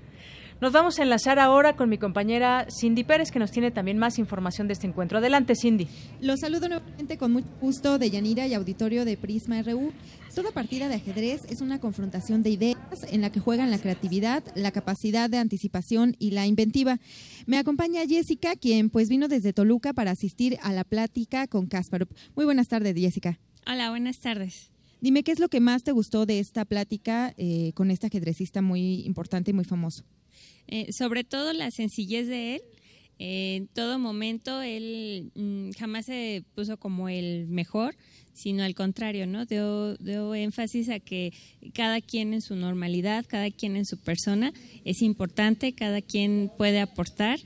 Nos vamos a enlazar ahora con mi compañera Cindy Pérez, que nos tiene también más información de este encuentro. Adelante, Cindy. Los saludo nuevamente con mucho gusto de Yanira y auditorio de Prisma RU. Toda partida de ajedrez es una confrontación de ideas en la que juegan la creatividad, la capacidad de anticipación y la inventiva. Me acompaña Jessica, quien pues vino desde Toluca para asistir a la plática con Kasparov. Muy buenas tardes, Jessica. Hola, buenas tardes. Dime qué es lo que más te gustó de esta plática eh, con este ajedrecista muy importante y muy famoso. Eh, sobre todo la sencillez de él. Eh, en todo momento él mm, jamás se puso como el mejor, sino al contrario, ¿no? Dio, dio énfasis a que cada quien en su normalidad, cada quien en su persona es importante, cada quien puede aportar.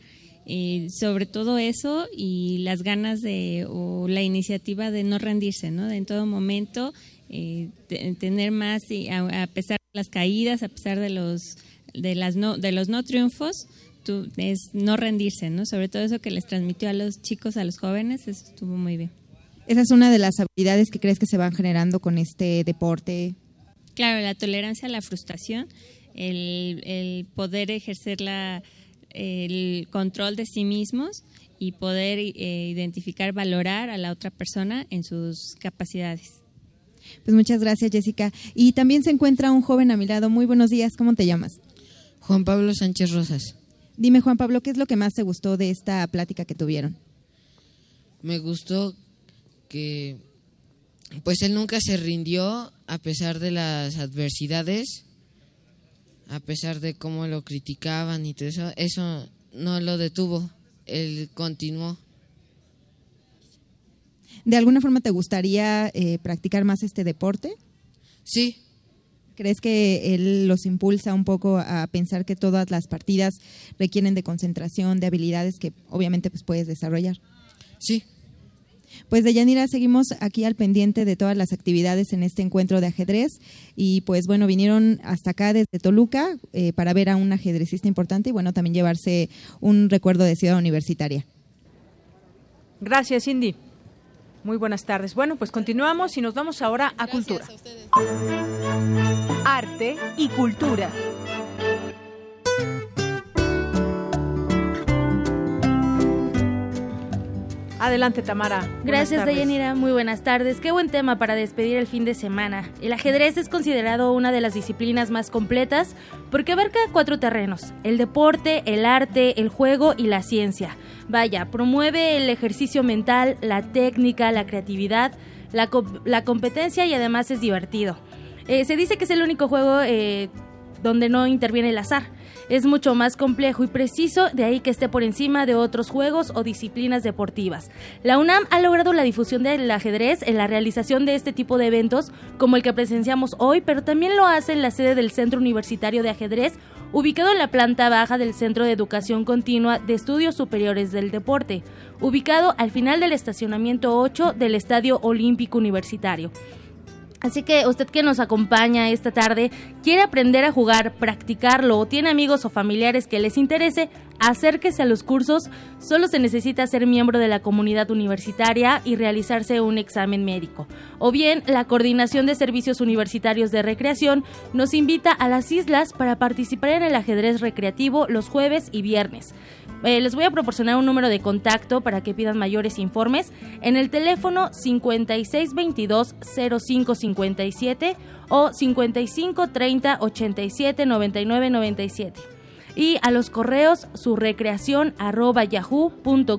eh, sobre todo eso y las ganas de o la iniciativa de no rendirse, ¿no? En todo momento eh, te- tener más y a, a pesar de las caídas, a pesar de los de las no de los no triunfos, tú, es no rendirse, ¿no? Sobre todo eso que les transmitió a los chicos, a los jóvenes, eso estuvo muy bien. Esa es una de las habilidades que crees que se van generando con este deporte. Claro, la tolerancia a la frustración, el, el poder ejercer la, el control de sí mismos y poder eh, identificar, valorar a la otra persona en sus capacidades. Pues muchas gracias, Jessica. Y también se encuentra un joven a mi lado. Muy buenos días, ¿cómo te llamas? Juan Pablo Sánchez Rosas. Dime, Juan Pablo, ¿qué es lo que más te gustó de esta plática que tuvieron? Me gustó que pues él nunca se rindió a pesar de las adversidades, a pesar de cómo lo criticaban y todo eso, eso no lo detuvo, él continuó. ¿De alguna forma te gustaría eh, practicar más este deporte? Sí. ¿Crees que él los impulsa un poco a pensar que todas las partidas requieren de concentración, de habilidades que obviamente pues puedes desarrollar? Sí. Pues de Yanira seguimos aquí al pendiente de todas las actividades en este encuentro de ajedrez y pues bueno, vinieron hasta acá desde Toluca eh, para ver a un ajedrecista importante y bueno, también llevarse un recuerdo de ciudad universitaria. Gracias, Cindy. Muy buenas tardes. Bueno, pues continuamos y nos vamos ahora a cultura. Arte y cultura. Adelante, Tamara. Gracias, Deyanira. Muy buenas tardes. Qué buen tema para despedir el fin de semana. El ajedrez es considerado una de las disciplinas más completas porque abarca cuatro terrenos: el deporte, el arte, el juego y la ciencia. Vaya, promueve el ejercicio mental, la técnica, la creatividad, la, la competencia y además es divertido. Eh, se dice que es el único juego eh, donde no interviene el azar es mucho más complejo y preciso, de ahí que esté por encima de otros juegos o disciplinas deportivas. La UNAM ha logrado la difusión del ajedrez en la realización de este tipo de eventos, como el que presenciamos hoy, pero también lo hace en la sede del Centro Universitario de Ajedrez, ubicado en la planta baja del Centro de Educación Continua de Estudios Superiores del Deporte, ubicado al final del estacionamiento 8 del Estadio Olímpico Universitario. Así que usted que nos acompaña esta tarde quiere aprender a jugar, practicarlo o tiene amigos o familiares que les interese, acérquese a los cursos. Solo se necesita ser miembro de la comunidad universitaria y realizarse un examen médico. O bien, la Coordinación de Servicios Universitarios de Recreación nos invita a las islas para participar en el ajedrez recreativo los jueves y viernes. Eh, les voy a proporcionar un número de contacto para que pidan mayores informes en el teléfono 5622 0557 o 5530 87 99 97 y a los correos su recreación arroba yahoo.com.mx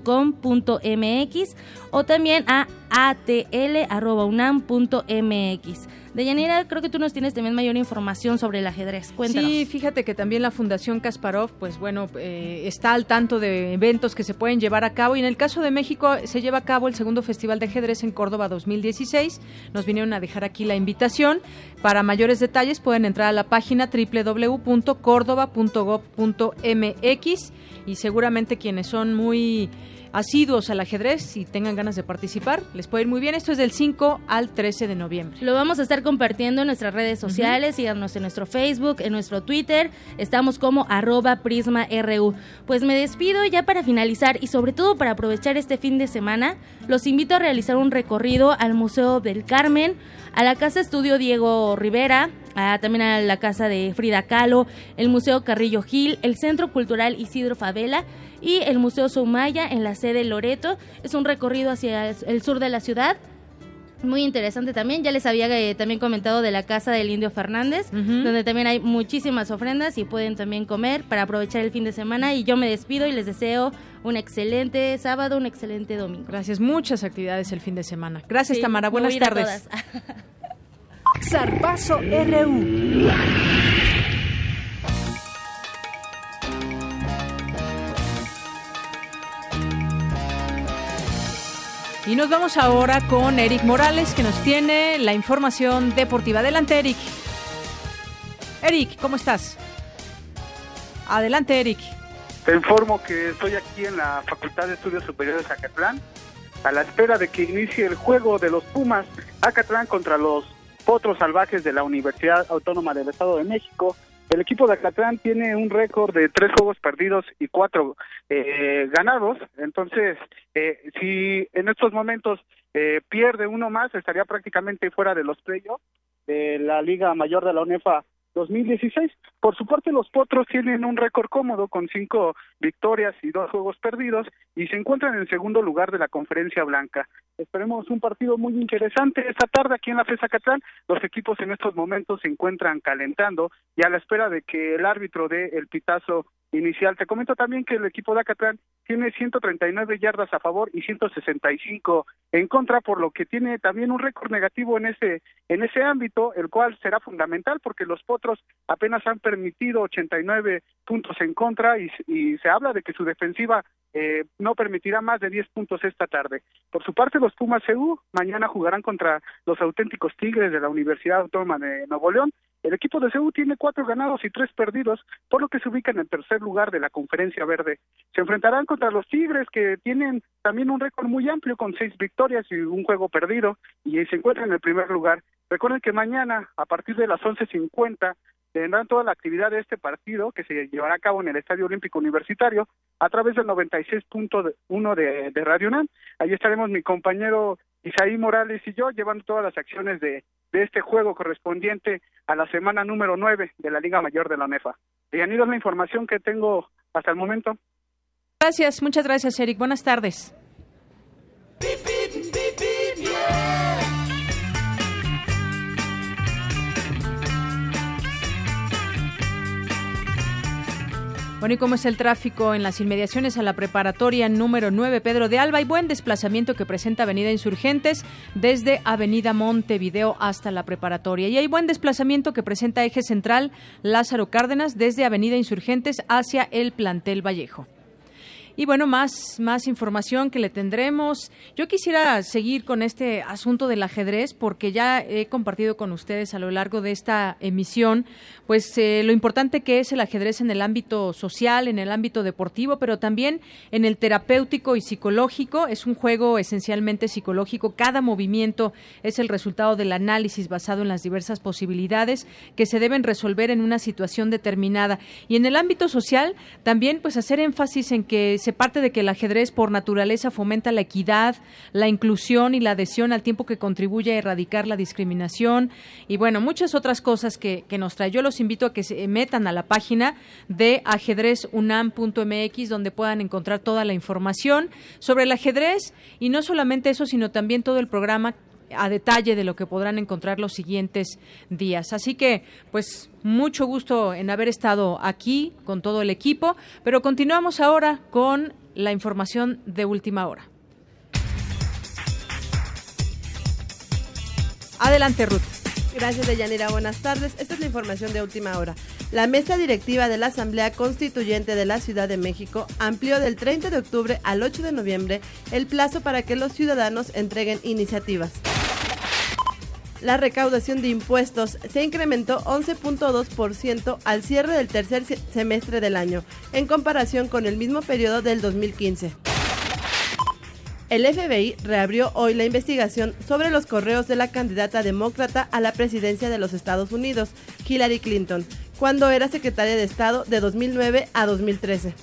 o también a atl arroba unam.mx. Deyanira, creo que tú nos tienes también mayor información sobre el ajedrez. Cuéntanos. Sí, fíjate que también la Fundación Kasparov, pues bueno, eh, está al tanto de eventos que se pueden llevar a cabo. Y en el caso de México, se lleva a cabo el segundo Festival de Ajedrez en Córdoba 2016. Nos vinieron a dejar aquí la invitación. Para mayores detalles, pueden entrar a la página www.cordoba.gov.mx y seguramente quienes son muy asiduos al ajedrez y tengan ganas de participar, les puede ir muy bien. Esto es del 5 al 13 de noviembre. Lo vamos a estar compartiendo en nuestras redes sociales, síganos en nuestro Facebook, en nuestro Twitter, estamos como arroba prisma.ru. Pues me despido ya para finalizar y sobre todo para aprovechar este fin de semana, los invito a realizar un recorrido al Museo del Carmen, a la Casa Estudio Diego Rivera, también a la Casa de Frida Kahlo, el Museo Carrillo Gil, el Centro Cultural Isidro Favela y el Museo Sumaya en la sede Loreto. Es un recorrido hacia el sur de la ciudad. Muy interesante también. Ya les había eh, también comentado de la casa del Indio Fernández, donde también hay muchísimas ofrendas y pueden también comer para aprovechar el fin de semana. Y yo me despido y les deseo un excelente sábado, un excelente domingo. Gracias. Muchas actividades el fin de semana. Gracias, Tamara. Buenas tardes. Zarpazo RU. Y nos vamos ahora con Eric Morales, que nos tiene la información deportiva. Adelante, Eric. Eric, ¿cómo estás? Adelante, Eric. Te informo que estoy aquí en la Facultad de Estudios Superiores de Acatlán, a la espera de que inicie el juego de los Pumas Acatlán contra los Potros Salvajes de la Universidad Autónoma del Estado de México. El equipo de Acatlán tiene un récord de tres juegos perdidos y cuatro eh, ganados. Entonces, eh, si en estos momentos eh, pierde uno más, estaría prácticamente fuera de los playoffs de la Liga Mayor de la UNEFA 2016. Por su parte, los Potros tienen un récord cómodo con cinco victorias y dos juegos perdidos y se encuentran en segundo lugar de la Conferencia Blanca. Esperemos un partido muy interesante esta tarde aquí en la FESA Catlán. Los equipos en estos momentos se encuentran calentando y a la espera de que el árbitro dé el pitazo inicial. Te comento también que el equipo de Acatlán tiene 139 yardas a favor y 165 en contra, por lo que tiene también un récord negativo en ese en ese ámbito, el cual será fundamental porque los Potros apenas han permitido 89 puntos en contra y, y se habla de que su defensiva eh, no permitirá más de 10 puntos esta tarde. Por su parte, los Pumas CU mañana jugarán contra los auténticos Tigres de la Universidad Autónoma de Nuevo León. El equipo de CU tiene cuatro ganados y tres perdidos, por lo que se ubica en el tercer lugar de la Conferencia Verde. Se enfrentarán contra los Tigres, que tienen también un récord muy amplio con seis victorias y un juego perdido, y se encuentran en el primer lugar. Recuerden que mañana, a partir de las 11.50, tendrán toda la actividad de este partido que se llevará a cabo en el Estadio Olímpico Universitario a través del 96.1 de, de Radio UNAM. Ahí estaremos mi compañero Isaí Morales y yo llevando todas las acciones de, este juego correspondiente a la semana número 9 de la Liga Mayor de la UNEFA. Es la información que tengo hasta el momento. Gracias, muchas gracias, Eric. Buenas tardes. Bueno, ¿y cómo es el tráfico en las inmediaciones a la preparatoria número 9 Pedro de Alba? y buen desplazamiento que presenta Avenida Insurgentes desde Avenida Montevideo hasta la preparatoria. Y hay buen desplazamiento que presenta Eje Central Lázaro Cárdenas desde Avenida Insurgentes hacia el plantel Vallejo. Y bueno, más, más información que le tendremos. Yo quisiera seguir con este asunto del ajedrez porque ya he compartido con ustedes a lo largo de esta emisión, pues eh, lo importante que es el ajedrez en el ámbito social, en el ámbito deportivo, pero también en el terapéutico y psicológico. Es un juego esencialmente psicológico. Cada movimiento es el resultado del análisis basado en las diversas posibilidades que se deben resolver en una situación determinada. Y en el ámbito social, también pues hacer énfasis en que se parte de que el ajedrez por naturaleza fomenta la equidad, la inclusión y la adhesión al tiempo que contribuye a erradicar la discriminación y bueno, muchas otras cosas que, nos trae. Yo los invito a que se metan a la página de ajedrezunam.mx donde puedan encontrar toda la información sobre el ajedrez y no solamente eso, sino también todo el programa a detalle de lo que podrán encontrar los siguientes días. Así que, pues, mucho gusto en haber estado aquí con todo el equipo, pero continuamos ahora con la información de última hora. Adelante, Ruth. Gracias, Deyanira. Buenas tardes. Esta es la información de última hora. La mesa directiva de la Asamblea Constituyente de la Ciudad de México amplió del 30 de octubre al 8 de noviembre el plazo para que los ciudadanos entreguen iniciativas la recaudación de impuestos se incrementó 11.2% al cierre del tercer semestre del año, en comparación con el mismo periodo del 2015. El FBI reabrió hoy la investigación sobre los correos de la candidata demócrata a la presidencia de los Estados Unidos, Hillary Clinton, cuando era secretaria de Estado de 2009 a 2013.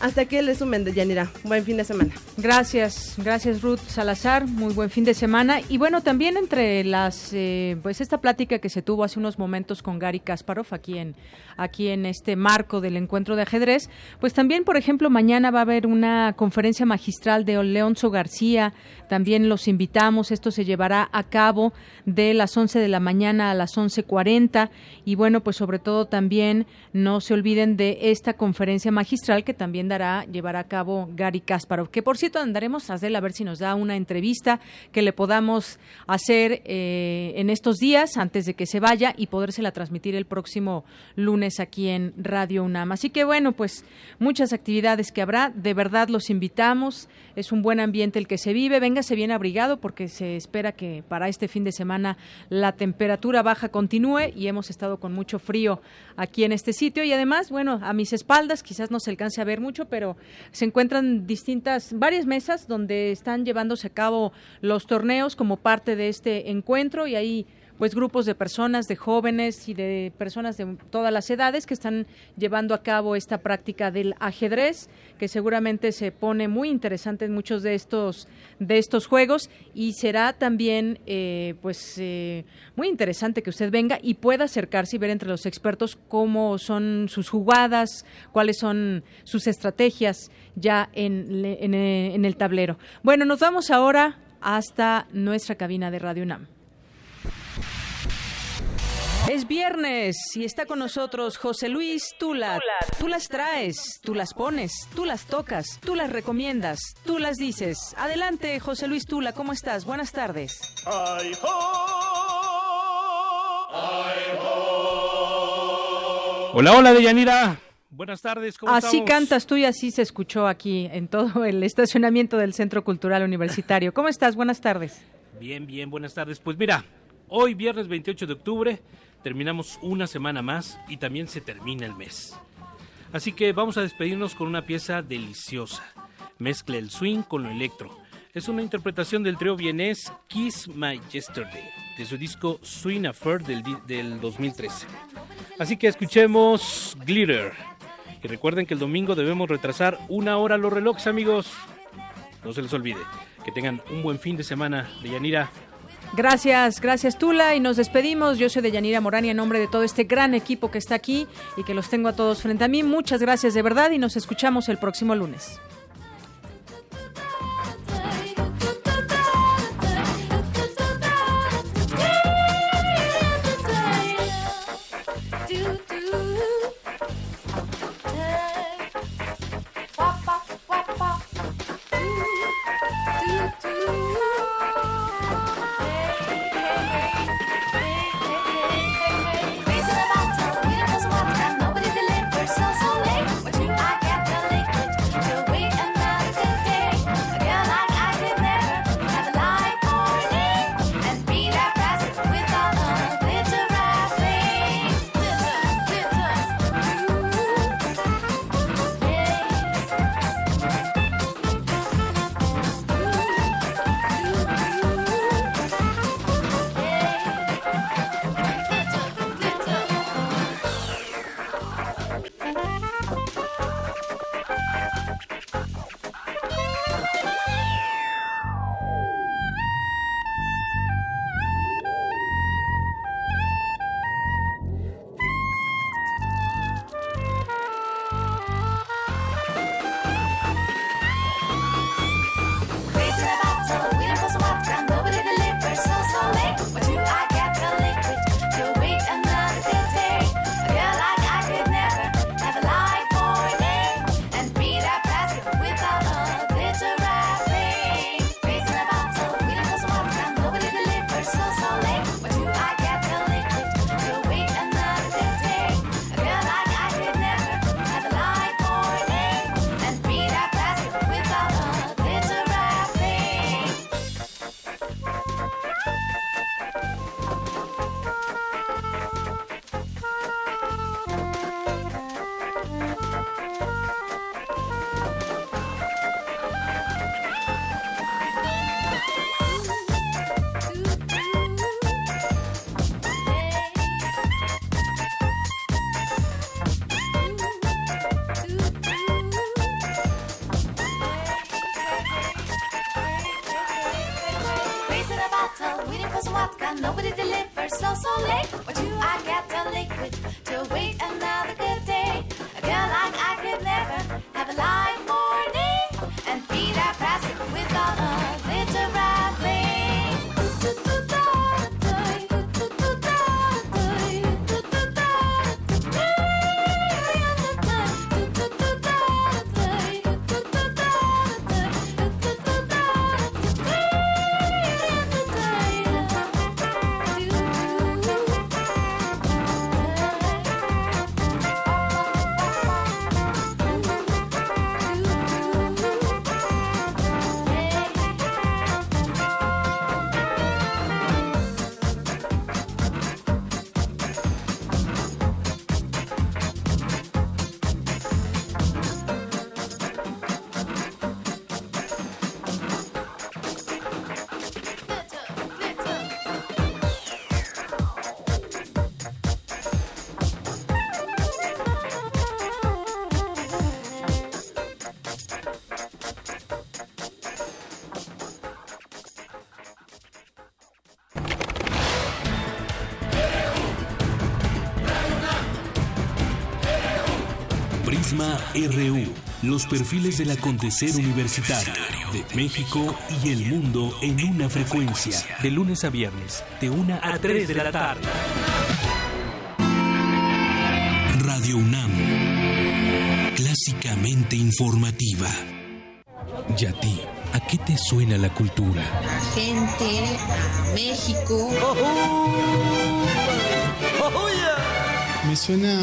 Hasta aquí el resumen de Yanira. Buen fin de semana. Gracias, gracias Ruth Salazar. Muy buen fin de semana. Y bueno, también entre las, eh, pues esta plática que se tuvo hace unos momentos con Gary Kasparov aquí en, aquí en este marco del encuentro de ajedrez, pues también, por ejemplo, mañana va a haber una conferencia magistral de Leonzo García. También los invitamos. Esto se llevará a cabo de las 11 de la mañana a las 11.40. Y bueno, pues sobre todo también no se olviden de esta conferencia magistral que también dará, llevará a cabo Gary Kasparov, que por cierto andaremos de él a ver si nos da una entrevista que le podamos hacer eh, en estos días antes de que se vaya y podérsela transmitir el próximo lunes aquí en Radio UNAM. Así que bueno, pues muchas actividades que habrá, de verdad los invitamos, es un buen ambiente el que se vive, véngase bien abrigado porque se espera que para este fin de semana la temperatura baja continúe y hemos estado con mucho frío aquí en este sitio. Y además, bueno, a mis espaldas quizás no se alcance a ver mucho, pero se encuentran distintas, varias mesas donde están llevándose a cabo los torneos como parte de este encuentro y ahí pues grupos de personas, de jóvenes y de personas de todas las edades que están llevando a cabo esta práctica del ajedrez, que seguramente se pone muy interesante en muchos de estos de estos juegos y será también eh, pues eh, muy interesante que usted venga y pueda acercarse y ver entre los expertos cómo son sus jugadas, cuáles son sus estrategias ya en, en el tablero. Bueno, nos vamos ahora hasta nuestra cabina de Radio UNAM. Es viernes y está con nosotros José Luis Tula. Tú las traes, tú las pones, tú las tocas, tú las recomiendas, tú las dices. Adelante, José Luis Tula, ¿cómo estás? Buenas tardes. Hola, hola, Deyanira. Buenas tardes, ¿cómo Así cantas tú y así se escuchó aquí en todo el estacionamiento del Centro Cultural Universitario. ¿Cómo estás? Buenas tardes. Bien, bien, buenas tardes. Pues mira, hoy viernes 28 de octubre terminamos una semana más y también se termina el mes. Así que vamos a despedirnos con una pieza deliciosa. Mezcla el swing con lo electro. Es una interpretación del trío vienés Kiss My Yesterday, de su disco Swing Affair del, del 2013. Así que escuchemos Glitter. Y recuerden que el domingo debemos retrasar una hora los relojes, amigos. No se les olvide. Que tengan un buen fin de semana. De Yanira, Gracias, gracias Tula y nos despedimos. Yo soy de Yanira Morani en nombre de todo este gran equipo que está aquí y que los tengo a todos frente a mí. Muchas gracias de verdad y nos escuchamos el próximo lunes. Prisma RU, los perfiles del acontecer universitario de México y el mundo en una frecuencia. De lunes a viernes, de 1 a 3 de la tarde. Radio UNAM, clásicamente informativa. ¿Y a ti, a qué te suena la cultura? a gente, a México. Me suena